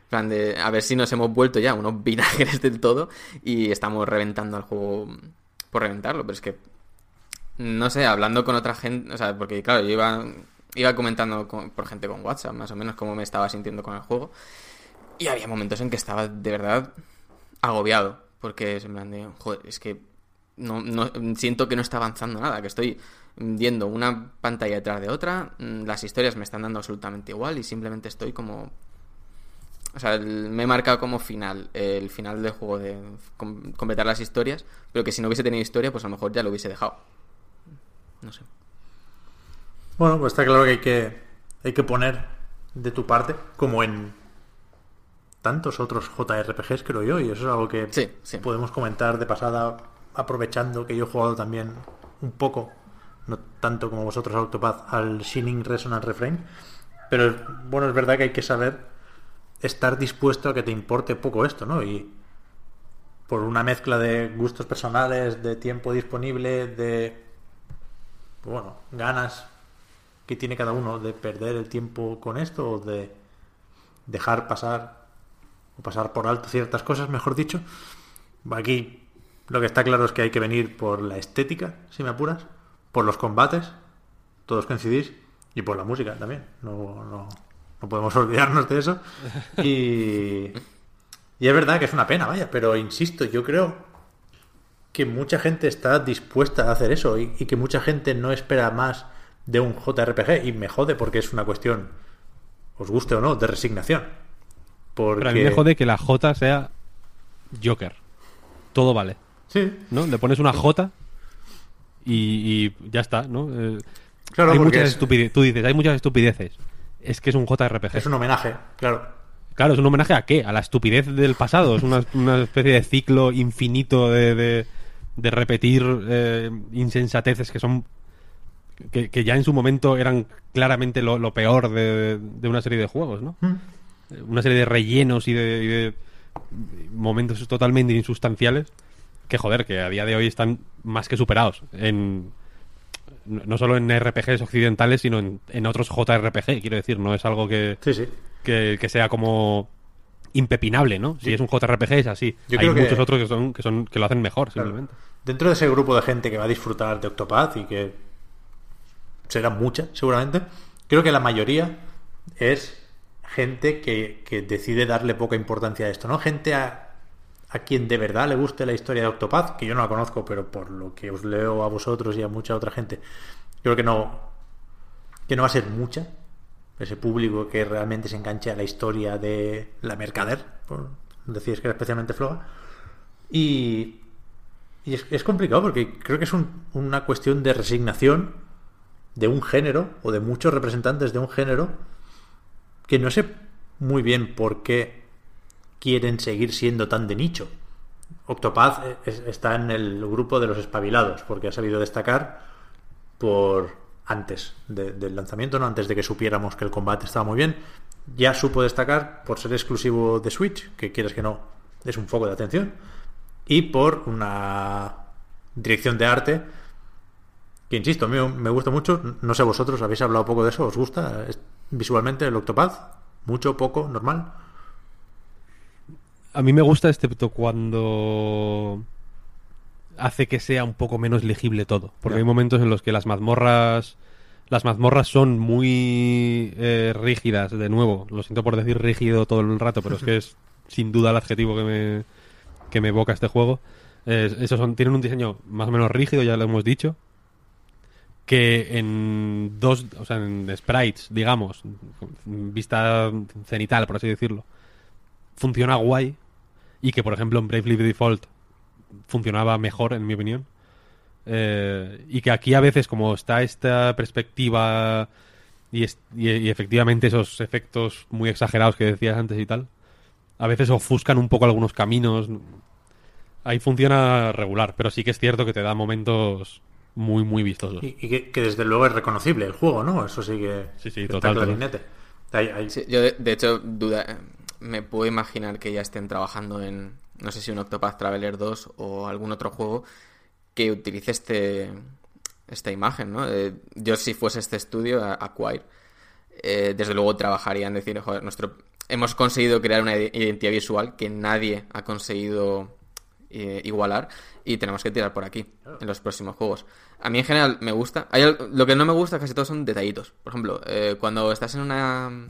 Plan de, a ver si nos hemos vuelto ya unos [laughs] vinagres del todo y estamos reventando al juego por reventarlo. Pero es que, no sé, hablando con otra gente, o sea, porque claro, yo iba, iba comentando con- por gente con WhatsApp más o menos cómo me estaba sintiendo con el juego. Y había momentos en que estaba de verdad agobiado. Porque es en plan de, joder, es que no, no siento que no está avanzando nada, que estoy viendo una pantalla detrás de otra, mm, las historias me están dando absolutamente igual y simplemente estoy como... O sea, me he marcado como final, el final del juego de com- completar las historias, pero que si no hubiese tenido historia, pues a lo mejor ya lo hubiese dejado. No sé. Bueno, pues está claro que hay que, hay que poner de tu parte, como en tantos otros JRPGs, creo yo, y eso es algo que Sí, sí. podemos comentar de pasada, aprovechando que yo he jugado también un poco, no tanto como vosotros a Octopath, al Shining Resonance Refrain, pero bueno, es verdad que hay que saber estar dispuesto a que te importe poco esto, ¿no? Y por una mezcla de gustos personales, de tiempo disponible, de bueno, ganas que tiene cada uno de perder el tiempo con esto o de dejar pasar pasar por alto ciertas cosas, mejor dicho. Aquí lo que está claro es que hay que venir por la estética, si me apuras, por los combates, todos coincidís, y por la música también. No, no, no podemos [laughs] olvidarnos de eso. Y, y es verdad que es una pena, vaya, pero insisto, yo creo que mucha gente está dispuesta a hacer eso y, y que mucha gente no espera más de un JRPG y me jode porque es una cuestión, os guste o no, de resignación. Porque... Pero a mí me jode que la J sea Joker. Todo vale. Sí, ¿No? Le pones una J y, y ya está, ¿no? Eh, Claro, hay muchas es- estupideces. Tú dices, hay muchas estupideces. Es que es un JRPG. es un homenaje, claro. Claro, es un homenaje a qué? A la estupidez del pasado. Es una, una especie de ciclo infinito de, de, de repetir eh, insensateces que son. Que, que ya en su momento eran claramente lo, lo peor de, de una serie de juegos, ¿no? Una serie de rellenos y de, y de momentos totalmente insustanciales que, joder, que a día de hoy están más que superados. En, no solo en RPGs occidentales, sino en, en otros JRPG, quiero decir. No es algo que Sí, sí. que, que sea como impepinable, ¿no? Si es un JRPG es así. Yo Hay que- muchos otros que son que son que lo hacen mejor, Claro. simplemente. Dentro de ese grupo de gente que va a disfrutar de Octopath y que será mucha, seguramente, creo que la mayoría es gente que, que decide darle poca importancia a esto, ¿no? Gente a, a quien de verdad le guste la historia de Octopath, que yo no la conozco, pero por lo que os leo a vosotros y a mucha otra gente, creo que no, que no va a ser mucha. Ese público que realmente se enganche a la historia de la mercader, por decir que era especialmente floja. Y, y es, complicado porque creo que es un- una cuestión de resignación de un género o de muchos representantes de un género que no sé muy bien por qué quieren seguir siendo tan de nicho. Octopath es- está en el grupo de los espabilados porque ha sabido destacar por antes de- del lanzamiento, no antes de que supiéramos que el combate estaba muy bien. Ya supo destacar por ser exclusivo de Switch, que quieres que no, es un foco de atención y por una dirección de arte que insisto, a mí me gusta mucho, no sé vosotros, habéis hablado poco de eso, ¿os gusta ¿Es- visualmente el Octopath? ¿Mucho, poco, normal? A mí me gusta excepto cuando hace que sea un poco menos legible todo, porque hay momentos en los que las mazmorras las mazmorras son muy eh, rígidas, de nuevo, lo siento por decir rígido todo el rato, pero es que es sin duda el adjetivo que me, que me evoca este juego. Eh, esos son, tienen un diseño más o menos rígido, ya lo hemos dicho, que en dos, o sea, en sprites, digamos, vista cenital, por así decirlo, funciona guay y que, por ejemplo, en Bravely Default funcionaba mejor, en mi opinión. Eh, y que aquí a veces, como está esta perspectiva y- y efectivamente esos efectos muy exagerados que decías antes y tal, a veces ofuscan un poco algunos caminos. Ahí funciona regular, pero sí que es cierto que te da momentos muy, muy vistosos. Y, y que, que desde luego es reconocible el juego, ¿no? Eso sí que, Sí, sí, que total, está total. clarinete. Hay- Sí, yo, de, de hecho, duda, me puedo imaginar que ya estén trabajando en, no sé si un Octopath Traveler 2 o algún otro juego que utilice este esta imagen, ¿no? Eh, yo si fuese este estudio, Acquire, eh, desde luego trabajaría en decir, joder, nuestro, hemos conseguido crear una ide- identidad visual que nadie ha conseguido eh, igualar y tenemos que tirar por aquí en los próximos juegos. A mí en general me gusta. Hay lo que no me gusta casi todo son detallitos. Por ejemplo, eh, cuando estás en una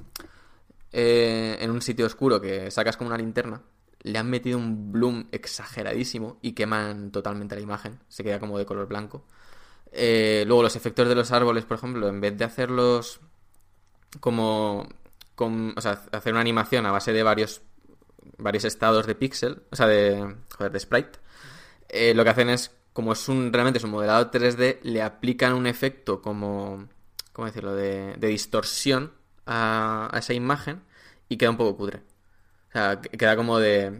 eh, en un sitio oscuro que sacas como una linterna, le han metido un bloom exageradísimo y queman totalmente la imagen. Se queda como de color blanco. Eh, luego los efectos de los árboles, por ejemplo, en vez de hacerlos como, con- o sea, hacer una animación a base de varios varios estados de píxel, o sea, de joder, de sprite, eh, lo que hacen es como es un realmente es un modelado 3D, le aplican un efecto como ¿cómo decirlo? de, de distorsión a, a esa imagen y queda un poco cutre. O sea, que- queda como de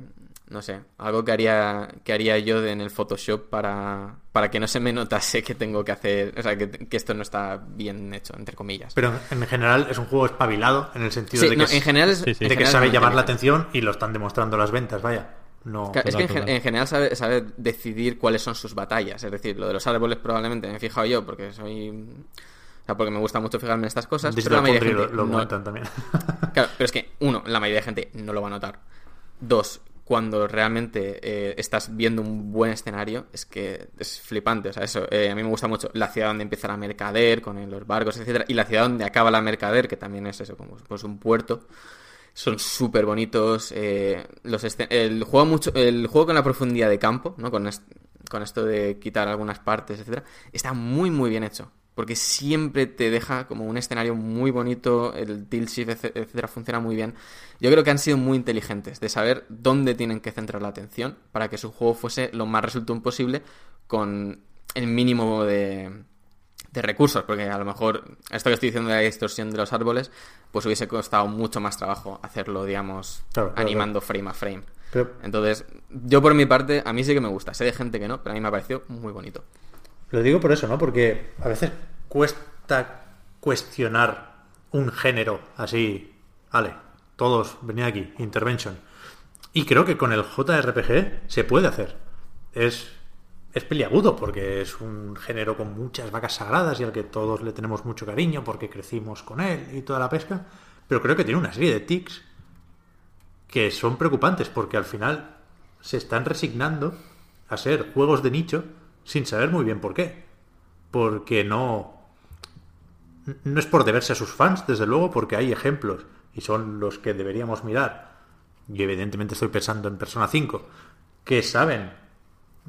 no sé, algo que haría que haría yo de- en el Photoshop para, para que no se me notase que tengo que hacer, o sea, que, que esto no está bien hecho, entre comillas. Pero en, en general es un juego espabilado en el sentido Sí, de que, no, en general es, Sí, sí. en de que general sabe llamar la atención y lo están demostrando las ventas, vaya. No, es que en, Total, gen- total. en general sabe, sabe decidir cuáles son sus batallas. Es decir, lo de los árboles probablemente me he fijado yo porque soy. O sea, porque me gusta mucho fijarme en estas cosas. Digital Pero la mayoría de gente lo, lo no- también. [laughs] Claro, pero es que, uno, la mayoría de gente no lo va a notar. Dos, cuando realmente eh, estás viendo un buen escenario, es que es flipante. O sea, eso, eh, a mí me gusta mucho la ciudad donde empieza la mercader, con los barcos, etcétera, y la ciudad donde acaba la mercader, que también es eso, como pues un puerto. Son súper bonitos. eh, los el juego mucho, el juego con la profundidad de campo, ¿no? Con, con esto de quitar algunas partes, etcétera, está muy muy bien hecho. porque siempre te deja como un escenario muy bonito, el tilt shift, etc- etcétera, funciona muy bien. Yo creo que han sido muy inteligentes de saber dónde tienen que centrar la atención para que su juego fuese lo más resultón posible con el mínimo de, de recursos, porque a lo mejor esto que estoy diciendo de la distorsión de los árboles, pues hubiese costado mucho más trabajo hacerlo, digamos, Claro, claro, animando frame a frame. Pero Entonces, yo por mi parte, a mí sí que me gusta. Sé de gente que no, pero a mí me ha parecido muy bonito. Lo digo por eso, ¿no? Porque a veces cuesta cuestionar un género así. Vale, todos, venid aquí, intervention. Y creo que con el JRPG se puede hacer. Es, es peliagudo porque es un género con muchas vacas sagradas y al que todos le tenemos mucho cariño porque crecimos con él y toda la pesca. Pero creo que tiene una serie de tics que son preocupantes porque al final se están resignando a ser juegos de nicho sin saber muy bien por qué. Porque no. No es por deberse a sus fans, desde luego, porque hay ejemplos y son los que deberíamos mirar. Y evidentemente estoy pensando en Persona 5, que saben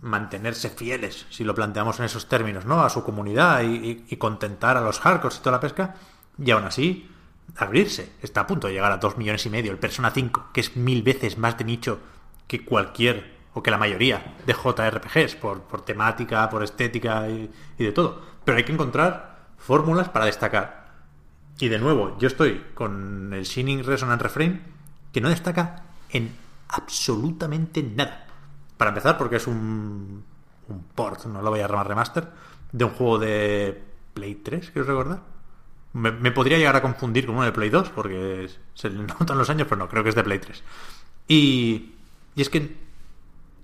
mantenerse fieles, si lo planteamos en esos términos, ¿no? A su comunidad y, y- contentar a los hardcores y toda la pesca, y aún así abrirse. Está a punto de llegar a 2 millones y medio el Persona 5, que es mil veces más de nicho que cualquier, o que la mayoría de JRPGs, por, por temática, por estética y, y de todo. Pero hay que encontrar fórmulas para destacar. Y de nuevo, yo estoy con el Shining Resonant Refrain, que no destaca en absolutamente nada. Para empezar, porque es un, un port, no lo voy a llamar remaster, de un juego de Play 3, quiero recordar. Me, podría llegar a confundir con uno de Play 2, porque se le [laughs] notan los años, pero no, creo que es de Play 3. Y, y es que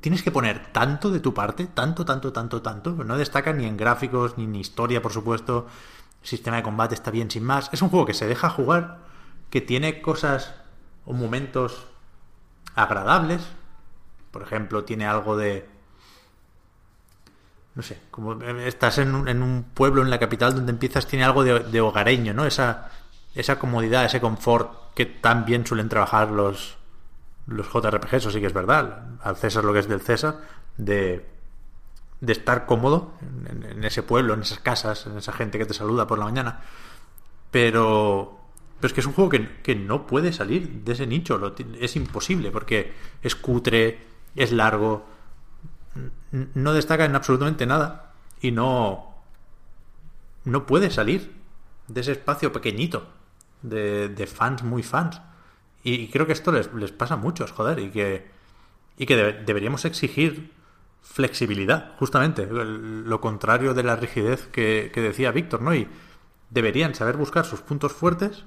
tienes que poner tanto de tu parte, tanto, tanto, tanto, tanto. No destaca ni en gráficos, ni en historia, por supuesto. Sistema de combate está bien sin más. Es un juego que se deja jugar, que tiene cosas o momentos agradables. Por ejemplo, tiene algo de... No sé, como estás en un, en un pueblo en la capital donde empiezas, tiene algo de, hogareño, ¿no? Esa, esa comodidad, ese confort que tan bien suelen trabajar los, los JRPG, eso sí que es verdad, al César lo que es del César, de, de estar cómodo en, ese pueblo, en esas casas, en esa gente que te saluda por la mañana. Pero, pero es que es un juego que, que no puede salir de ese nicho, lo es imposible, porque es cutre, es largo, no destaca en absolutamente nada y no, no puede salir de ese espacio pequeñito de, de fans muy fans. Y, creo que esto les, les pasa a muchos, joder, y que, y que debe- deberíamos exigir flexibilidad, justamente, lo contrario de la rigidez que, que decía Víctor, ¿no? Y deberían saber buscar sus puntos fuertes,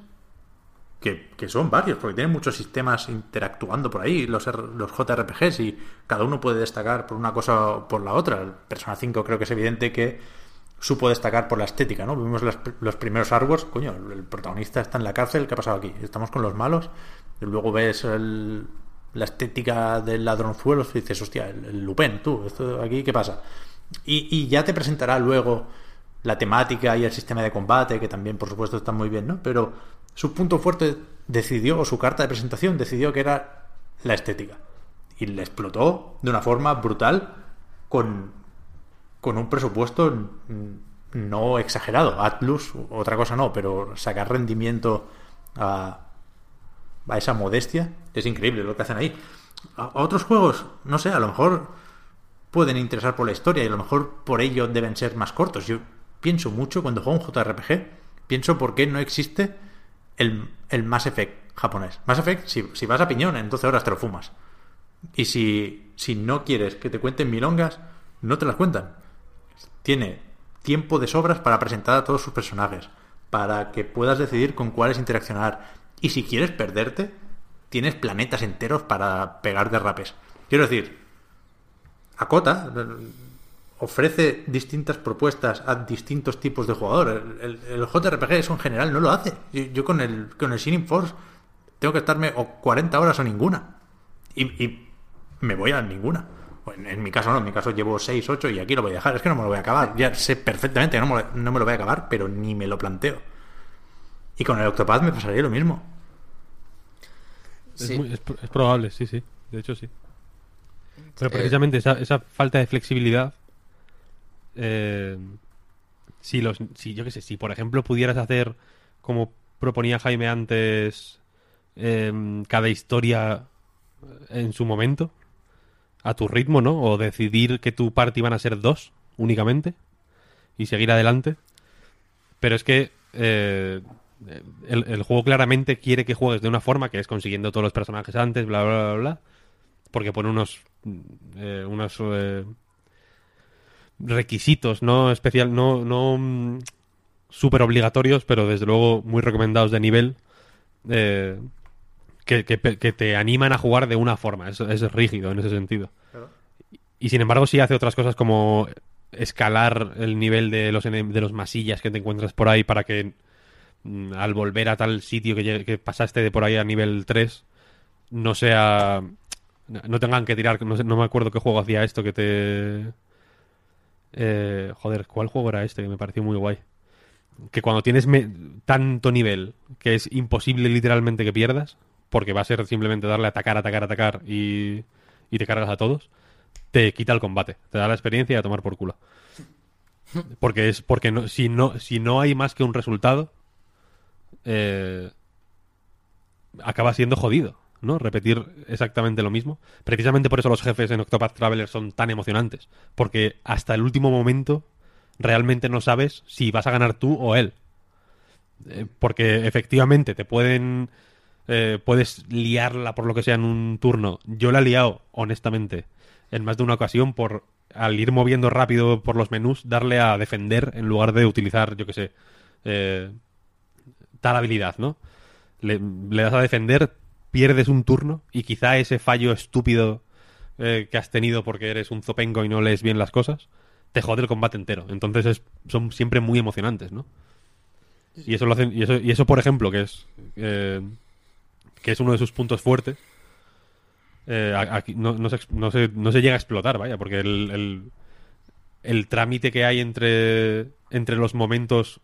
que, son varios, porque tienen muchos sistemas interactuando por ahí, los, los JRPGs, y cada uno puede destacar por una cosa o por la otra. El Persona 5 creo que es evidente que supo destacar por la estética, ¿no? Vimos las- los primeros artworks, coño, el protagonista está en la cárcel, ¿qué ha pasado aquí? Estamos con los malos, luego ves el- la estética del ladronzuelos y dices, hostia, el, el Lupin, tú, esto aquí, ¿qué pasa? Y, y ya te presentará luego la temática y el sistema de combate, que también, por supuesto, están muy bien, ¿no? Pero su punto fuerte decidió, o su carta de presentación decidió que era la estética. Y le explotó de una forma brutal con, con un presupuesto no exagerado. Atlus, otra cosa no, pero sacar rendimiento a, a esa modestia es increíble lo que hacen ahí. A otros juegos, no sé, a lo mejor pueden interesar por la historia y a lo mejor por ello deben ser más cortos. Yo pienso mucho cuando juego un JRPG, pienso por qué no existe el, el Mass Effect japonés. Mass Effect, si, si vas a piñón, en 12 horas te lo fumas. Y si, si no quieres que te cuenten milongas, no te las cuentan. Tiene tiempo de sobras para presentar a todos sus personajes, para que puedas decidir con cuáles interaccionar. Y si quieres perderte, tienes planetas enteros para pegar derrapes. Quiero decir, Acota ofrece distintas propuestas a distintos tipos de jugadores. El, el- el JRPG eso en general no lo hace. Yo, yo con el con el Shining Force tengo que estarme o 40 horas o ninguna. Y, y me voy a ninguna. En, en mi caso no, en mi caso llevo 6, 8 y aquí lo voy a dejar. Es que no me lo voy a acabar. Ya sé perfectamente que no me, lo- no me lo voy a acabar, pero ni me lo planteo. Y con el Octopath me pasaría lo mismo. Es, Sí. muy- es pro- es probable, sí, sí. De hecho, sí. Pero Eh, precisamente esa, esa falta de flexibilidad eh, si los, si yo qué sé, si por ejemplo pudieras hacer como proponía Jaime antes, em, cada historia en su momento, a tu ritmo, ¿no? O decidir que tu party van a ser dos únicamente y seguir adelante. Pero es que eh, el, juego claramente quiere que juegues de una forma que es consiguiendo todos los personajes antes, bla, bla, bla, bla. Porque pone unos, eh, unos eh, requisitos, no especial, no, no mm, súper obligatorios, pero desde luego muy recomendados de nivel. eh, que, que- que te animan a jugar de una forma. Es, es rígido en ese sentido. Y sin embargo, sí hace otras cosas como escalar el nivel de los, de los masillas que te encuentras por ahí para que mm, al volver a tal sitio que, que pasaste de por ahí a nivel 3 no sea. No tengan que tirar. No, sé- no me acuerdo qué juego hacía esto que te. Eh, joder, ¿cuál juego era este? Que me pareció muy guay. Que cuando tienes tanto nivel que es imposible literalmente que pierdas, porque va a ser simplemente darle atacar, atacar, atacar y, y te cargas a todos, te quita el combate, te da la experiencia y a tomar por culo. Porque es porque no, si no si no hay más que un resultado, eh, acaba siendo jodido, ¿no? Repetir exactamente lo mismo. Precisamente por eso los jefes en Octopath Traveler son tan emocionantes, porque hasta el último momento realmente no sabes si vas a ganar tú o él. Eh, porque efectivamente te pueden eh, puedes liarla por lo que sea en un turno. Yo la he liado, honestamente, en más de una ocasión por al ir moviendo rápido por los menús, darle a defender en lugar de utilizar, yo que sé, eh, tal habilidad, ¿no? Le, le das a defender, pierdes un turno y quizá ese fallo estúpido eh, que has tenido porque eres un zopengo y no lees bien las cosas, te jode el combate entero. Entonces es- son siempre muy emocionantes, ¿no? Y eso lo hacen, y eso, y eso por ejemplo, que es eh, que es uno de sus puntos fuertes, eh, aquí no, no se, no se- no se llega a explotar, vaya, porque el, el, el trámite que hay entre, entre los momentos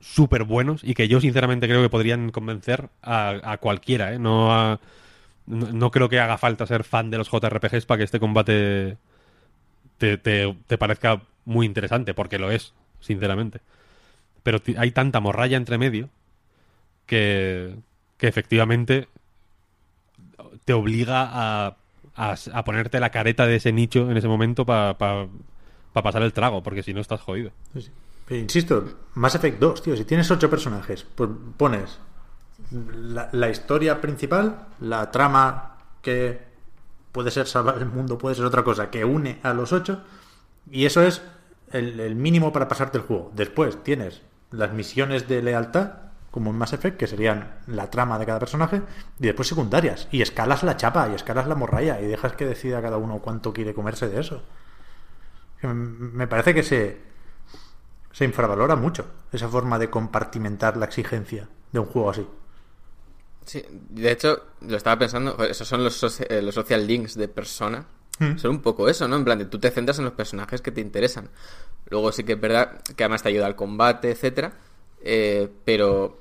súper buenos y que yo sinceramente creo que podrían convencer a, cualquiera, ¿eh? No, a- no, creo que haga falta ser fan de los JRPGs para que este combate te, te, te parezca muy interesante, porque lo es, sinceramente. Pero hay tanta morralla entre medio que, que efectivamente te obliga a, a, ponerte la careta de ese nicho en ese momento para pasar el trago, porque si no estás jodido. Insisto, Mass Effect 2, tío, si tienes ocho personajes, pues pones la, historia principal, la trama que puede ser salvar el mundo, puede ser otra cosa, que une a los ocho, y eso es el, el mínimo para pasarte el juego. Después tienes las misiones de lealtad, como en Mass Effect, que serían la trama de cada personaje, y después secundarias, y escalas la chapa, y escalas la morralla, y dejas que decida cada uno cuánto quiere comerse de eso. Me parece que se, se infravalora mucho esa forma de compartimentar la exigencia de un juego así. Sí, de hecho, lo estaba pensando, esos son los, eh, los social links de persona. Son un poco eso, ¿no? En plan, de tú te centras en los personajes que te interesan. Luego sí que es verdad que además te ayuda al combate, etcétera. eh, pero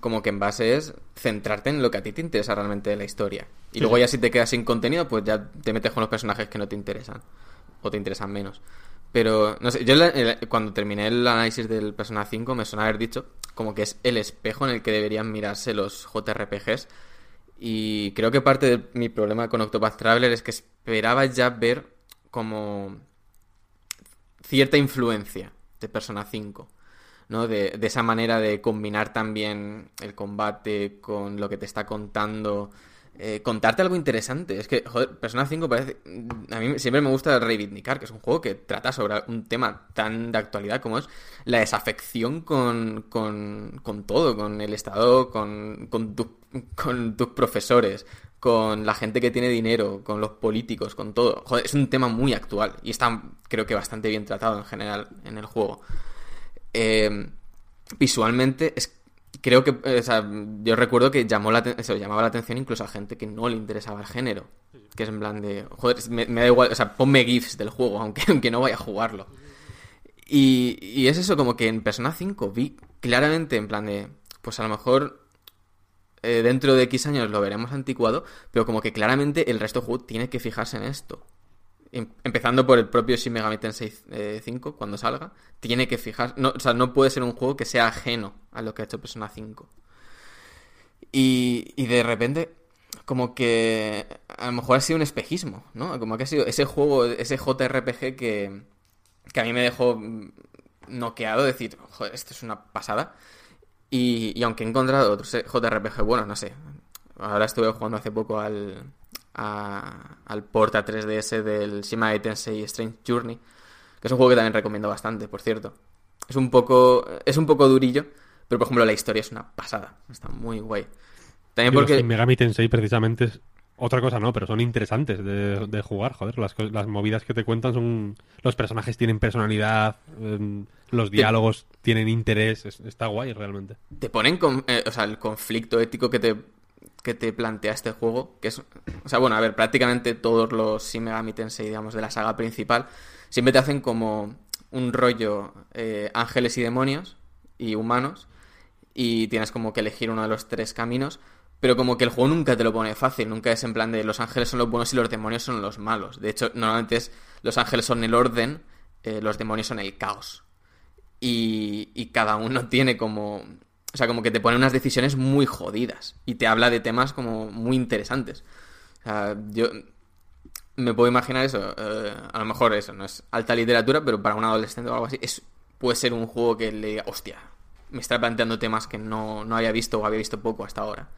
como que en base es centrarte en lo que a ti te interesa realmente de la historia. Y luego ya si te quedas sin contenido, pues ya te metes con los personajes que no te interesan. O te interesan menos. Pero, no sé, yo cuando terminé el análisis del Persona 5 me suena haber dicho como que es el espejo en el que deberían mirarse los JRPGs. Y creo que parte de mi problema con Octopath Traveler es que esperaba ya ver como cierta influencia de Persona 5. ¿no? De, de esa manera de combinar también el combate con lo que te está contando. Eh, contarte algo interesante. Es que, joder, Persona 5 parece. A mí siempre me gusta reivindicar que es un juego que trata sobre un tema tan de actualidad como es la desafección con, con, con todo, con el Estado, con, con, con tus profesores, con la gente que tiene dinero, con los políticos, con todo. Joder, es un tema muy actual y está, creo que, bastante bien tratado en general en el juego. Eh, visualmente es creo que eh, o sea, yo recuerdo que llamó la eso, llamaba la atención incluso a gente que no le interesaba el género que es en plan de joder me, me da igual o sea ponme gifs del juego aunque [laughs] aunque no vaya a jugarlo y, y es eso como que en Persona 5 vi claramente en plan de pues a lo mejor eh, dentro de X años lo veremos anticuado pero como que claramente el resto del juego tiene que fijarse en esto empezando por el propio Shin Megami Tensei eh, 5, cuando salga, tiene que fijar... No, o sea, no puede ser un juego que sea ajeno a lo que ha hecho Persona 5. Y, y de repente, como que a lo mejor ha sido un espejismo, ¿no? Como que ha sido ese juego, ese JRPG que, que a mí me dejó mm, noqueado, decir, joder, esto es una pasada. Y, y aunque he encontrado otros eh, JRPG buenos, no sé. Ahora estuve jugando hace poco al, a- al Porta 3DS del Shin Megami Tensei Strange Journey, que es un juego que también recomiendo bastante, por cierto. Es un poco, es un poco durillo, pero por ejemplo la historia es una pasada. Está muy guay. También los porque... Shin Megami Tensei precisamente es otra cosa, no, pero son interesantes de, de jugar, joder. Las, las movidas que te cuentan son... Los personajes tienen personalidad, em, los diálogos tienen interés, es- está guay realmente. te ponen con, eh, o sea, el conflicto ético que te, que te plantea este juego, que es, o sea, bueno, a ver, prácticamente todos los Shin Megami digamos, de la saga principal, siempre te hacen como un rollo eh, ángeles y demonios y humanos, y tienes como que elegir uno de los tres caminos, pero como que el juego nunca te lo pone fácil, nunca es en plan de los ángeles son los buenos y los demonios son los malos. De hecho, normalmente es los ángeles son el orden, eh, los demonios son el caos y, y cada uno [laughs] tiene como... O sea, como que te pone unas decisiones muy jodidas y te habla de temas como muy interesantes. O sea, yo me puedo imaginar eso. eh, a lo mejor eso no es alta literatura, pero para un adolescente o algo así es, puede ser un juego que le diga, hostia, me está planteando temas que no, no había visto o había visto poco hasta ahora.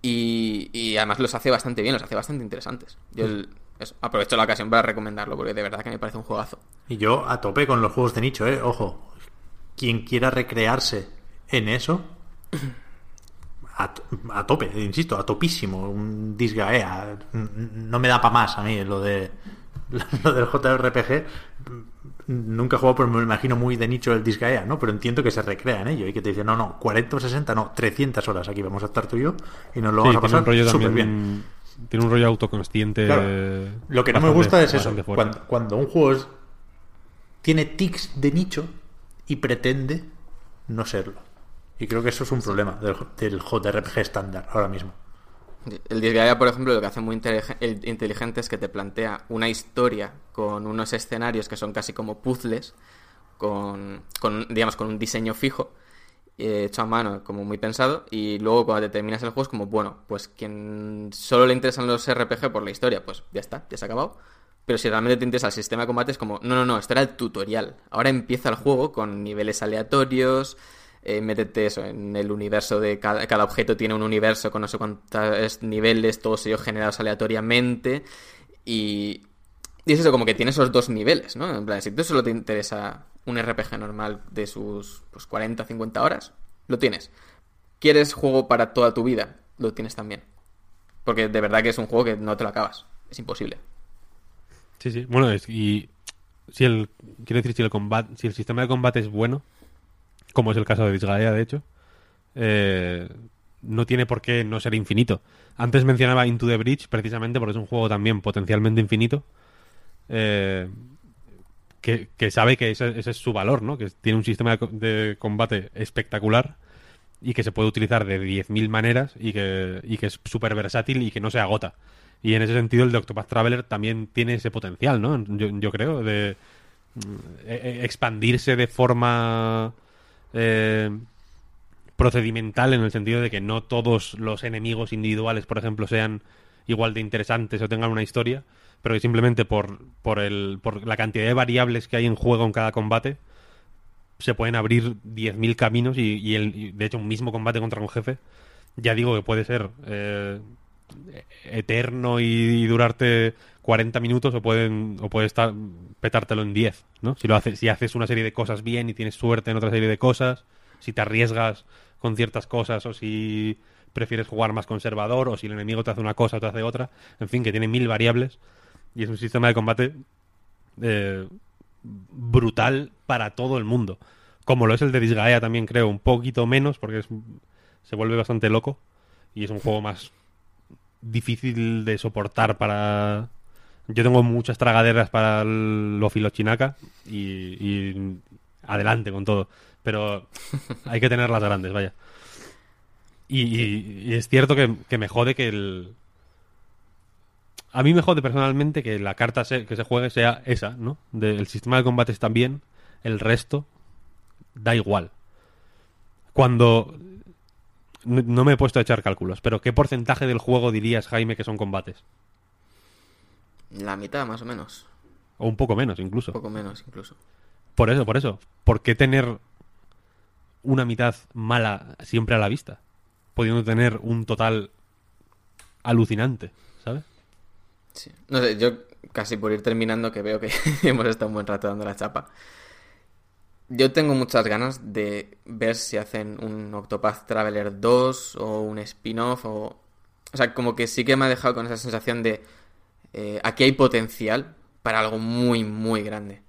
Y, y además los hace bastante bien, los hace bastante interesantes. Yo el- eso, aprovecho la ocasión para recomendarlo porque de verdad que me parece un juegazo. Y yo a tope con los juegos de nicho, ¿eh? Ojo, quien quiera recrearse en eso, a, to- a tope, insisto, a topísimo. Un Disgaea. No me da para más a mí lo de [laughs] lo del JRPG. Nunca he jugado, pero me lo imagino muy de nicho el Disgaea, ¿no? Pero entiendo que se recrea en ello y que te dicen, no, no, 40 o 60, no, 300 horas aquí vamos a estar tú y yo y nos lo Sí, vamos a tiene un pasar rollo súper también... bien. Tiene un rollo autoconsciente. Claro. Lo que no me gusta es eso, cuando, cuando un juego es- tiene tics de nicho y pretende no serlo. Y creo que eso es un problema del, del JRPG estándar ahora mismo. El Disgaea, por ejemplo, lo que hace muy inteligen- el- inteligente es que te plantea una historia con unos escenarios que son casi como puzzles, con, con, digamos, con un diseño fijo, eh, hecho a mano, como muy pensado, y luego cuando te terminas el juego es como, bueno, pues quien solo le interesan los RPG por la historia, pues ya está, ya se ha acabado. Pero si realmente te interesa el sistema de combate es como, no, no, no, esto era el tutorial. Ahora empieza el juego con niveles aleatorios, eh, métete eso en el universo de cada, cada objeto tiene un universo con no sé cuántos niveles, todos ellos generados aleatoriamente. Y, y es eso, como que tiene esos dos niveles, ¿no? En plan, si tú solo te interesa un RPG normal de sus pues, 40, 50 horas, lo tienes. ¿Quieres juego para toda tu vida? Lo tienes también. Porque de verdad que es un juego que no te lo acabas. Es imposible. Sí, sí. Bueno, es, y si el quiero decir si el combate, si el sistema de combate es bueno, como es el caso de Disgaea, de hecho, eh, no tiene por qué no ser infinito. Antes mencionaba Into the Bridge precisamente porque es un juego también potencialmente infinito. eh, que, sabe que ese, es su valor, ¿no? Que tiene un sistema de, co- de combate espectacular y que se puede utilizar de 10.000 maneras y que, es súper versátil y que no se agota. Y en ese sentido el de Octopath Traveler también tiene ese potencial, ¿no? Yo, creo, de eh, expandirse de forma eh, procedimental en el sentido de que no todos los enemigos individuales, por ejemplo, sean igual de interesantes o tengan una historia, pero que simplemente por, por, el, por la cantidad de variables que hay en juego en cada combate, se pueden abrir 10.000 caminos y, de hecho un mismo combate contra un jefe, ya digo que puede ser eh, eterno y, durarte 40 minutos o pueden o puede estar petártelo en 10, ¿no? Si lo haces si haces una serie de cosas bien y tienes suerte en otra serie de cosas, si te arriesgas con ciertas cosas o si prefieres jugar más conservador o si el enemigo te hace una cosa o te hace otra, en fin, que tiene mil variables y es un sistema de combate eh, brutal para todo el mundo. Como lo es el de Disgaea también creo, un poquito menos porque es, se vuelve bastante loco y es un juego más difícil de soportar para... Yo tengo muchas tragaderas para lo filochinaca y, y adelante con todo. Pero hay que tenerlas grandes, vaya. Y, es cierto que, que me jode que el... A mí me jode personalmente que la carta que se juegue sea esa, ¿no? De- el sistema de combate está bien, el resto da igual. Cuando... No, no me he puesto a echar cálculos, pero ¿qué porcentaje del juego dirías, Jaime, que son combates? La mitad, más o menos. O un poco menos, incluso. Un poco menos, incluso. Por eso, por eso. ¿Por qué tener una mitad mala siempre a la vista? Pudiendo tener un total alucinante, ¿sabes? Sí. No sé, yo casi por ir terminando, que veo que [laughs] hemos estado un buen rato dando la chapa. Yo tengo muchas ganas de ver si hacen un Octopath Traveler 2 o un spin-off o... O sea, como que sí que me ha dejado con esa sensación de... eh, aquí hay potencial para algo muy, muy grande.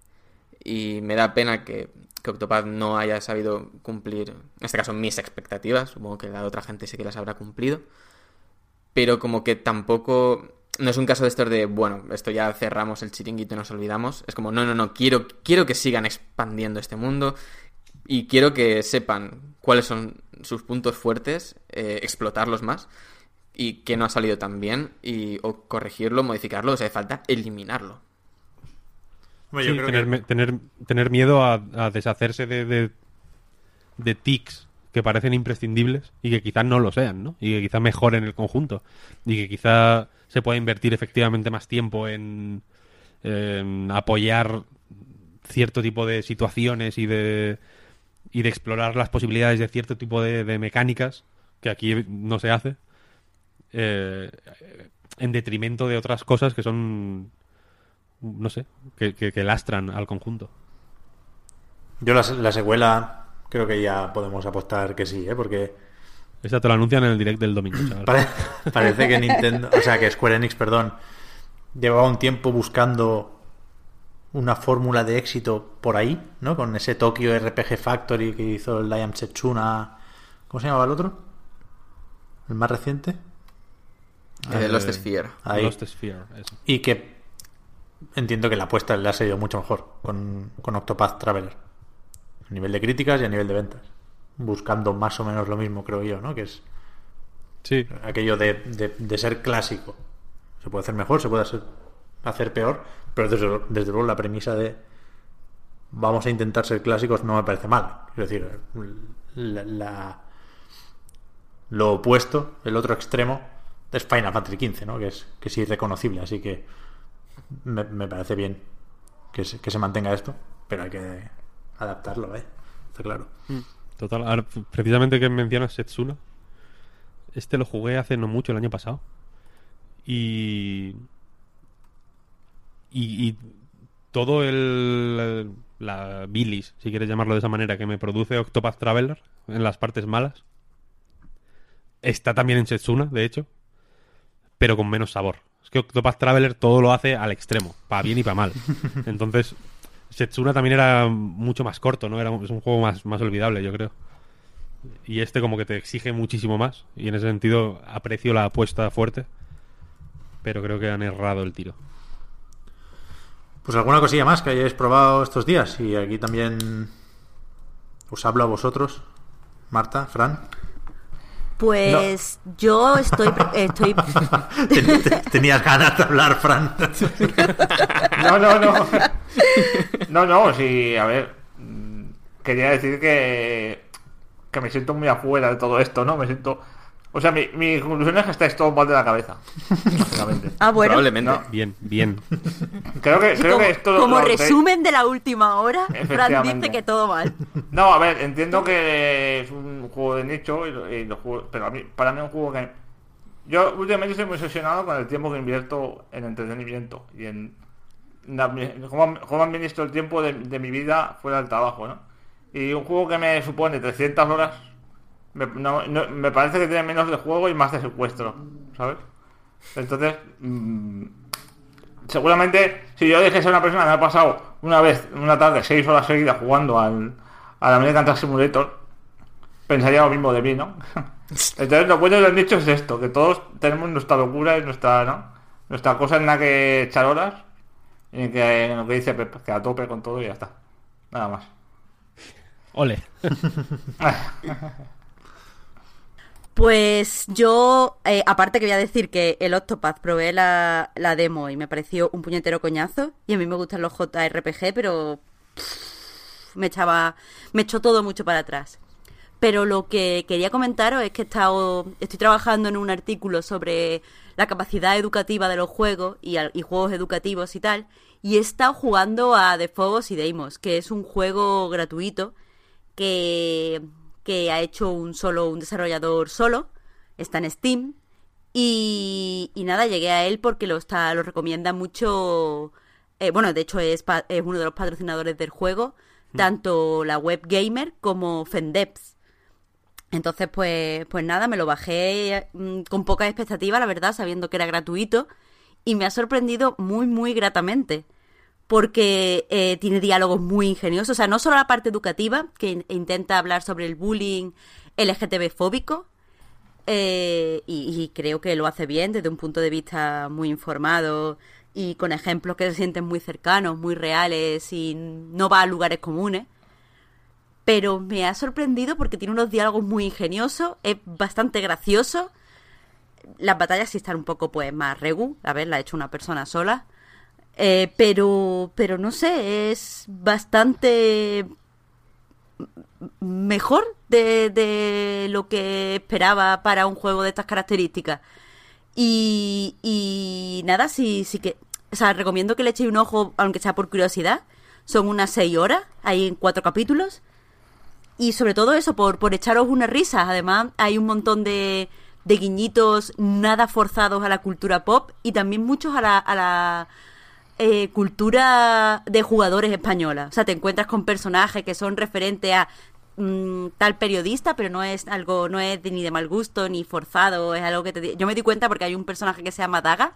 Y me da pena que, que Octopath no haya sabido cumplir, en este caso, mis expectativas. Supongo que la de otra gente sí que las habrá cumplido. Pero como que tampoco... No es un caso de estos de, bueno, esto ya cerramos el chiringuito y nos olvidamos. Es como, no, no, no, quiero, quiero que sigan expandiendo este mundo y quiero que sepan cuáles son sus puntos fuertes, eh, explotarlos más y que no ha salido tan bien y o corregirlo, modificarlo, o sea, hace falta eliminarlo. Hombre, Sí, yo creo tener, que- tener, tener miedo a, a deshacerse de, de, de tics que parecen imprescindibles y que quizás no lo sean, ¿no? Y que quizá mejoren el conjunto. Y que quizá se pueda invertir efectivamente más tiempo en, apoyar cierto tipo de situaciones y de, y de explorar las posibilidades de cierto tipo de, de mecánicas que aquí no se hace eh, en detrimento de otras cosas que son no sé, que, que- que lastran al conjunto. Yo la, la secuela creo que ya podemos apostar que sí, ¿eh? Porque Esta te lo anuncian en el direct del domingo, chaval. pare- parece que Nintendo, o sea, que Square Enix, perdón, llevaba un tiempo buscando una fórmula de éxito por ahí, ¿no? Con ese Tokyo RPG Factory que hizo el Liam Setsuna. ¿Cómo se llamaba el otro? ¿El más reciente? Eh, Lost Sphere. Ahí. Lost Sphere, eso. Y que entiendo que la apuesta le ha salido mucho mejor con, con Octopath Traveler. A nivel de críticas y a nivel de ventas. Buscando más o menos lo mismo, creo yo, ¿no? Que es Sí, aquello de, de- de ser clásico. Se puede hacer mejor, se puede hacer, hacer peor, pero desde, desde luego la premisa de vamos a intentar ser clásicos no me parece mal. Es decir, la, la- lo opuesto, el otro extremo, es Final Fantasy XV, ¿no? que, es, que es irreconocible. Así que me, me parece bien que se, que se mantenga esto, pero hay que adaptarlo, ¿eh? Está claro. Total. Ahora, precisamente que mencionas Setsuna, este lo jugué hace no mucho, el año pasado. Y. Y, y todo el. La bilis, si quieres llamarlo de esa manera, que me produce Octopath Traveler en las partes malas. Está también en Setsuna, de hecho. Pero con menos sabor. Es que Octopath Traveler todo lo hace al extremo, para bien y para mal. [laughs] Entonces, Setsuna también era mucho más corto, ¿no? Era, es un juego más, más olvidable, yo creo. Y este como que te exige muchísimo más. Y en ese sentido aprecio la apuesta fuerte. Pero creo que han errado el tiro. Pues alguna cosilla más que hayáis probado estos días. Y aquí también os hablo a vosotros, Marta, Fran. Pues yo estoy, estoy [laughs] Ten- te- Tenías ganas de hablar, Fran. [laughs] No, no, no. No, no, sí, a ver. mm, Quería decir que. Que me siento muy afuera de todo esto, ¿no? Me siento. O sea, mi, mi conclusión es que estáis todos mal de la cabeza. Básicamente. [laughs] Ah, bueno. Probablemente. No. Bien, bien. Creo que, creo como, que esto. como lo- resumen de la última hora, Fran dice que todo mal. No, a ver, entiendo que es un juego de nicho, y, lo- y los juegos- pero a mí, para mí es un juego que... Yo últimamente estoy muy obsesionado con el tiempo que invierto en entretenimiento y en la- cómo, cómo administro el tiempo de, de mi vida fuera del trabajo, ¿no? Y un juego que me supone 300 horas, me, no- no- me parece que tiene menos de juego y más de secuestro, ¿sabes? Entonces, mm, seguramente si yo dejé ser una persona que me ha pasado una vez, una tarde, seis horas seguidas jugando al, al American Truck Simulator, pensaría lo mismo de mí, ¿no? [laughs] Entonces lo bueno del dicho es esto, que todos tenemos nuestra locura y nuestra, ¿no? Nuestra cosa en la que echar horas y que en lo que dice Pep, que a tope con todo y ya está. Nada más. Ole. [laughs] Pues yo, eh, aparte que voy a decir que el Octopath probé la, la demo y me pareció un puñetero coñazo. Y a mí me gustan los JRPG, pero me echaba, me echó todo mucho para atrás. Pero lo que quería comentaros es que he estado, estoy trabajando en un artículo sobre la capacidad educativa de los juegos y, y juegos educativos y tal. Y he estado jugando a The Phobos y Deimos, que es un juego gratuito que, que ha hecho un solo un desarrollador solo. Está en Steam. Y, y nada, llegué a él porque lo está, lo recomienda mucho. eh, bueno, de hecho es, es uno de los patrocinadores del juego, tanto la web gamer como Fendeps. Entonces, pues, pues nada, me lo bajé mm, con poca expectativa, la verdad, sabiendo que era gratuito. Y me ha sorprendido muy, muy gratamente. Porque eh, tiene diálogos muy ingeniosos. O sea, no solo la parte educativa, que in- intenta hablar sobre el bullying LGTB fóbico. eh, y, y creo que lo hace bien desde un punto de vista muy informado y con ejemplos que se sienten muy cercanos, muy reales y no va a lugares comunes pero me ha sorprendido porque tiene unos diálogos muy ingeniosos, es bastante gracioso. Las batallas sí están un poco pues más regu, a ver, la ha hecho una persona sola. Eh, pero, pero no sé, es bastante mejor de, de lo que esperaba para un juego de estas características. Y, y nada, sí, sí que. O sea, recomiendo que le echéis un ojo, aunque sea por curiosidad. Son unas seis horas, hay en cuatro capítulos. Y sobre todo eso, por, por echaros unas risas. Además, hay un montón de, de guiñitos nada forzados a la cultura pop y también muchos a la, a la eh, cultura de jugadores española. O sea, te encuentras con personajes que son referentes a mm, tal periodista, pero no es algo, no es ni de mal gusto ni forzado. Es algo que te. Yo me di cuenta porque hay un personaje que se llama Daga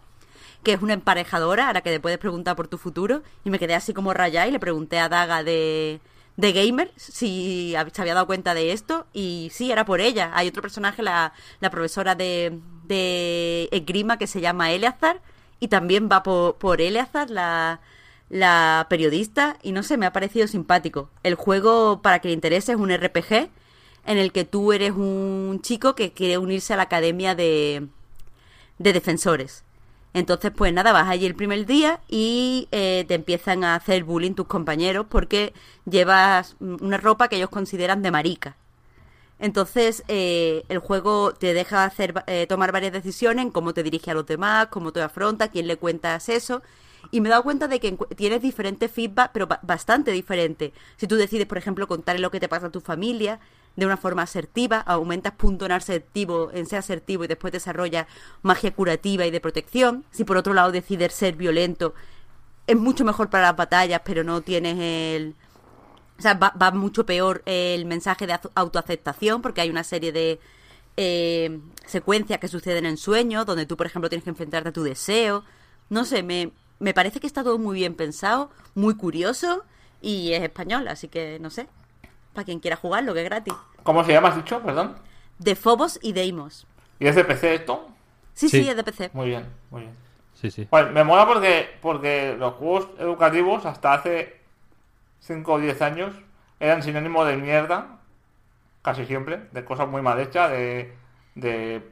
que es una emparejadora a la que te puedes preguntar por tu futuro. Y me quedé así como rayada y le pregunté a Daga de, de Gamer si se había dado cuenta de esto. Y sí, era por ella. Hay otro personaje, la, la profesora de, de Esgrima, que se llama Eleazar. Y también va por, Eleazar, la, periodista. Y no sé, me ha parecido simpático. El juego, para que le interese, es un RPG en el que tú eres un chico que quiere unirse a la academia de, de defensores. Entonces, pues nada, vas allí el primer día y eh, te empiezan a hacer bullying tus compañeros porque llevas mm, una ropa que ellos consideran de marica. Entonces, eh, el juego te deja hacer, eh, tomar varias decisiones en cómo te diriges a los demás, cómo te afrontas, quién le cuentas eso. Y me he dado cuenta de que tienes diferentes feedback, pero ba- bastante diferentes. Si tú decides, por ejemplo, contarle lo que te pasa a tu familia de una forma asertiva, aumentas punto en asertivo, en ser asertivo y después desarrollas magia curativa y de protección. Si por otro lado decides ser violento, es mucho mejor para las batallas, pero no tienes el, o sea, va, va mucho peor el mensaje de autoaceptación porque hay una serie de eh, secuencias que suceden en sueños donde tú, por ejemplo, tienes que enfrentarte a tu deseo. No sé, me, me parece que está todo muy bien pensado, muy curioso y es español, así que no sé. Para quien quiera jugarlo, que es gratis. ¿Cómo se llama, has dicho? Perdón. De Phobos y Deimos. ¿Y es de PC esto? Sí, sí, Sí. es de PC. Muy bien, muy bien. Sí, sí. Bueno, me mola porque, porque los juegos educativos hasta hace 5 o 10 años eran sinónimo de mierda, casi siempre, de cosas muy mal hechas, de, de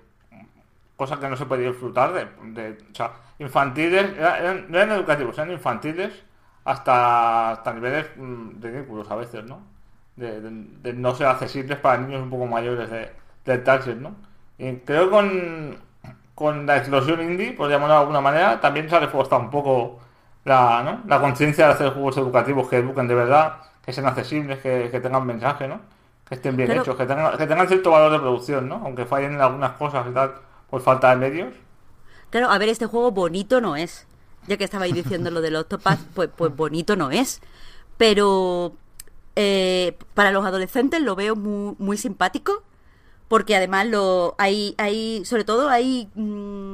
cosas que no se podía disfrutar, de, o sea, infantiles, no eran educativos, eran infantiles hasta, hasta niveles mm, ridículos a veces, ¿no? De no ser accesibles para niños un poco mayores de, del target, ¿no? Y creo que con, con la explosión indie, por llamarlo de alguna manera, también se ha reforzado un poco la, ¿no? la conciencia de hacer juegos educativos que eduquen de verdad, que sean accesibles, que, que tengan mensaje, ¿no? Que estén bien Pero- hechos, que tengan, que tengan cierto valor de producción, ¿no? Aunque fallen en algunas cosas y tal, por falta de medios. Claro, a ver, este juego bonito no es. Ya que estabais diciendo lo del Octopath, pues, pues bonito no es. Pero eh, para los adolescentes lo veo muy, muy simpático. Porque además lo hay, hay sobre todo hay, mm,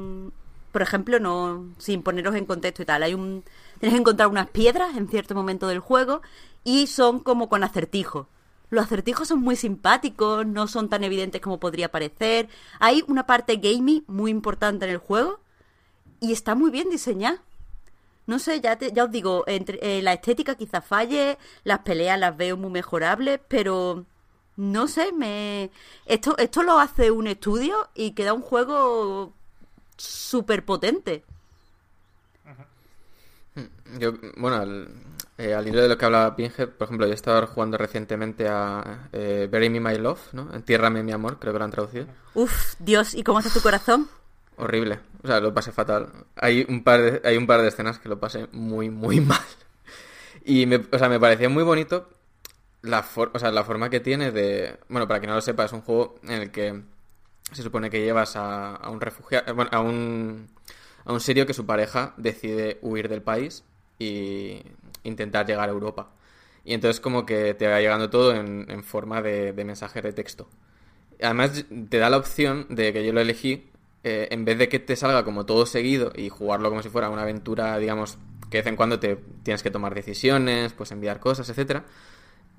por ejemplo, no sin poneros en contexto y tal, hay un que encontrar unas piedras en cierto momento del juego y son como con acertijos. Los acertijos son muy simpáticos, no son tan evidentes como podría parecer. Hay una parte gaming muy importante en el juego y está muy bien diseñada. No sé, ya, ya os digo, entre, eh, la estética quizá falle, las peleas las veo muy mejorables, pero No sé, me esto esto lo hace un estudio y queda un juego súper potente. Yo, bueno, al, eh, al hilo de lo que hablaba Pinhead, por ejemplo, yo estaba jugando recientemente a eh, Bury Me My Love, ¿no? Entiérrame mi amor, creo que lo han traducido. Uf, Dios, ¿y cómo hace tu corazón? Horrible. O sea, lo pasé fatal. Hay un par de, hay un par de escenas que lo pasé muy, muy [laughs] mal. Y me, o sea, me parecía muy bonito la, for- o sea, la forma que tiene de... Bueno, para quien no lo sepa, es un juego en el que se supone que llevas a, un refugiado... Bueno, a un, a un que su pareja decide huir del país y intentar llegar a Europa. Y entonces como que te va llegando todo en, forma de, de mensajes de texto. Además, te da la opción de que yo lo elegí, eh, en vez de que te salga como todo seguido y jugarlo como si fuera una aventura, digamos, que de vez en cuando te tienes que tomar decisiones, pues enviar cosas, etcétera,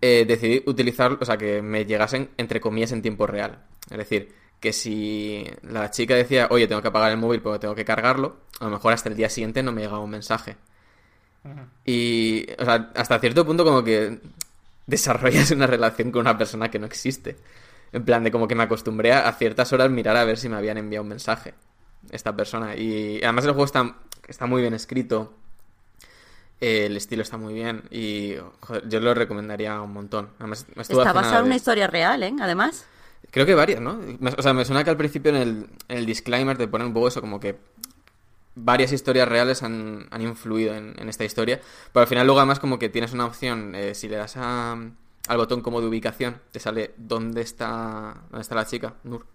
eh, decidí utilizar, o sea, que me llegasen entre comillas en tiempo real. Es decir, que si la chica decía, oye, tengo que apagar el móvil porque tengo que cargarlo, a lo mejor hasta el día siguiente no me llegaba un mensaje. Y, o sea, hasta cierto punto como que [laughs] desarrollas una relación con una persona que no existe. En plan de como que me acostumbré a a ciertas horas mirar a ver si me habían enviado un mensaje esta persona. Y además el juego está, está muy bien escrito. eh, el estilo está muy bien y joder, yo lo recomendaría un montón. Además, me estuvo Está basado en de- una historia real, ¿eh? Además. Creo que varias, ¿no? O sea, me suena que al principio en el, el disclaimer te ponen un poco eso, como que varias historias reales han, han influido en, en esta historia. Pero al final luego además como que tienes una opción, eh, si le das a- al botón como de ubicación, te sale dónde está, dónde está la chica, Nur.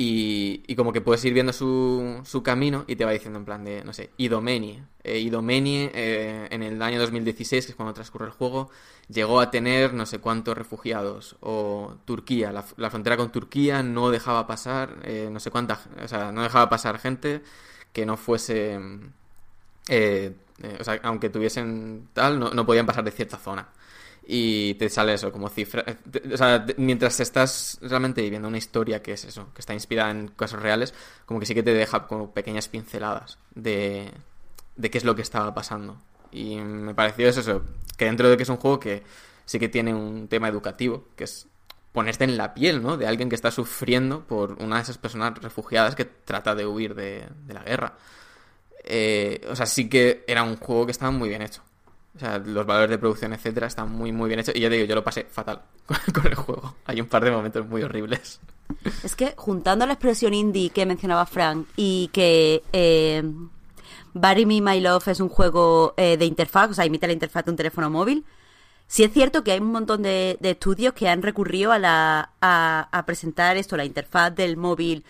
Y, y como que puedes ir viendo su, su camino y te va diciendo en plan de, no sé, Idomeni. Eh, Idomeni eh, en el año 2016, que es cuando transcurre el juego, llegó a tener no sé cuántos refugiados. O Turquía, la, frontera con Turquía no dejaba pasar, eh, no sé cuánta, o sea, no dejaba pasar gente que no fuese, eh, eh, o sea, aunque tuviesen tal, no, no podían pasar de cierta zona. Y te sale eso, como cifra. eh, O sea, mientras estás realmente viviendo una historia que es eso, que está inspirada en casos reales, como que sí que te deja como pequeñas pinceladas de, de qué es lo que estaba pasando. Y me pareció eso, eso, que dentro de que es un juego que sí que tiene un tema educativo, que es ponerte en la piel, ¿no? De alguien que está sufriendo por una de esas personas refugiadas que trata de huir de, de la guerra. Eh, o sea, sí que era un juego que estaba muy bien hecho. O sea, los valores de producción, etcétera, están muy, muy bien hechos. Y ya te digo, yo lo pasé fatal [laughs] con, el juego. Hay un par de momentos muy horribles. Es que juntando la expresión indie que mencionaba Frank y que eh, Bury Me My Love es un juego eh, de interfaz, o sea, imita la interfaz de un teléfono móvil, sí es cierto que hay un montón de, de estudios que han recurrido a, la, a, a presentar esto, la interfaz del móvil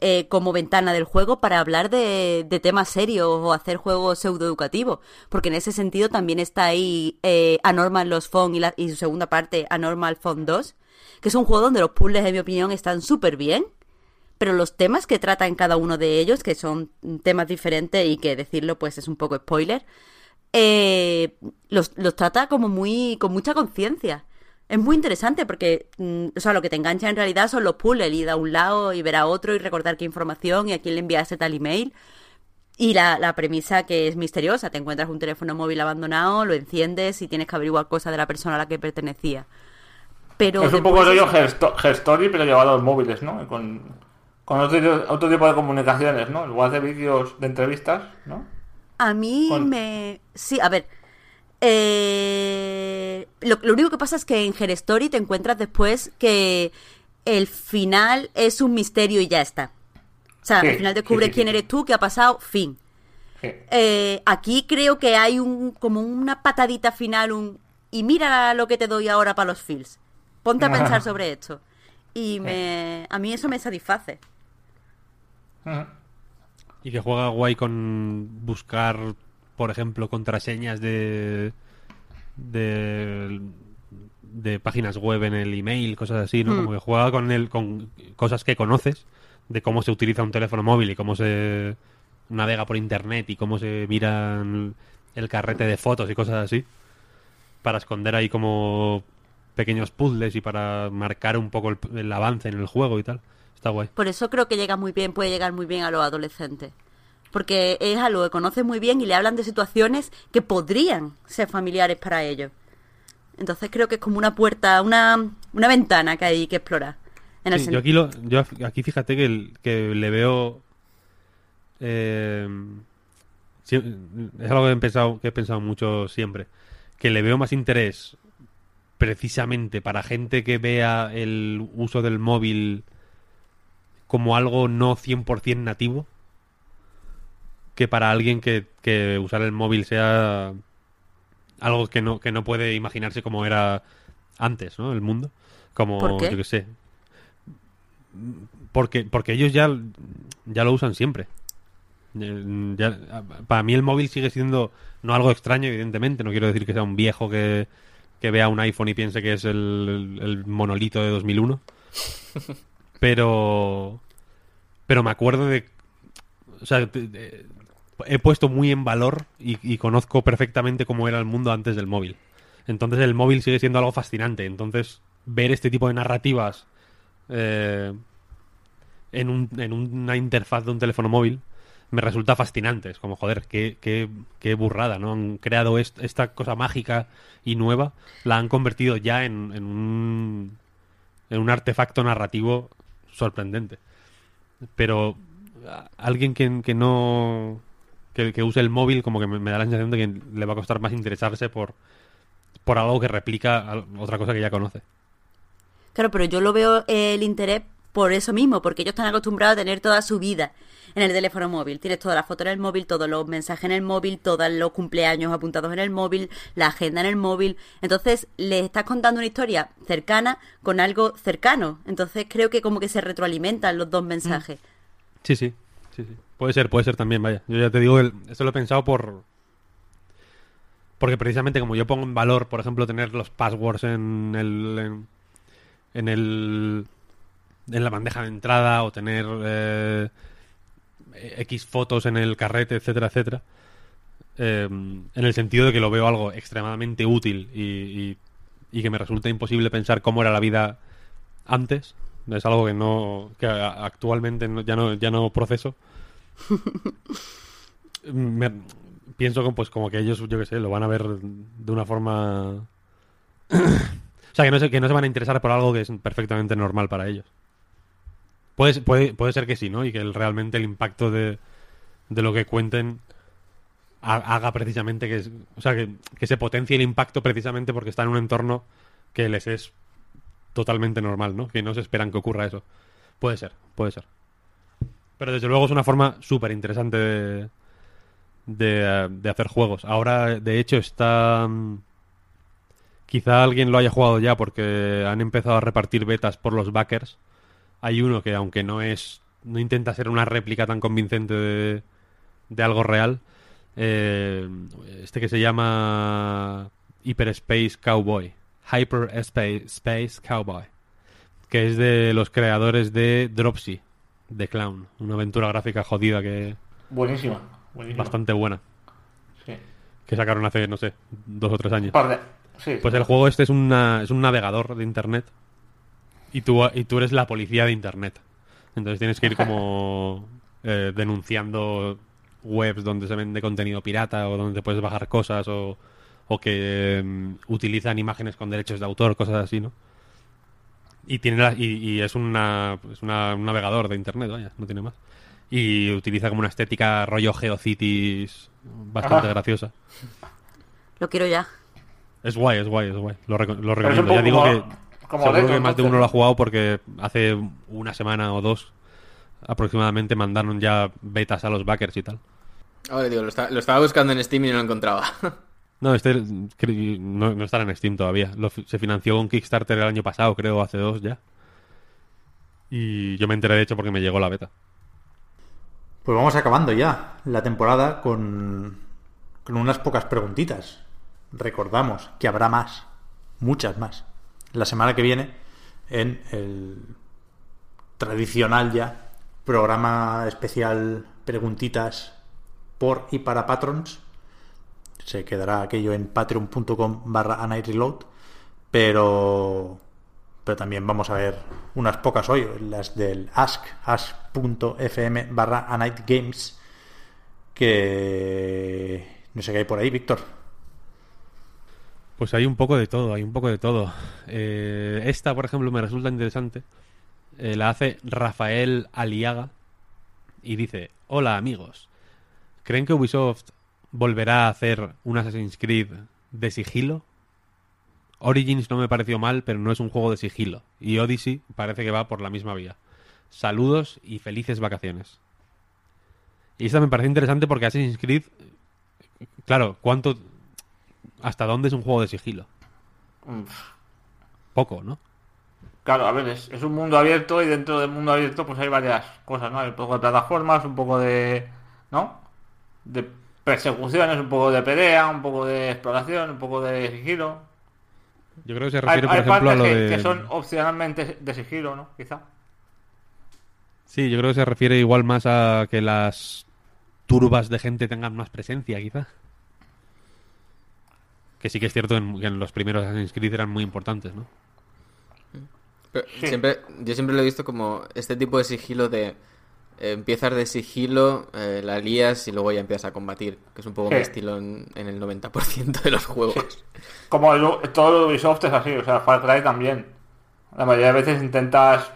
eh, como ventana del juego para hablar de, temas serios o hacer juegos pseudoeducativos. Porque en ese sentido también está ahí eh, Anormal Lost Phone y, la- y su segunda parte, Anormal Phone 2, que es un juego donde los puzzles, en mi opinión, están súper bien. Pero los temas que trata en cada uno de ellos, que son temas diferentes y que decirlo pues es un poco spoiler, eh, los, los trata como muy con mucha conciencia. Es muy interesante porque, mm, o sea, lo que te engancha en realidad son los puzzles, ir a un lado y ver a otro y recordar qué información y a quién le enviaste tal email. Y la, la premisa que es misteriosa, te encuentras un teléfono móvil abandonado, lo enciendes y tienes que averiguar cosas de la persona a la que pertenecía. Pero es un poco rollo es- Herstory, pero llevado a los móviles, ¿no? Con, con otro, otro tipo de comunicaciones, ¿no? En lugar de vídeos de entrevistas, ¿no? A mí Con- me... Sí, a ver. Eh, Lo, lo único que pasa es que en Her Story te encuentras después que el final es un misterio y ya está. O sea, Sí, al final sí, descubres sí, quién sí. eres tú, qué ha pasado, fin. Sí. Eh, aquí creo que hay un como una patadita final, un y mira lo que te doy ahora para los feels. Ponte a pensar sobre esto. Y me, a mí eso me satisface. Y que juega guay con buscar, por ejemplo, contraseñas de. de. de páginas web en el email, cosas así, ¿no? Hmm. Como que juega con el, con cosas que conoces, de cómo se utiliza un teléfono móvil y cómo se navega por internet y cómo se miran el carrete de fotos y cosas así. Para esconder ahí como pequeños puzzles y para marcar un poco el, el avance en el juego y tal. Está guay. Por eso creo que llega muy bien, puede llegar muy bien a los adolescentes. Porque es algo que conocen muy bien y le hablan de situaciones que podrían ser familiares para ellos. Entonces creo que es como una puerta, una, una ventana que hay que explorar. En el Sí, yo aquí, lo, yo aquí fíjate que, el- que le veo. eh, es algo que he, pensado, que he pensado mucho siempre. Que le veo más interés precisamente para gente que vea el uso del móvil como algo no 100% nativo que para alguien que, que usar el móvil sea algo que no, que no puede imaginarse como era antes, ¿no? El mundo. Como, ¿Por qué? yo que sé, porque, porque ellos ya, ya lo usan siempre. Eh, ya- para mí el móvil sigue siendo no algo extraño, evidentemente. No quiero decir que sea un viejo que, que vea un iPhone y piense que es el, el monolito de 2001. [laughs] Pero, pero me acuerdo de... O sea, de- de- he puesto muy en valor y, conozco perfectamente cómo era el mundo antes del móvil. Entonces el móvil sigue siendo algo fascinante. Entonces ver este tipo de narrativas eh, en, un- en una interfaz de un teléfono móvil me resulta fascinante. Es como, joder, qué, burrada, ¿no? Han creado est- esta cosa mágica y nueva, la han convertido ya en, un, en un artefacto narrativo sorprendente. Pero alguien que no... Que, que use el móvil como que me, me da la sensación de que le va a costar más interesarse por, por algo que replica otra cosa que ya conoce. Claro, pero yo lo veo eh, el interés por eso mismo, porque ellos están acostumbrados a tener toda su vida en el teléfono móvil. Tienes todas las fotos en el móvil, todos los mensajes en el móvil, todos los cumpleaños apuntados en el móvil, la agenda en el móvil. Entonces, les estás contando una historia cercana con algo cercano. Entonces, creo que como que se retroalimentan los dos mensajes. Sí, sí, sí, sí. Puede ser, puede ser también, vaya. Yo ya te digo, el- esto lo he pensado por... Porque precisamente como yo pongo en valor, por ejemplo, tener los passwords en el... En, el... En la bandeja de entrada o tener eh, X fotos en el carrete, etcétera, etcétera. eh, en el sentido de que lo veo algo extremadamente útil y, que me resulta imposible pensar cómo era la vida antes. Es algo que no que actualmente ya no ya no proceso. [laughs] Pienso que, pues como que ellos yo que sé lo van a ver de una forma [coughs] o sea que no se, que no se van a interesar por algo que es perfectamente normal para ellos. Puede, puede, puede ser que sí, ¿no? Y que realmente el impacto de, de lo que cuenten ha- haga precisamente que, o sea, que, que se potencie el impacto precisamente porque está en un entorno que les es totalmente normal, ¿no? Que no se esperan que ocurra eso. Puede ser, puede ser. Pero desde luego es una forma súper interesante de, de, hacer juegos. Ahora, de hecho, está... mm, Quizá alguien lo haya jugado ya porque han empezado a repartir betas por los backers. Hay uno que, aunque no es. no intenta ser una réplica tan convincente de, de algo real. eh, este que se llama Hyperspace Cowboy. Hyperspace Space Cowboy. Que es de los creadores de Dropsy, de Clown. Una aventura gráfica jodida que. Buenísima. buenísima. bastante buena. Sí. Que sacaron hace, no sé, dos o tres años. Par de- sí. Pues el juego este es, una, es un navegador de internet y tú, y tú eres la policía de internet. Entonces tienes que ir como [laughs] eh, denunciando webs donde se vende contenido pirata o donde puedes bajar cosas o, o que mm, utilizan imágenes con derechos de autor, cosas así, ¿no? Y, tiene la- y, y es, una, es una- un navegador de internet, vaya, no tiene más. Y utiliza como una estética rollo GeoCities bastante Ajá. graciosa. Lo quiero ya. Es guay, es guay, es guay. Lo, reco- lo recomiendo. Ya digo como- que como seguro que más de uno lo ha jugado porque hace una semana o dos aproximadamente mandaron ya betas a los backers y tal. Ahora digo, lo, está- lo estaba buscando en Steam y no lo encontraba. [laughs] No, este no, no estará en Steam todavía. Se financió con Kickstarter el año pasado, creo, hace dos ya. Y yo me enteré de hecho porque me llegó la beta. Pues vamos acabando ya la temporada con, con unas pocas preguntitas. Recordamos que habrá más, muchas más, la semana que viene en el tradicional ya programa especial preguntitas por y para patrons. Se quedará aquello en patreon.com barra reload pero pero también vamos a ver unas pocas hoy, las del ask, ask.fm barra games, que no sé qué hay por ahí, Víctor. Pues hay un poco de todo, hay un poco de todo. Eh, esta, por ejemplo, me resulta interesante. Eh, la hace Rafael Aliaga y dice, hola amigos, ¿creen que Ubisoft volverá a hacer un Assassin's Creed de sigilo? Origins no me pareció mal, pero no es un juego de sigilo. Y Odyssey parece que va por la misma vía. Saludos y felices vacaciones. Y esta me parece interesante porque Assassin's Creed, claro, ¿cuánto, hasta dónde es un juego de sigilo? Poco, ¿no? Claro, a ver, es, es un mundo abierto y dentro del mundo abierto pues hay varias cosas, ¿no? Hay un poco de plataformas, un poco de... ¿no? De persecuciones, un poco de pelea, un poco de exploración, un poco de sigilo. Yo creo que se refiere, hay por ejemplo, a lo que, de... que son opcionalmente de sigilo, ¿no? Quizá. Sí, yo creo que se refiere igual más a que las turbas de gente tengan más presencia, quizá. Que sí que es cierto en- que en los primeros Assassin's Creed eran muy importantes, ¿no? Pero Sí. siempre, yo siempre lo he visto como este tipo de sigilo de eh, empiezas de sigilo, eh, la lías y luego ya empiezas a combatir, que es un poco Sí. mi estilo en, en el 90% de los juegos. Como el- todo lo Ubisoft es así, o sea, Far Cry también. La mayoría de veces intentas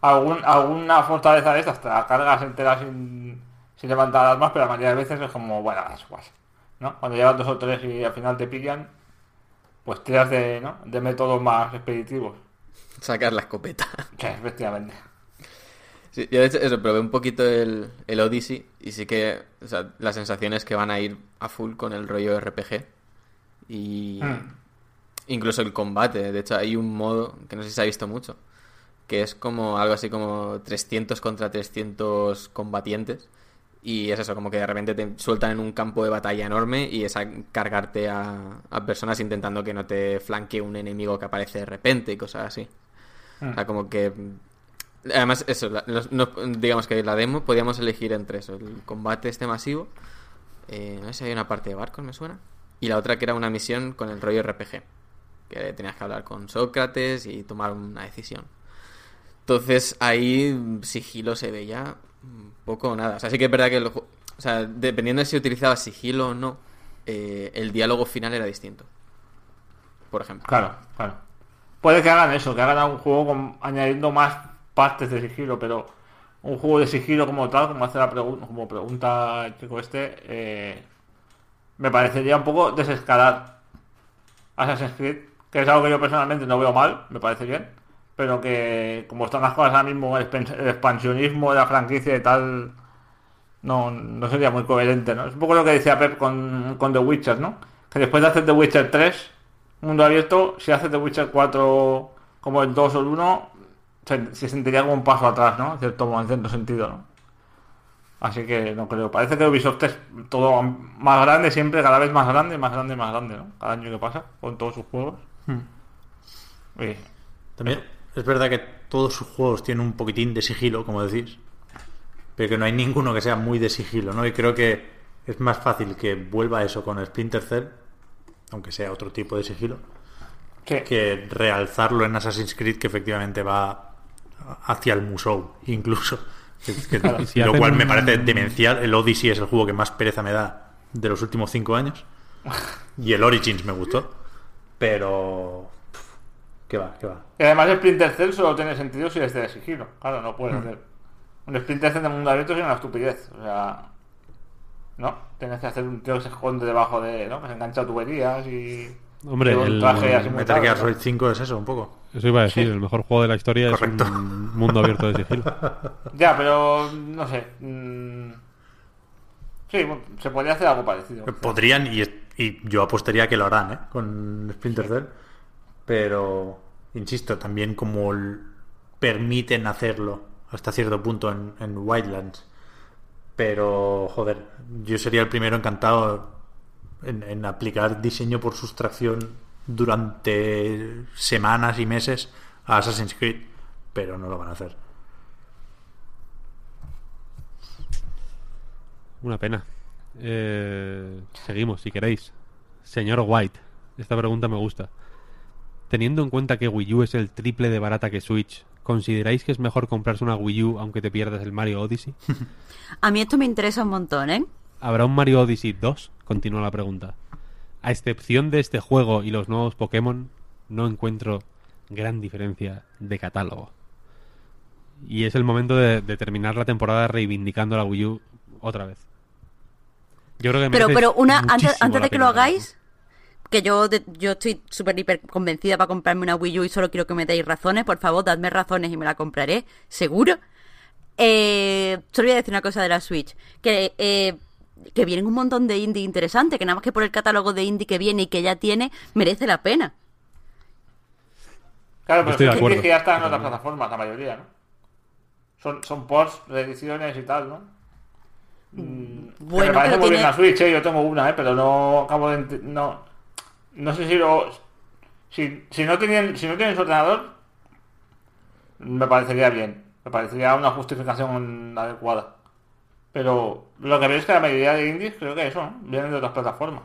algún, alguna fortaleza de estas, te la cargas entera sin, sin levantar armas, pero la mayoría de veces es como, bueno, es igual. ¿no? Cuando llevas dos o tres y al final te pillan, pues tiras de, ¿no? de métodos más expeditivos. Sacas la escopeta. Sí, efectivamente. Sí, yo de hecho eso, probé un poquito el, el Odyssey y sí que o sea, la sensación es que van a ir a full con el rollo RPG. Y Mm. incluso el combate. De hecho, hay un modo que no sé si se ha visto mucho, que es como algo así como 300 contra 300 combatientes. Y es eso, como que de repente te sueltan en un campo de batalla enorme y es a cargarte a, a personas intentando que no te flanquee un enemigo que aparece de repente y cosas así. O sea, como que... Además, eso, digamos que la demo podíamos elegir entre eso, el combate este masivo, eh, no sé si hay una parte de barcos, me suena, y la otra que era una misión con el rollo RPG, que tenías que hablar con Sócrates y tomar una decisión. Entonces ahí sigilo se veía poco o nada. O sea, sí que es verdad que, el o sea, dependiendo de si utilizaba sigilo o no, eh, el diálogo final era distinto. Por ejemplo. Claro, claro. Puede que hagan eso, que hagan un juego añadiendo más partes de sigilo, pero un juego de sigilo como tal, como hace la pregunta, como pregunta el chico este, eh, me parecería un poco desescalar Assassin's Creed, que es algo que yo personalmente no veo mal, me parece bien, pero que como están las cosas ahora mismo, el, expansionismo de la franquicia y tal, no, no sería muy coherente, ¿no? Es un poco lo que decía Pep con, con The Witcher, ¿no? Que después de hacer The Witcher 3, mundo abierto, si haces The Witcher 4 como el 2 o el 1, se, se sentiría como un paso atrás, ¿no? En cierto, en cierto sentido, ¿no? Así que no creo. Parece que Ubisoft es todo más grande siempre, cada vez más grande, más grande, más grande, ¿no? Cada año que pasa, con todos sus juegos. Y- También es verdad que todos sus juegos tienen un poquitín de sigilo, como decís, pero que no hay ninguno que sea muy de sigilo, ¿no? Y creo que es más fácil que vuelva eso con Splinter Cell, aunque sea otro tipo de sigilo, sí. que realzarlo en Assassin's Creed, que efectivamente va hacia el Musou, incluso. [laughs] Que- que- si lo cual me parece demencial. El Odyssey es el juego que más pereza me da de los últimos cinco años. [laughs] Y el Origins me gustó. Pero. ¿Qué va? ¿Qué va? Y además el Splinter Cell solo tiene sentido si es de sigilo. Claro, no puedes hacer. Un Splinter Cell de mundo abierto es una estupidez. O sea. ¿No? Tienes que hacer un tío que se esconde debajo de. ¿no? Que se engancha a tuberías y. Hombre, el- traje así muy Metal Gear raro, ¿no? Solid 5 es eso, un poco. Eso iba a decir, Sí. el mejor juego de la historia Correcto. es un mundo abierto de sigilo. [laughs] Ya, pero. No sé. mm, Sí, se podría hacer algo parecido. Podrían, y, y yo apostaría que lo harán, ¿eh? Con Splinter Cell. Pero, insisto, también como permiten hacerlo hasta cierto punto en, en Wildlands. Pero, joder, yo sería el primero encantado en, en aplicar diseño por sustracción durante semanas y meses a Assassin's Creed. Pero no lo van a hacer. Una pena. Eh, seguimos, si queréis. Señor White, esta pregunta me gusta. Teniendo en cuenta que Wii U es el triple de barata que Switch, ¿consideráis que es mejor comprarse una Wii U aunque te pierdas el Mario Odyssey? [laughs] A mí esto me interesa un montón, ¿eh? ¿Habrá un Mario Odyssey 2? Continúa la pregunta. A excepción de este juego y los nuevos Pokémon, no encuentro gran diferencia de catálogo. Y es el momento de, de terminar la temporada reivindicando la Wii U otra vez. Yo creo que Pero, pero una, antes, antes de que lo hagáis, que yo, de- yo estoy súper hiper convencida para comprarme una Wii U y solo quiero que me deis razones, por favor, dadme razones y me la compraré, seguro. Eh, solo voy a decir una cosa de la Switch, que, eh, que vienen un montón de indie interesantes, que nada más que por el catálogo de indie que viene y que ya tiene, merece la pena. Claro, pero Estoy de es acuerdo. que ya están en otras plataformas, la mayoría, ¿no? Son, son ports, reediciones y tal, ¿no? Mm, Bueno, me parece pero muy bien la Switch, ¿eh? yo tengo una, ¿eh? pero no acabo de ent- no no sé si lo si, si no tienen si no tienen su ordenador me parecería bien me parecería una justificación adecuada pero lo que veo es que la mayoría de indies creo que eso vienen de otras plataformas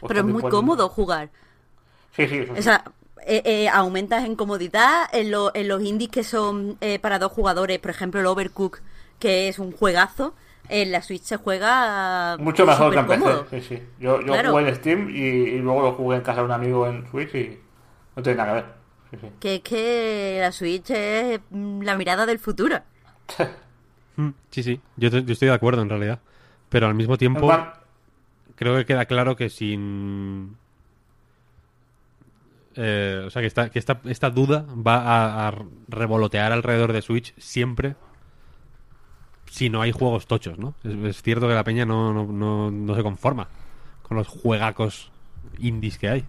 O Pero es muy cómodo jugar. sí sí, eso sí. O sea, eh, eh, aumentas en comodidad en, lo- en los indies que son eh, para dos jugadores, por ejemplo el Overcook, que es un juegazo, en la Switch se juega Mucho mejor que en. PC, sí, sí. Yo, yo Claro. jugué en Steam y, y luego lo jugué en casa de un amigo en Switch y no tiene nada que ver. Sí. Que es que la Switch es mm, la mirada del futuro. [laughs] Mm, Sí, sí, yo, te- yo estoy de acuerdo en realidad. Pero al mismo tiempo, creo que queda claro que sin. eh, o sea, que, esta, que esta, esta duda va a, a revolotear alrededor de Switch siempre si no hay juegos tochos, ¿no? Es, es cierto que la peña no, no, no, no se conforma con los juegacos indies que hay.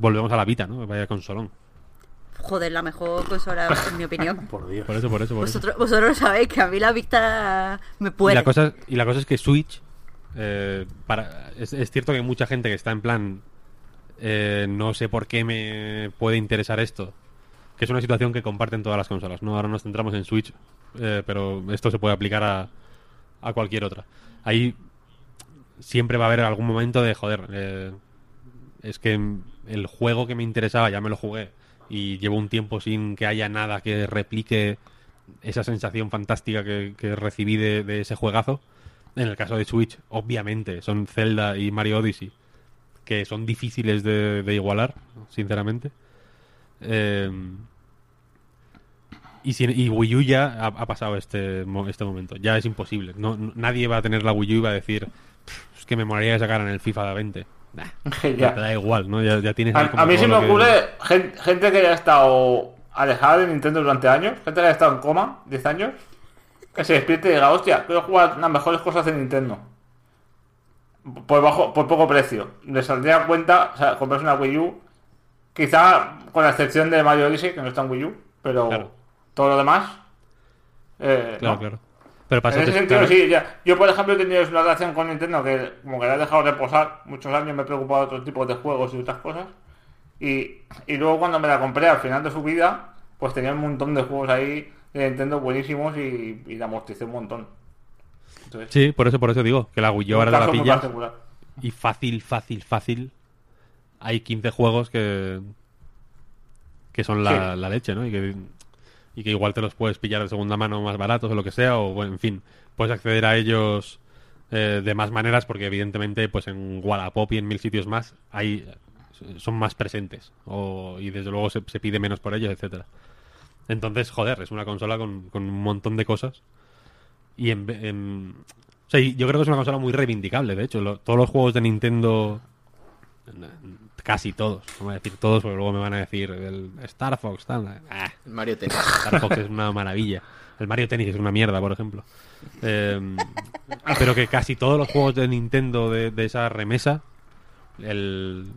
Volvemos a la Vita, ¿no? Vaya consolón. Joder, la mejor consola, en mi opinión. [laughs] Por Dios. Por eso, por eso, por eso. Vosotros, vosotros sabéis que a mí la vista me Y puede. la, cosa, y la cosa es que Switch, eh, para, es, es cierto que hay mucha gente que está en plan, eh, no sé por qué me puede interesar esto, que es una situación que comparten todas las consolas. ¿no? Ahora nos centramos en Switch, eh, pero esto se puede aplicar a, a cualquier otra. Ahí siempre va a haber algún momento de, joder, eh, es que el juego que me interesaba ya me lo jugué y llevo un tiempo sin que haya nada que replique esa sensación fantástica que, recibí de, de ese juegazo. En el caso de Switch, obviamente, son Zelda y Mario Odyssey, que son difíciles de, de igualar, sinceramente. Eh, y, si- Wii U ya ha, pasado este, este momento. Ya es imposible. No, nadie va a tener la Wii U y va a decir, "Pff, es que me molaría que sacaran el FIFA 20. Nah, [laughs] Ya. Te da igual, ¿no? Ya, ya tienes A, a mí se me que- ocurre gen- gente, que haya estado alejada de Nintendo durante años, gente que haya estado en coma 10 años, que se despierte y diga, hostia, quiero jugar las mejores cosas de Nintendo. Por, bajo, por poco precio. Le saldría a cuenta o sea, comprarse una Wii U, quizá con la excepción de Mario Odyssey, que no está en Wii U, pero Claro. todo lo demás... eh, Claro, no. claro. Pero pasa En ese sentido, sí. Ya. Yo, por ejemplo, he tenido una relación con Nintendo que como que la he dejado reposar muchos años, me he preocupado de otros tipos de juegos y otras cosas. Y, y luego cuando me la compré al final de su vida, pues tenía un montón de juegos ahí de Nintendo buenísimos y, y la amorticé un montón. Entonces, Sí, por eso, por eso digo que la Wii U ahora la particular. y fácil, fácil, fácil. Hay 15 juegos que que son la, Sí. la leche, ¿no? Y que, y que igual te los puedes pillar de segunda mano más baratos o lo que sea, o en fin, puedes acceder a ellos eh, de más maneras porque evidentemente pues en Wallapop y en mil sitios más hay son más presentes o, y desde luego se, pide menos por ellos, etcétera. Entonces, joder, es una consola con, un montón de cosas y en, en- o yo creo que es una consola muy reivindicable, de hecho. Todos los juegos de Nintendo, casi todos, no voy a decir todos, porque luego me van a decir el Star Fox, tal. Ah, El Mario Tennis. Star Fox es una maravilla. El Mario Tennis es una mierda, por ejemplo. Eh, pero que casi todos los juegos de Nintendo de, de esa remesa, el,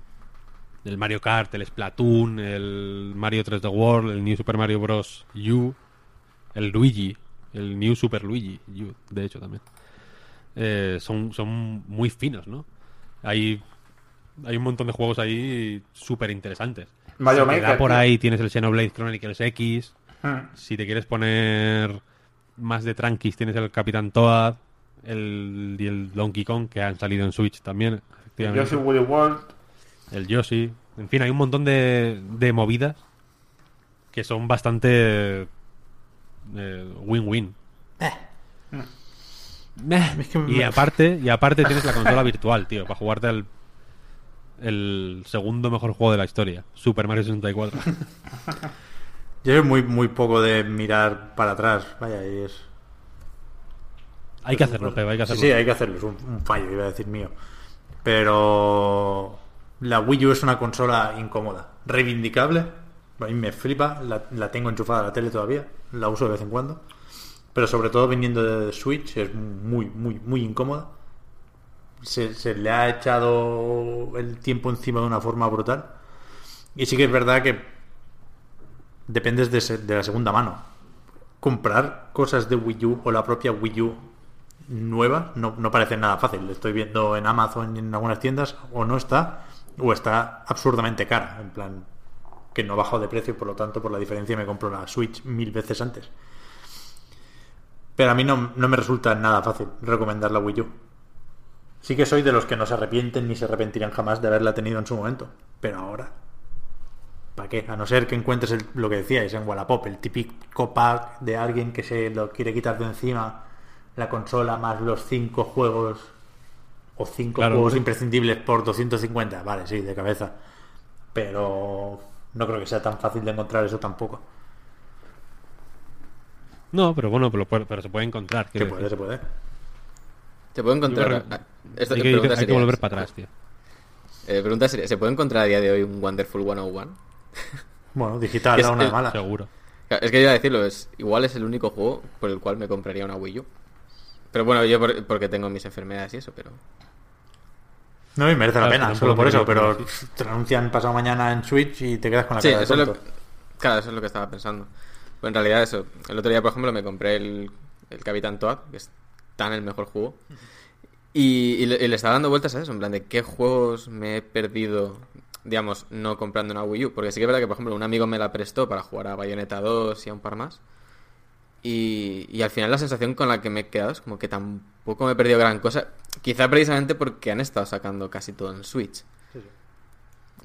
el Mario Kart, el Splatoon, el Mario 3D World, el New Super Mario Bros. U, el Luigi, el New Super Luigi U, de hecho también. Eh, son, son muy finos, ¿no? Hay, hay un montón de juegos ahí súper interesantes. Mario Si Maker, por tío. ahí tienes el Xenoblade Chronicles X. Hmm. Si te quieres poner más de tranquis, tienes el Capitán Toad el, y el Donkey Kong, que han salido en Switch también. efectivamente. Yoshi Woolly World. El Yoshi. En fin, hay un montón de, de movidas que son bastante eh, win-win. Meh. Es que Y aparte, y aparte tienes la consola virtual, tío, para jugarte al el segundo mejor juego de la historia, Super Mario 64. [laughs] Yo soy muy, muy poco de mirar para atrás. Vaya, y es. hay que hacerlo, Pep, hay que Sí, hacerlo. sí, hay que hacerlo. Es un, un fallo, iba a decir mío. Pero. La Wii U es una consola incómoda. Reivindicable. A mí me flipa. La, la tengo enchufada a la tele todavía. La uso de vez en cuando. Pero sobre todo viniendo de Switch es muy, muy, muy incómoda. Se, le ha echado el tiempo encima de una forma brutal. Y sí que es verdad que dependes de, se- de la segunda mano. Comprar cosas de Wii U o la propia Wii U nueva no, no parece nada fácil. Estoy viendo en Amazon y en algunas tiendas o no está o está absurdamente cara. En plan, que no ha bajado de precio, por lo tanto, por la diferencia me compro la Switch mil veces antes. Pero a mí no, no me resulta nada fácil recomendar la Wii U. Sí que soy de los que no se arrepienten ni se arrepentirán jamás de haberla tenido en su momento. Pero ahora, ¿para qué? A no ser que encuentres el- lo que decíais en Wallapop, el típico pack de alguien que se lo quiere quitar de encima, la consola más los cinco juegos o cinco Claro. juegos imprescindibles por 250. Vale, sí, de cabeza. Pero no creo que sea tan fácil de encontrar eso tampoco. No, pero bueno, pero, pero se puede encontrar. Se puede, decir. se puede. Se puede encontrar. Yo creo- esto- hay, que, pregunta hay que volver para atrás, tío. eh, pregunta sería, ¿se puede encontrar a día de hoy un Wonderful 101? [laughs] Bueno, digital, Es no una el- mala. Seguro. Es que yo iba a decirlo, es, igual es el único juego por el cual me compraría una Wii U. Pero bueno, yo por- porque tengo mis enfermedades y eso, pero... No, y merece la pena, solo por eso, pero que te lo anuncian pasado mañana en Switch y te quedas con la Sí, cara de eso es lo, claro, eso es lo que estaba pensando. Pues en realidad eso, el otro día por ejemplo me compré el, el Capitán Toad, que es tan el mejor juego. Y, y le, y le estaba dando vueltas a eso, en plan de qué juegos me he perdido, digamos, no comprando una Wii U. Porque sí que es verdad que, por ejemplo, un amigo me la prestó para jugar a Bayonetta 2 y a un par más. Y, y al final la sensación con la que me he quedado es como que tampoco me he perdido gran cosa. Quizá precisamente porque han estado sacando casi todo en Switch.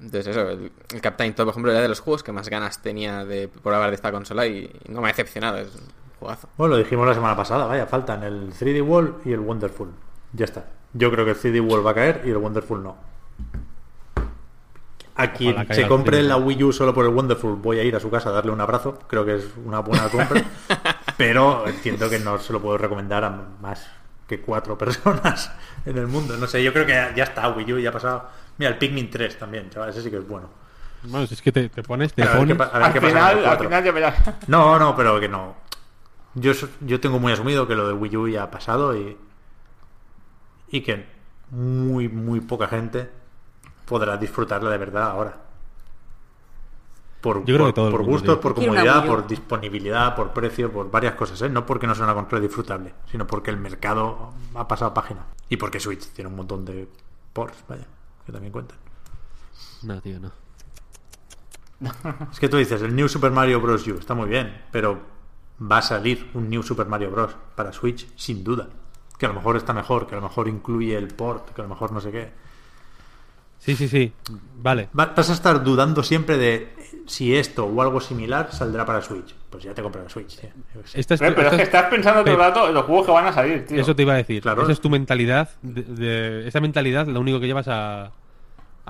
Entonces eso, el, el Captain Toad, por ejemplo, era de los juegos que más ganas tenía de probar de esta consola y, y no me ha decepcionado, es Bueno, lo dijimos la semana pasada, vaya, faltan el 3D Wall y el Wonderful. Ya está. Yo creo que el 3D Wall va a caer y el Wonderful no. A quien se compre 3D. la Wii U solo por el Wonderful, voy a ir a su casa a darle un abrazo. Creo que es una buena compra. [laughs] pero entiendo que no se lo puedo recomendar a más que cuatro personas en el mundo. No sé, yo creo que ya, está, Wii U ya ha pasado. Mira, el Pikmin 3 también, chaval, ese sí que es bueno. Bueno, si es que te, te pones, te pones. Al final, el al 4. final ya verás. No, no, pero que no. Yo, yo tengo muy asumido que lo de Wii U ya ha pasado y, y que muy, muy poca gente podrá disfrutarla de verdad ahora. Por, Yo creo por, que todo el por gustos, por comodidad, por disponibilidad, por precio, por varias cosas, ¿eh? No porque no sea una consola disfrutable, sino porque el mercado ha pasado página. Y porque Switch tiene un montón de ports, vaya, que también cuentan. No, tío, no. Es que tú dices, el New Super Mario Bros. U está muy bien, pero va a salir un New Super Mario Bros. para Switch, sin duda. Que a lo mejor está mejor, que a lo mejor incluye el port, que a lo mejor no sé qué. Sí, sí, sí. Vale. Va- Vas a estar dudando siempre de eh, si esto o algo similar saldrá para Switch. Pues ya te compras la Switch, tío. Esta es, Pero, pero es que es- estás pensando todo el rato en los juegos que van a salir, tío. Eso te iba a decir. Claro. Esa es tu mentalidad. De, de- esa mentalidad lo único que llevas a,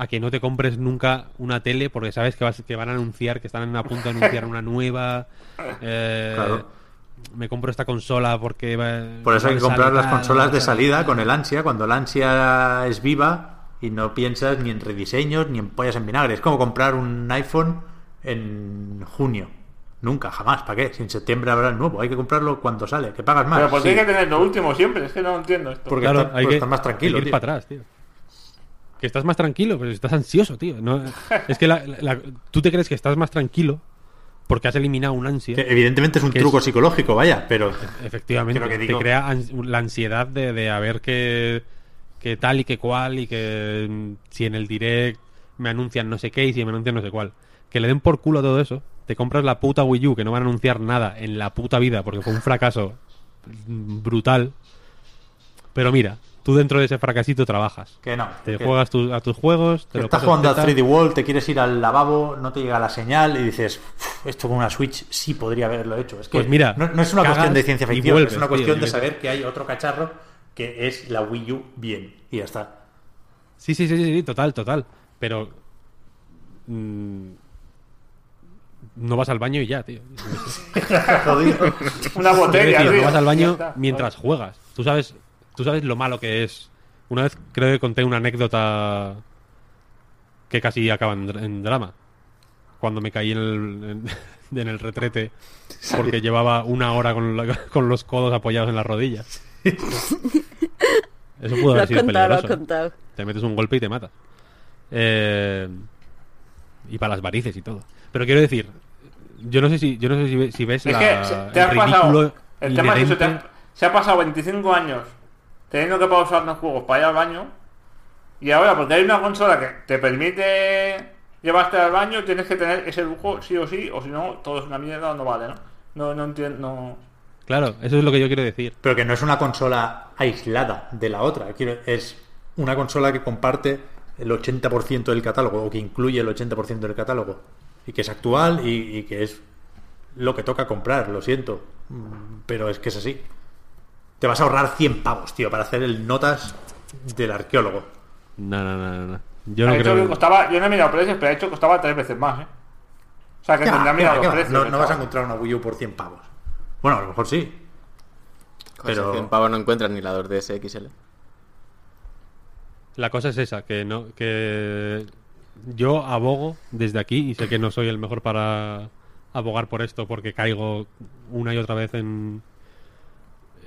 a que no te compres nunca una tele porque sabes que, vas, que van a anunciar, que están a punto de anunciar una nueva. [laughs] eh, Claro. Me compro esta consola porque va- Por eso hay que comprar las consolas de salida con el ansia, cuando el ansia es viva y no piensas ni en rediseños ni en pollas en vinagre. Es como comprar un iPhone en junio. Nunca, jamás. ¿Para qué? Si en septiembre habrá el nuevo. Hay que comprarlo cuando sale. Que pagas más. Pero ¿por qué Sí, hay que tener lo último siempre? Es que no entiendo esto. Porque Claro, está- hay pues que, estás más tranquilo, hay que ir tío. para atrás, tío. Que estás más tranquilo, pero estás ansioso, tío. No- es que la- la- tú te crees que estás más tranquilo porque has eliminado un ansia. Que evidentemente es un Que truco es- psicológico, vaya, pero Efectivamente, que te crea ans- la ansiedad de, de a ver qué, qué tal y qué cual y que mm, si en el direct me anuncian no sé qué y si me anuncian no sé cuál. Que le den por culo a todo eso. Te compras la puta Wii U que no van a anunciar nada en la puta vida porque fue un fracaso brutal. Pero mira, tú dentro de ese fracasito trabajas. que no. Te que- juegas tu- a tus juegos, te que lo estás jugando a teta. 3D World, te quieres ir al lavabo, no te llega la señal y dices, "Uf, esto con una Switch sí podría haberlo hecho. Es que Pues mira, no, no es una cuestión de ciencia ficción, vuelves, es una cuestión de saber que hay otro cacharro que es la Wii U bien. Y ya está. Sí, sí, sí, sí, sí, total, total. Pero. mm, no vas al baño y ya, tío. [laughs] Una botella, tío, no vas al baño mientras juegas. Tú sabes, tú sabes lo malo que es. Una vez creo que conté una anécdota que casi acaba en, dr- en drama. Cuando me caí en el, en, [laughs] en el retrete porque llevaba una hora con, la- [laughs] con los codos apoyados en las rodillas. Eso pudo haber sido contado, lo has peligroso. contado. Te metes un golpe y te matas. Eh, y para las varices y todo. Pero quiero decir, yo no sé si, yo no sé si, ve- si ves Es la, que se- te el has ridículo pasado. El tema es eso, te inherente- has- se ha pasado 25 años teniendo que pausar los juegos para ir al baño. Y ahora, porque hay una consola que te permite llevarte al baño, tienes que tener ese lujo sí o sí, o si no, todo es una mierda, no vale, ¿no? No, no entiendo. No... Claro, eso es lo que yo quiero decir. Pero que no es una consola aislada de la otra. Quiero- es una consola que comparte el 80% del catálogo, o que incluye el 80% del catálogo. Y que es actual y, y que es lo que toca comprar, lo siento. Pero es que es así. Te vas a ahorrar 100 pavos, tío, para hacer el notas del arqueólogo. No, no, no, no, no. Yo no creo. que costaba, yo no he mirado precios, pero ha dicho que costaba tres veces más, ¿eh? O sea, que ¿Qué va, tendrá mirado los precios. No, vas a encontrar una Wii U por 100 pavos. Bueno, a lo mejor sí. Pero- si 100 pavos no encuentras ni la 2DS XL. La cosa es esa, que no, que yo abogo desde aquí y sé que no soy el mejor para abogar por esto porque caigo una y otra vez en,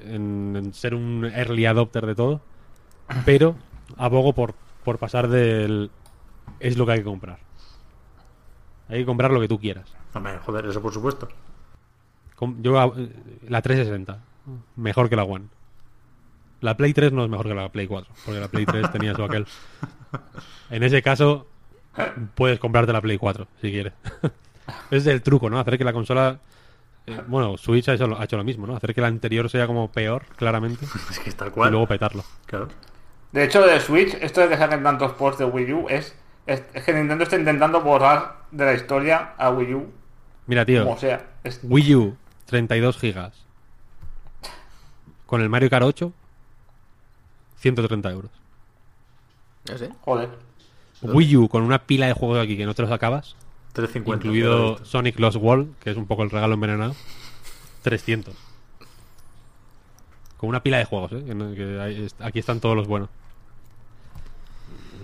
en, en ser un early adopter de todo, pero abogo por, por pasar del es lo que hay que comprar. Hay que comprar lo que tú quieras. Hombre, joder, eso por supuesto. Yo a- la 360 mejor que la One. La Play 3 no es mejor que la Play 4, porque la Play 3 tenía su aquel. En ese caso puedes comprarte la Play 4 si quieres. [laughs] es el truco, ¿no? Hacer que la consola eh, [laughs] bueno, Switch ha hecho, lo, ha hecho lo mismo, ¿no? Hacer que la anterior sea como peor, claramente, [laughs] Es que tal y cual. luego petarlo. Claro. De hecho, de Switch, esto de que saquen tantos ports de Wii U es, es, es que Nintendo está intentando borrar de la historia a Wii U, Mira, tío, como sea. Es- Wii U 32 gigas. Con el Mario Kart 8 130 euros. No sé. joder. Wii U con una pila de juegos aquí que no te los acabas, 350. incluido Sonic Lost World, que es un poco el regalo envenenado, 300. Con una pila de juegos, ¿eh? Que no- que hay- est- aquí están todos los buenos.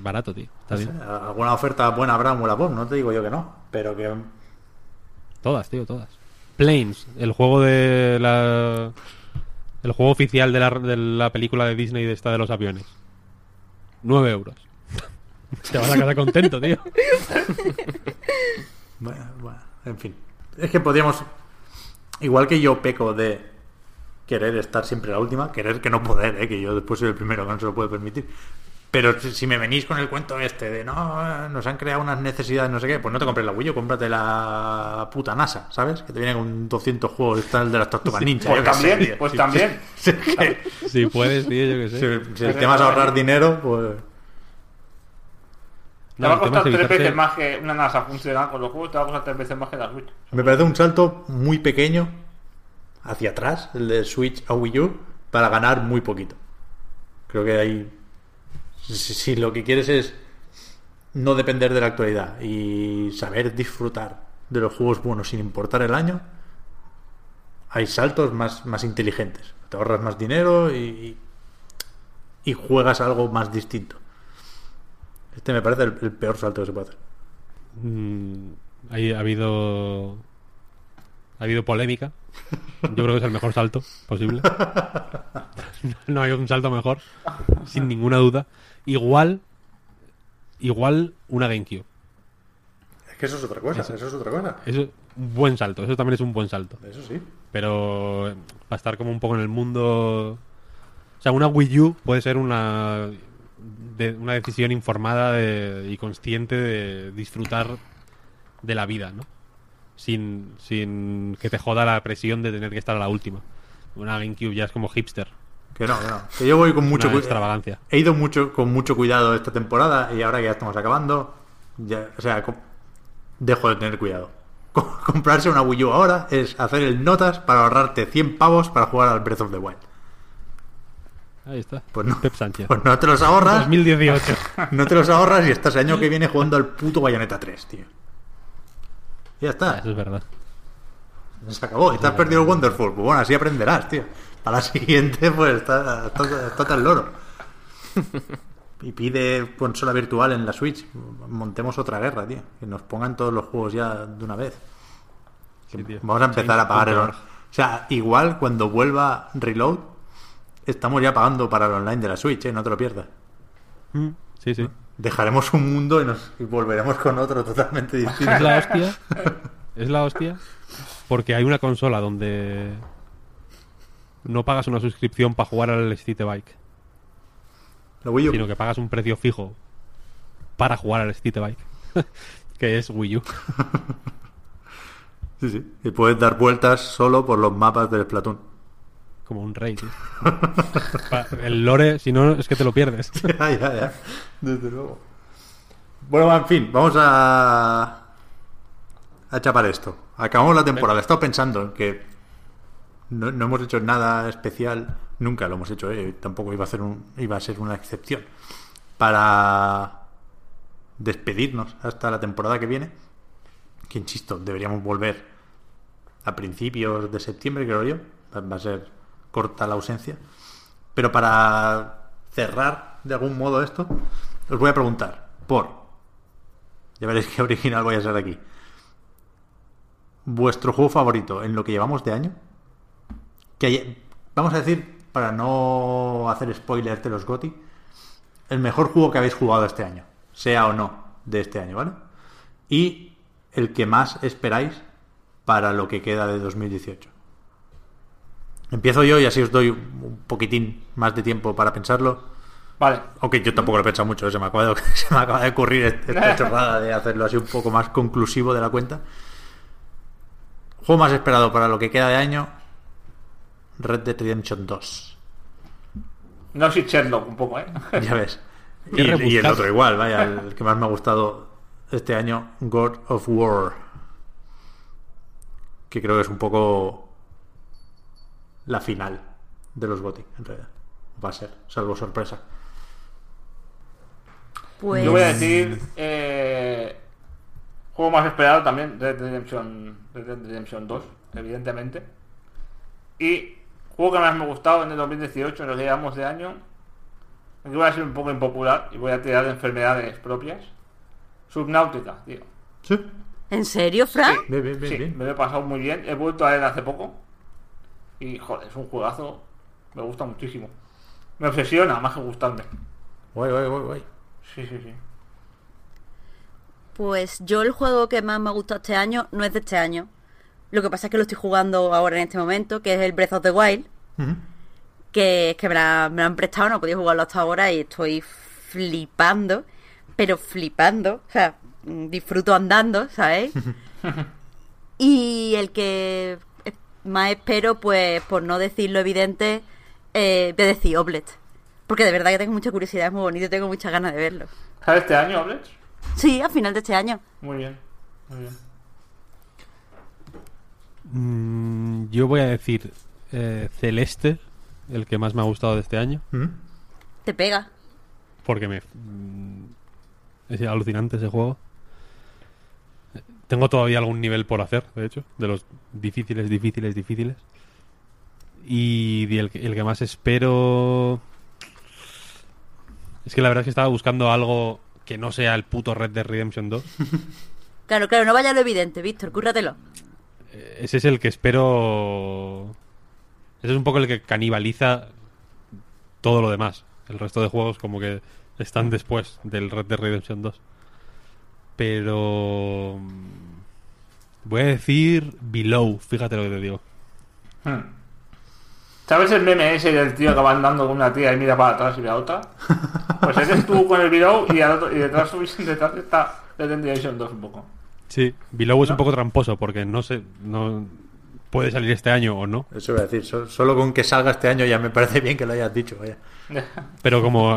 Barato, tío. Está bien. Alguna oferta buena habrá en Wallapop, no te digo yo que no. Pero que. Todas, tío, todas. Planes, el juego de la... El juego oficial de la, de la película de Disney de esta de los aviones. 9 euros. Te vas a casa contento, tío. [laughs] Bueno, bueno, en fin. Es que podríamos. Igual que yo peco de querer estar siempre la última, querer que no poder, ¿eh? que yo después soy el primero que no se lo puede permitir. Pero si- me venís con el cuento este de no, nos han creado unas necesidades, no sé qué, pues no te compres la Wii U, cómprate la puta NASA, ¿sabes? Que te viene con 200 juegos, está el de las Tortugas Ninja. Pues sé, también, pues Sí, también. [laughs] sí, sí, que- [laughs] Si puedes, tío, yo qué sé. si, si el tema es ahorrar dinero, pues. Te va a costar es tres evitarse- veces más que una NASA funcional con los juegos, te va a costar tres veces más que la Switch. Me parece un salto muy pequeño hacia atrás, el de Switch a Wii U, para ganar muy poquito. Creo que hay. Si, si lo que quieres es no depender de la actualidad y saber disfrutar de los juegos buenos sin importar el año, hay saltos más, más inteligentes. Te ahorras más dinero y, y juegas algo más distinto. Este me parece el, el peor salto que se puede hacer. Mm, ahí ha habido ha habido polémica yo creo que es el mejor salto posible [laughs] no hay un salto mejor sin ninguna duda igual igual una GameCube Es que eso es otra cosa, eso, es otra cosa. eso es un buen salto eso también es un buen salto Eso sí. pero eh, va a estar como un poco en el mundo o sea una Wii U puede ser una de, una decisión informada de- y consciente de disfrutar de la vida no sin, sin que te joda la presión de tener que estar a la última una GameCube ya es como hipster Que no, que no. Que yo voy con mucho una cu- extravagancia He ido mucho con mucho cuidado esta temporada y ahora que ya estamos acabando, ya, o sea, dejo de tener cuidado. [laughs] Co- Comprarse una Wii U ahora es hacer el notas para ahorrarte 100 pavos para jugar al Breath of the Wild. Ahí está. Pues no. Pep Sánchez. Pues no te los ahorras. 2018. [laughs] No te los ahorras y estás el año que viene jugando al puto Bayonetta 3, tío. Y ya está. Eso es verdad. Se acabó. Y te has perdido el Wonderful. Pues bueno, así aprenderás, tío. Para la [laughs] siguiente, pues está, está, está tan loro. Y pide consola virtual en la Switch. Montemos otra guerra, tío. Que nos pongan todos los juegos ya de una vez. Que Sí, tío. Vamos a empezar a pagar el. O sea, igual cuando vuelva Reload, estamos ya pagando para el online de la Switch, ¿eh? No te lo pierdas. Mm, Sí, sí. Dejaremos un mundo y, nos, y volveremos con otro totalmente distinto. Es la hostia. Es la hostia. Porque hay una consola donde no pagas una suscripción para jugar al Street Bike, La Wii U. sino que pagas un precio fijo para jugar al Street Bike, [laughs] que es Wii U. [laughs] Sí, sí. Y puedes dar vueltas solo por los mapas del Splatoon. Como un rey, tío. El lore, si no, es que te lo pierdes. [laughs] ya, ya, ya. Desde luego. Bueno, en fin, vamos a. a chapar esto. Acabamos la temporada. He estado pensando en que no, no hemos hecho nada especial. Nunca lo hemos hecho, ¿eh? Tampoco iba a, ser un, iba a ser una excepción. Para despedirnos hasta la temporada que viene. Que insisto, deberíamos volver a principios de septiembre, creo yo. Va a ser corta la ausencia. Pero para cerrar de algún modo esto, os voy a preguntar por. Ya veréis [laughs] qué original voy a ser aquí. Vuestro juego favorito en lo que llevamos de año. Que hay- vamos a decir, para no hacer spoilers de los GOTI, el mejor juego que habéis jugado este año, sea o no de este año, ¿vale? Y el que más esperáis para lo que queda de 2018. Empiezo yo y así os doy un poquitín más de tiempo para pensarlo. Vale. Aunque yo tampoco lo he pensado mucho, se me acaba de, [laughs] se me acaba de ocurrir [laughs] esta chorrada de hacerlo así un poco más conclusivo de la cuenta. Juego más esperado para lo que queda de año: Red Dead Redemption 2. No soy Sherlock un poco, ¿eh? [laughs] Ya ves. Y, y el otro igual, vaya, el que más me ha gustado este año: God of War. Que creo que es un poco la final de los GOTY, en realidad. Va a ser, salvo sorpresa. Pues Yo voy a decir. Eh, juego más esperado también: Red Dead Redemption, Red Dead Redemption 2, evidentemente. Y juego que más me ha gustado en el 2018, en lo que llevamos de año. Aquí voy a ser un poco impopular y voy a tirar de enfermedades propias. Subnáutica, tío. Sí, ¿En serio, Fran? Sí, bien, bien, bien. sí, bien. me lo he pasado muy bien. He vuelto a él hace poco. Y joder, es un juegazo. Me gusta muchísimo. Me obsesiona más que gustarme. Guay, guay, guay, guay. Sí, sí, sí. Pues yo el juego que más me ha gustado este año no es de este año. Lo que pasa es que lo estoy jugando ahora en este momento, que es el Breath of the Wild, que, que me, la- me lo han prestado, no he podido jugarlo hasta ahora y estoy flipando, pero flipando, o sea, disfruto andando, ¿sabéis? [laughs] y el que más espero, pues por no decir lo evidente, eh, de decir Oblet. Porque de verdad que tengo mucha curiosidad, es muy bonito y tengo muchas ganas de verlo. ¿Sabes este año, Oblets? Sí, a final de este año. Muy bien. Muy bien. Mm, yo voy a decir eh, Celeste, el que más me ha gustado de este año, Ujú. Te pega. porque me mm, es alucinante ese juego. Eh, Tengo todavía algún nivel por hacer, de hecho, de los difíciles, difíciles, difíciles. Y el, que- el que más espero... Es que la verdad es que estaba buscando algo que no sea el puto Red Dead Redemption 2. [laughs] Claro, claro, no vaya lo evidente, Víctor, cúrratelo. Ese es el que espero. Ese es un poco el que canibaliza todo lo demás. El resto de juegos, como que están después del Red Dead Redemption 2. Pero. mm, Voy a decir Below, fíjate lo que te digo. Hmm. ¿Sabes el meme ese del tío que va andando con una tía y mira para atrás y ve a otra? [laughs] Pues eres tú con el video y, otro- y detrás, [laughs] detrás está Dead Redemption 2 un poco. Sí, Below es un poco tramposo porque no sé. No, puede salir este año o no. Eso iba a decir, so- solo con que salga este año ya me parece bien que lo hayas dicho, vaya. [laughs] Pero como.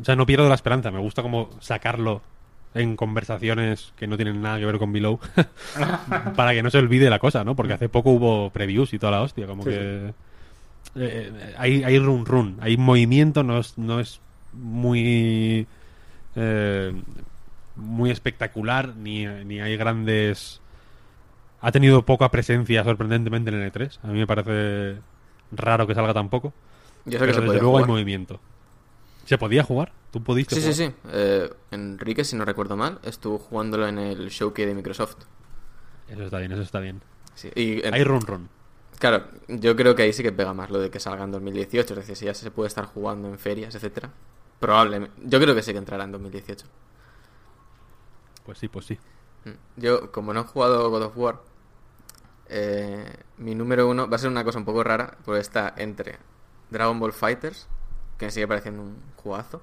O sea, no pierdo la esperanza. Me gusta como sacarlo en conversaciones que no tienen nada que ver con Below. [laughs] [laughs] para que no se olvide la cosa, ¿no? Porque hace poco hubo previews y toda la hostia. Como Sí, que. eh, hay, hay run run, hay movimiento, no es, no es muy eh, muy espectacular, ni, ni hay grandes... Ha tenido poca presencia sorprendentemente en el E3. A mí me parece raro que salga tan poco. Pero que se desde luego hay movimiento. ¿Se podía jugar? ¿Tú pudiste Sí, sí, jugar? sí. Eh, Enrique, si no recuerdo mal, estuvo jugándolo en el showcase de Microsoft. Eso está bien, eso está bien. Sí. Y, Hay run run. Claro, yo creo que ahí sí que pega más lo de que salga en 2018. Es decir, si ya se puede estar jugando en ferias, etcétera. Probablemente. Yo creo que sí que entrará en 2018. Pues sí, pues sí. Mm. Yo, como no he jugado God of War, eh, mi número uno va a ser una cosa un poco rara, porque está entre Dragon Ball Fighters, que me sigue pareciendo un jugazo,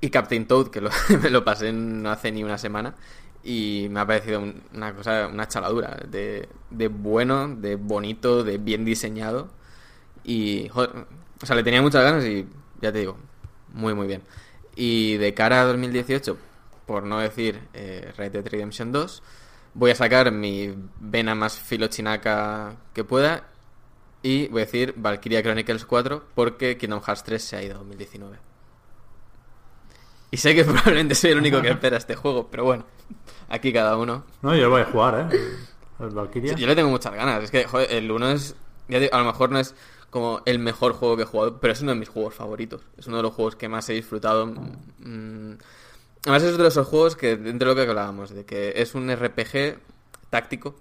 y Captain Toad, que lo- [laughs] me lo pasé no hace ni una semana, y me ha parecido un- una cosa, una chaladura, de, de bueno, de bonito, de bien diseñado, y, joder, o sea, le tenía muchas ganas y, ya te digo, muy, muy bien. Y de cara a 2018, por no decir eh, Red Dead Redemption 2, voy a sacar mi vena más filochinaca que pueda y voy a decir Valkyria Chronicles 4 porque Kingdom Hearts 3 se ha ido a 2019. Y sé que [laughs] probablemente soy el único que espera este juego, pero bueno, aquí cada uno. No, yo lo voy a jugar, ¿eh? El Valkyria. Sí, yo le tengo muchas ganas. Es que, joder, el 1 es. ya digo, a lo mejor no es como el mejor juego que he jugado, pero es uno de mis juegos favoritos. Es uno de los juegos que más he disfrutado. Mm, Además, es uno de esos juegos que, dentro de lo que hablábamos, de que es un RPG táctico,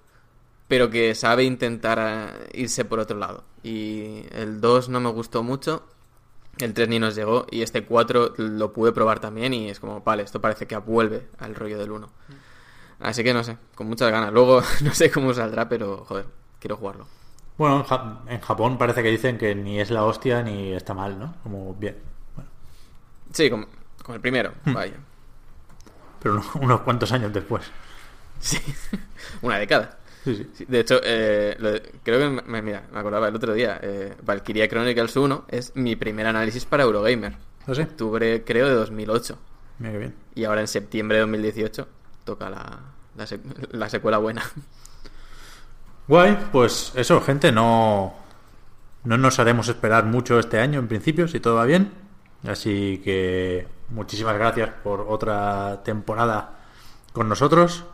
pero que sabe intentar eh, irse por otro lado. Y el 2 no me gustó mucho. El 3 ni nos llegó. Y este 4 lo pude probar también. Y es como, vale, esto parece que vuelve al rollo del 1. Así que no sé, con muchas ganas. Luego [laughs] no sé cómo saldrá, pero joder, quiero jugarlo. Bueno, en, Ja- en Japón parece que dicen que ni es la hostia ni está mal, ¿no? Como bien. Bueno, Sí, con, con el primero, vaya. pero unos, [laughs] unos cuantos años después. Sí, [laughs] una década. Sí, sí. Sí, de hecho, eh, lo de- creo que, me, mira, me acordaba el otro día, eh, Valkyria Chronicles 1 es mi primer análisis para Eurogamer. ¿Ah, sí? Octubre, creo, de 2008. Mira qué bien. Y ahora en septiembre de 2018 toca la, la, sec- la secuela buena. Guay, pues eso, gente, no, no nos haremos esperar mucho este año en principio, si todo va bien. Así que muchísimas gracias por otra temporada con nosotros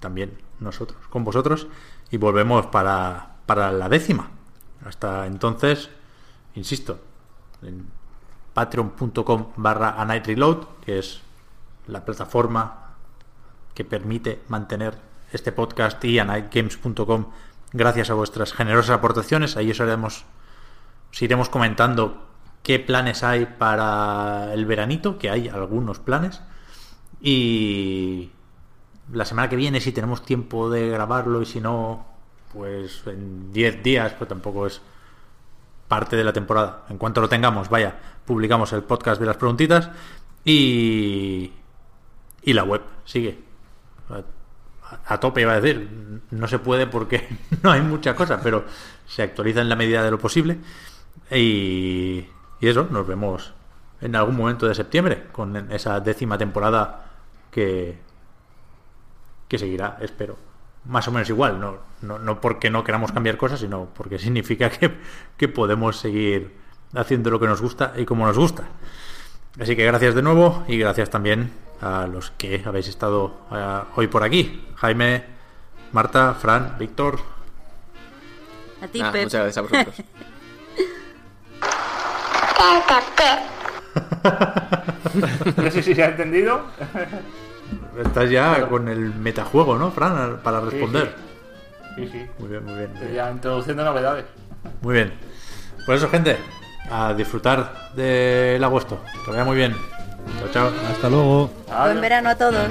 también nosotros con vosotros. Y volvemos para, para la décima. Hasta entonces, insisto, en patreon.com barra reload, que es la plataforma que permite mantener este podcast y a nightgames.com gracias a vuestras generosas aportaciones. Ahí os haremos, os iremos comentando qué planes hay para el veranito, que hay algunos planes. Y la semana que viene, si tenemos tiempo de grabarlo y si no, pues en 10 días, pues tampoco es parte de la temporada. En cuanto lo tengamos, vaya, publicamos el podcast de las preguntitas y, y la web sigue. A, tope iba a decir, no se puede porque [laughs] no hay mucha cosa, pero se actualiza en la medida de lo posible. Y, y eso, nos vemos en algún momento de septiembre con esa décima temporada que, que seguirá, espero. Más o menos igual, no, no, no porque no queramos cambiar cosas, sino porque significa que, que podemos seguir haciendo lo que nos gusta y como nos gusta. Así que gracias de nuevo y gracias también a los que habéis estado eh, hoy por aquí. Jaime, Marta, Fran, Víctor. A ti, Pep. muchas gracias a vosotros. [laughs] [laughs] No sé si se ha entendido. [laughs] Estás ya con el metajuego, ¿no, Fran? Para responder. Sí, sí. Muy bien, muy bien. Ya introduciendo novedades. Muy bien. Por eso, gente, a disfrutar del agosto. Que vaya muy bien. Chao, chao. Hasta luego. Buen Adiós. verano a todos.